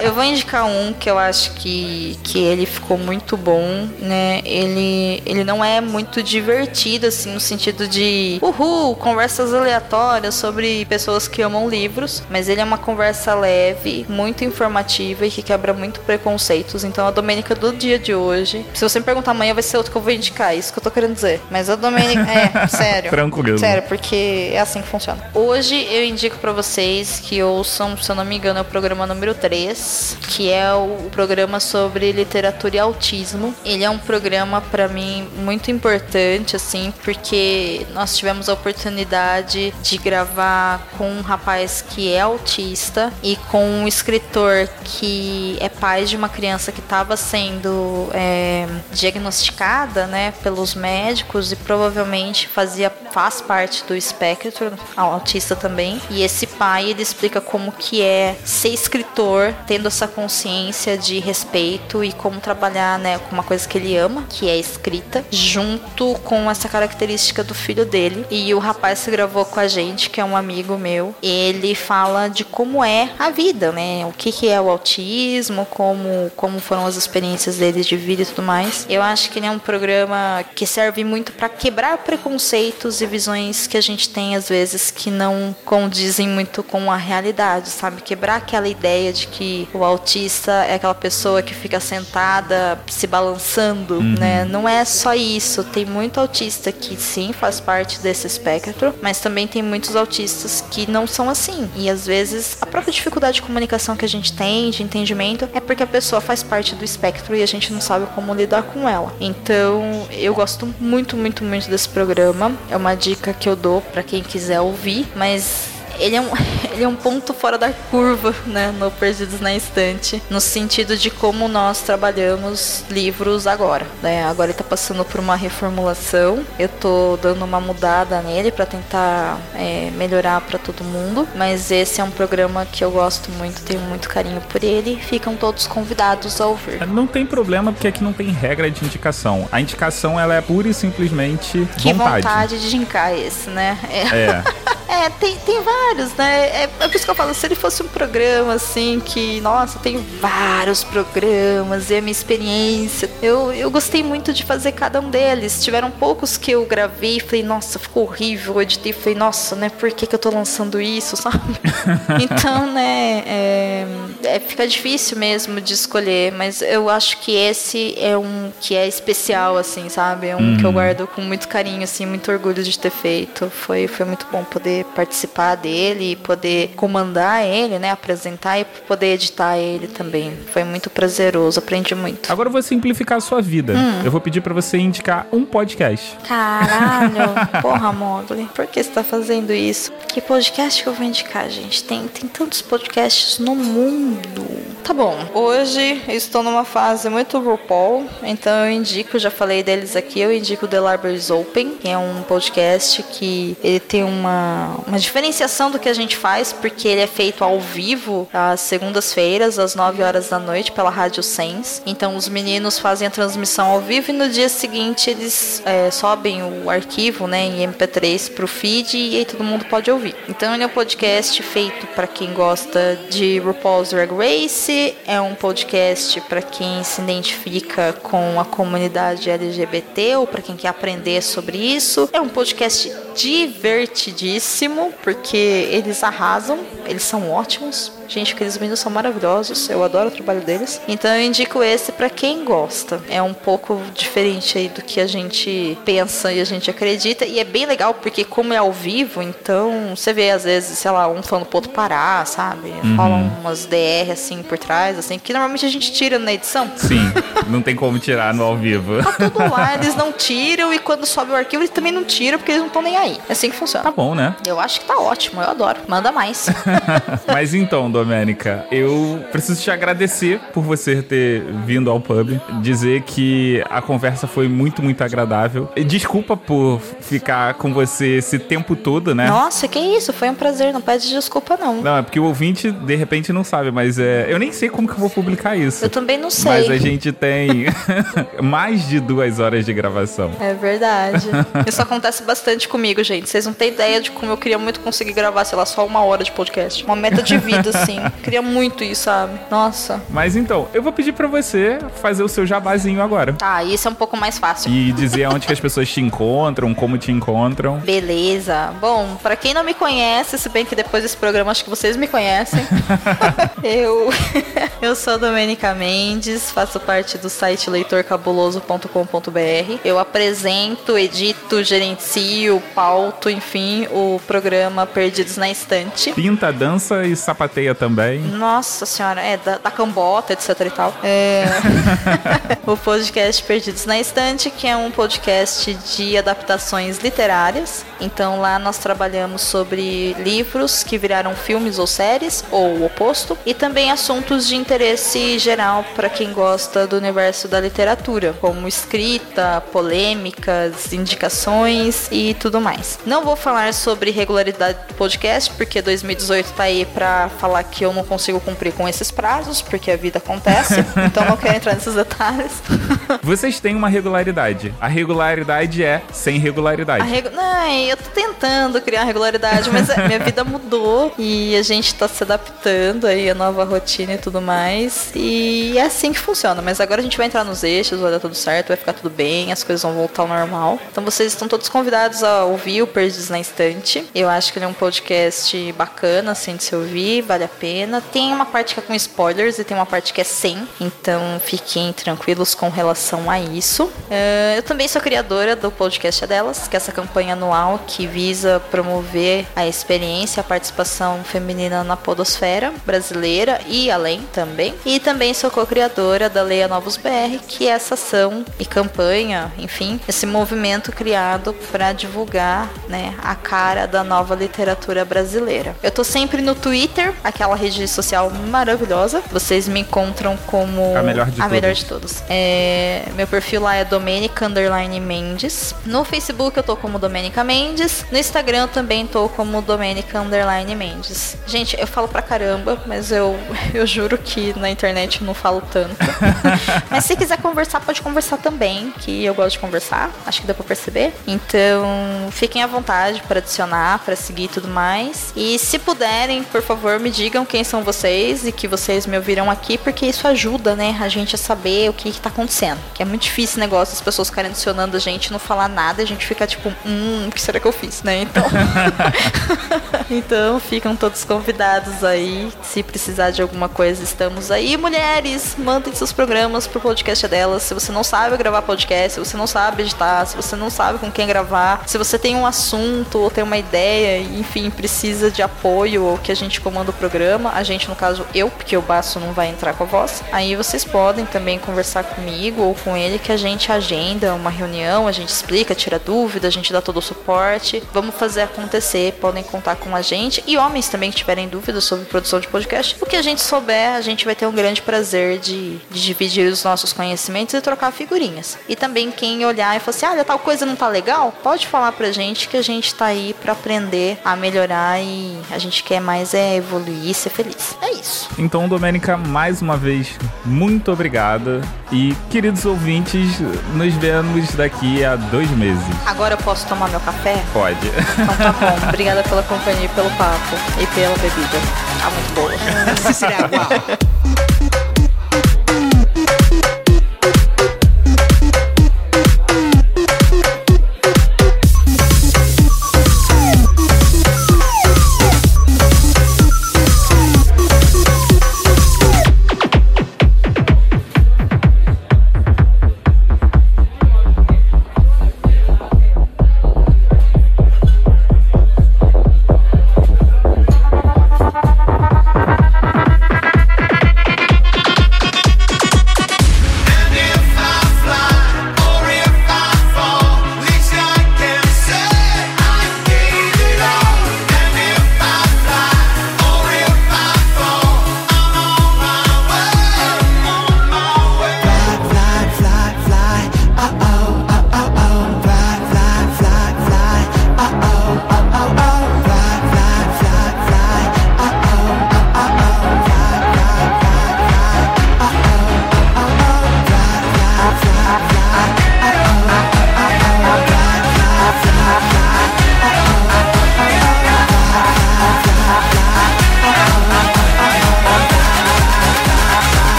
eu vou indicar um que eu acho que, que ele ficou muito bom, né? Ele, ele não é muito divertido, assim, no sentido de uhul, conversas aleatórias sobre pessoas que amam livros, mas ele é uma conversa leve, muito informativa e que quebra muito preconceitos. Então a Domênica do dia de hoje, se você me perguntar amanhã, vai ser outro que eu vou indicar, é isso que eu tô querendo dizer. Mas a Domênica, é, sério. Tranquilo. Sério, porque é assim que funciona. Hoje eu indico pra vocês que ouçam, se eu não me engano, é o programa número 3, que é o programa sobre literatura e autismo. Ele é um programa pra mim muito importante, assim, porque nós tivemos a oportunidade de gravar com um rapaz que é autista e com um escritor que é pai de uma criança que estava sendo é, diagnosticada, né, pelos médicos e provavelmente fazia faz parte do espectro autista também. E esse pai ele explica como que é ser escritor, tendo essa consciência de respeito e como trabalhar, né, com uma coisa que ele ama, que é escrita, junto com essa característica do filho dele. E o rapaz que gravou com a gente, que é um amigo meu, ele fala de como é a vida, né? O que, que é o autismo, como, como foram as experiências dele de vida e tudo mais. Eu acho que ele é um programa que serve muito para quebrar preconceitos e visões que a gente tem às vezes que não condizem muito com a realidade, sabe? Quebrar aquela ideia de que o autista é aquela pessoa que fica sentada se balançando, né? Não é só isso. Tem muito autista que sim faz parte desse espectro, mas também tem muitos autistas que não são assim. E às vezes a própria dificuldade de comunicação que a gente tem, de entendimento, é porque a pessoa faz parte do espectro e a gente não sabe como lidar com ela. Então, eu gosto muito, muito, muito desse programa. É uma dica que eu dou para quem quiser ouvir, mas ele é, um, ele é um ponto fora da curva, né, no Perdidos na Estante, no sentido de como nós trabalhamos livros agora, né? Agora ele tá passando por uma reformulação, eu tô dando uma mudada nele para tentar é, melhorar para todo mundo, mas esse é um programa que eu gosto muito, tenho muito carinho por ele, ficam todos convidados a ouvir. Não tem problema porque aqui não tem regra de indicação. A indicação ela é pura e simplesmente Que vontade. vontade de jincar esse, né? É. É. É, tem, tem vários, né? É, é por isso que eu falo, se ele fosse um programa assim, que, nossa, tem vários programas, e a minha experiência. Eu, eu gostei muito de fazer cada um deles. Tiveram poucos que eu gravei e falei, nossa, ficou horrível. Eu editei e falei, nossa, né? Por que, que eu tô lançando isso, sabe? então, né, é, é, fica difícil mesmo de escolher, mas eu acho que esse é um que é especial, assim, sabe? É um que eu guardo com muito carinho, assim, muito orgulho de ter feito. Foi, foi muito bom poder participar dele e poder comandar ele, né? Apresentar e poder editar ele também. Foi muito prazeroso, aprendi muito. Agora eu vou simplificar a sua vida. Hum. Eu vou pedir pra você indicar um podcast. Caralho, porra, Mogli, por que você tá fazendo isso? Que podcast que eu vou indicar, gente? Tem, tem tantos podcasts no mundo. Tá bom, hoje eu estou numa fase muito RuPaul, então eu indico, já falei deles aqui, eu indico The Libraries Open, que é um podcast que ele tem uma uma, diferenciação do que a gente faz, porque ele é feito ao vivo, às segundas-feiras, às 9 horas da noite, pela Rádio Sens. Então os meninos fazem a transmissão ao vivo e no dia seguinte eles é, sobem o arquivo né, em MP3 pro feed e aí todo mundo pode ouvir. Então ele é um podcast feito para quem gosta de RuPaul's Drag Race, é um podcast para quem se identifica com a comunidade LGBT ou para quem quer aprender sobre isso. É um podcast divertidíssimo, porque eles arrasam, eles são ótimos. Gente, aqueles meninos são maravilhosos, eu adoro o trabalho deles. Então eu indico esse para quem gosta. É um pouco diferente aí do que a gente pensa e a gente acredita. E é bem legal porque, como é ao vivo, então você vê às vezes, sei lá, um falando pro outro parar, sabe? Falam umas DR assim por trás, assim, que normalmente a gente tira na edição. Sim, não tem como tirar no ao vivo. Tá tudo lá, eles não tiram e quando sobe o arquivo eles também não tiram porque eles não estão nem aí. É assim que funciona. Tá bom, né? Eu acho que tá ótimo, eu adoro. Manda mais. Mas então, Domênica, eu preciso te agradecer por você ter vindo ao pub, dizer que a conversa foi muito, muito agradável. E Desculpa por ficar com você esse tempo todo, né? Nossa, que isso, foi um prazer, não pede desculpa não. Não, é porque o ouvinte de repente não sabe, mas é, eu nem sei como que eu vou publicar isso. Eu também não sei. Mas a gente tem mais de duas horas de gravação. É verdade. Isso acontece bastante comigo, gente. Vocês não têm ideia de como eu queria muito conseguir gravar, sei lá, só uma hora de podcast. Uma meta de vida, assim. Queria muito isso, sabe? Nossa. Mas então, eu vou pedir pra você fazer o seu jabazinho agora. Tá, isso é um pouco mais fácil. E dizer onde que as pessoas te encontram, como te encontram. Beleza. Bom, pra quem não me conhece, se bem que depois desse programa acho que vocês me conhecem. eu eu sou Domenica Mendes, faço parte do site leitorcabuloso.com.br. Eu apresento, edito, gerencio, pauto, enfim, o programa Perdidos na Estante. Pinta, dança e sapateia também. Nossa senhora, é da, da cambota, etc e tal. É... o podcast Perdidos na Estante, que é um podcast de adaptações literárias. Então lá nós trabalhamos sobre livros que viraram filmes ou séries, ou o oposto, e também assuntos de interesse geral para quem gosta do universo da literatura, como escrita, polêmicas, indicações e tudo mais. Não vou falar sobre regularidade do podcast, porque 2018 tá aí pra falar que eu não consigo cumprir com esses prazos, porque a vida acontece, então não quero entrar nesses detalhes. Vocês têm uma regularidade. A regularidade é sem regularidade. A regu... Não, eu tô tentando criar regularidade, mas a minha vida mudou e a gente tá se adaptando aí à nova rotina e tudo mais. E é assim que funciona. Mas agora a gente vai entrar nos eixos, vai dar tudo certo, vai ficar tudo bem, as coisas vão voltar ao normal. Então vocês estão todos convidados a ouvir o Perdidos na Estante. Eu acho que ele é um podcast bacana, assim, de se ouvir, vale a pena. Tem uma parte que é com spoilers e tem uma parte que é sem. Então fiquem tranquilos com relação a isso. Eh, eu também sou criadora do podcast Delas, que é essa campanha anual que visa promover a experiência, a participação feminina na podosfera brasileira e além também. E também sou co-criadora da Leia Novos BR, que é essa ação e campanha, enfim, esse movimento criado para divulgar, né, a cara da nova literatura brasileira. Eu tô sempre no Twitter, aquela rede social maravilhosa. Vocês me encontram como A melhor de a melhor todas. de todos. É, meu perfil lá é Domenica Underline Mendes. No Facebook eu tô como Domenica Mendes. No Instagram eu também tô como Domenica Underline Mendes. Gente, eu falo pra caramba, mas eu, eu juro que na internet eu não falo tanto. mas se quiser conversar, pode conversar também, que eu gosto de conversar. Acho que deu pra perceber. Então, fiquem à vontade para adicionar, para seguir e tudo mais. E se puderem, por favor, me digam quem são vocês e que vocês me ouviram aqui, porque isso ajuda, né, a gente a saber o que, que tá acontecendo. Que é muito difícil esse negócio, as pessoas ficarem adicionando a gente, não falar nada, a gente fica tipo, hum, o que será que eu fiz, né? Então. então, ficam todos convidados aí. Se precisar de alguma coisa, estamos aí. Mulheres, mandem seus programas pro podcast delas. Se você não sabe gravar podcast, se você não sabe editar, se você não sabe com quem gravar, se você tem um assunto ou tem uma ideia, enfim, precisa de apoio ou que a gente comanda o programa programa. A gente, no caso, eu, porque o baço não vai entrar com a voz. Aí vocês podem também conversar comigo ou com ele que a gente agenda uma reunião, a gente explica, tira dúvida, a gente dá todo o suporte. Vamos fazer acontecer, podem contar com a gente. E homens também que tiverem dúvidas sobre produção de podcast. O que a gente souber, a gente vai ter um grande prazer de, de dividir os nossos conhecimentos e trocar figurinhas. E também quem olhar e falar assim, ah, tal coisa não tá legal, pode falar pra gente que a gente tá aí pra aprender a melhorar e a gente quer mais é evoluir e ser feliz. É isso. Então, Domênica, mais uma vez, muito obrigado. E, queridos ouvintes, nos vemos daqui a dois meses. Agora eu posso tomar meu café? Pode. Então tá bom. Obrigada pela companhia pelo papo. E pela bebida. Tá muito boa. Now,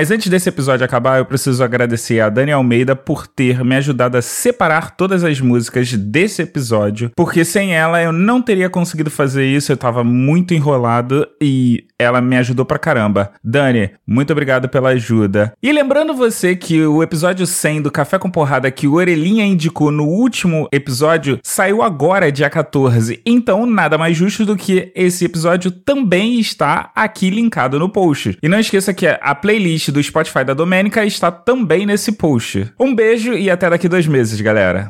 Mas antes desse episódio acabar, eu preciso agradecer a Dani Almeida por ter me ajudado a separar todas as músicas desse episódio, porque sem ela eu não teria conseguido fazer isso, eu tava muito enrolado e ela me ajudou pra caramba. Dani, muito obrigado pela ajuda. E lembrando você que o episódio 100 do Café com Porrada que o Orelhinha indicou no último episódio saiu agora, dia 14. Então, nada mais justo do que esse episódio também está aqui linkado no post. E não esqueça que a do Spotify da Domênica está também nesse post. Um beijo e até daqui dois meses, galera.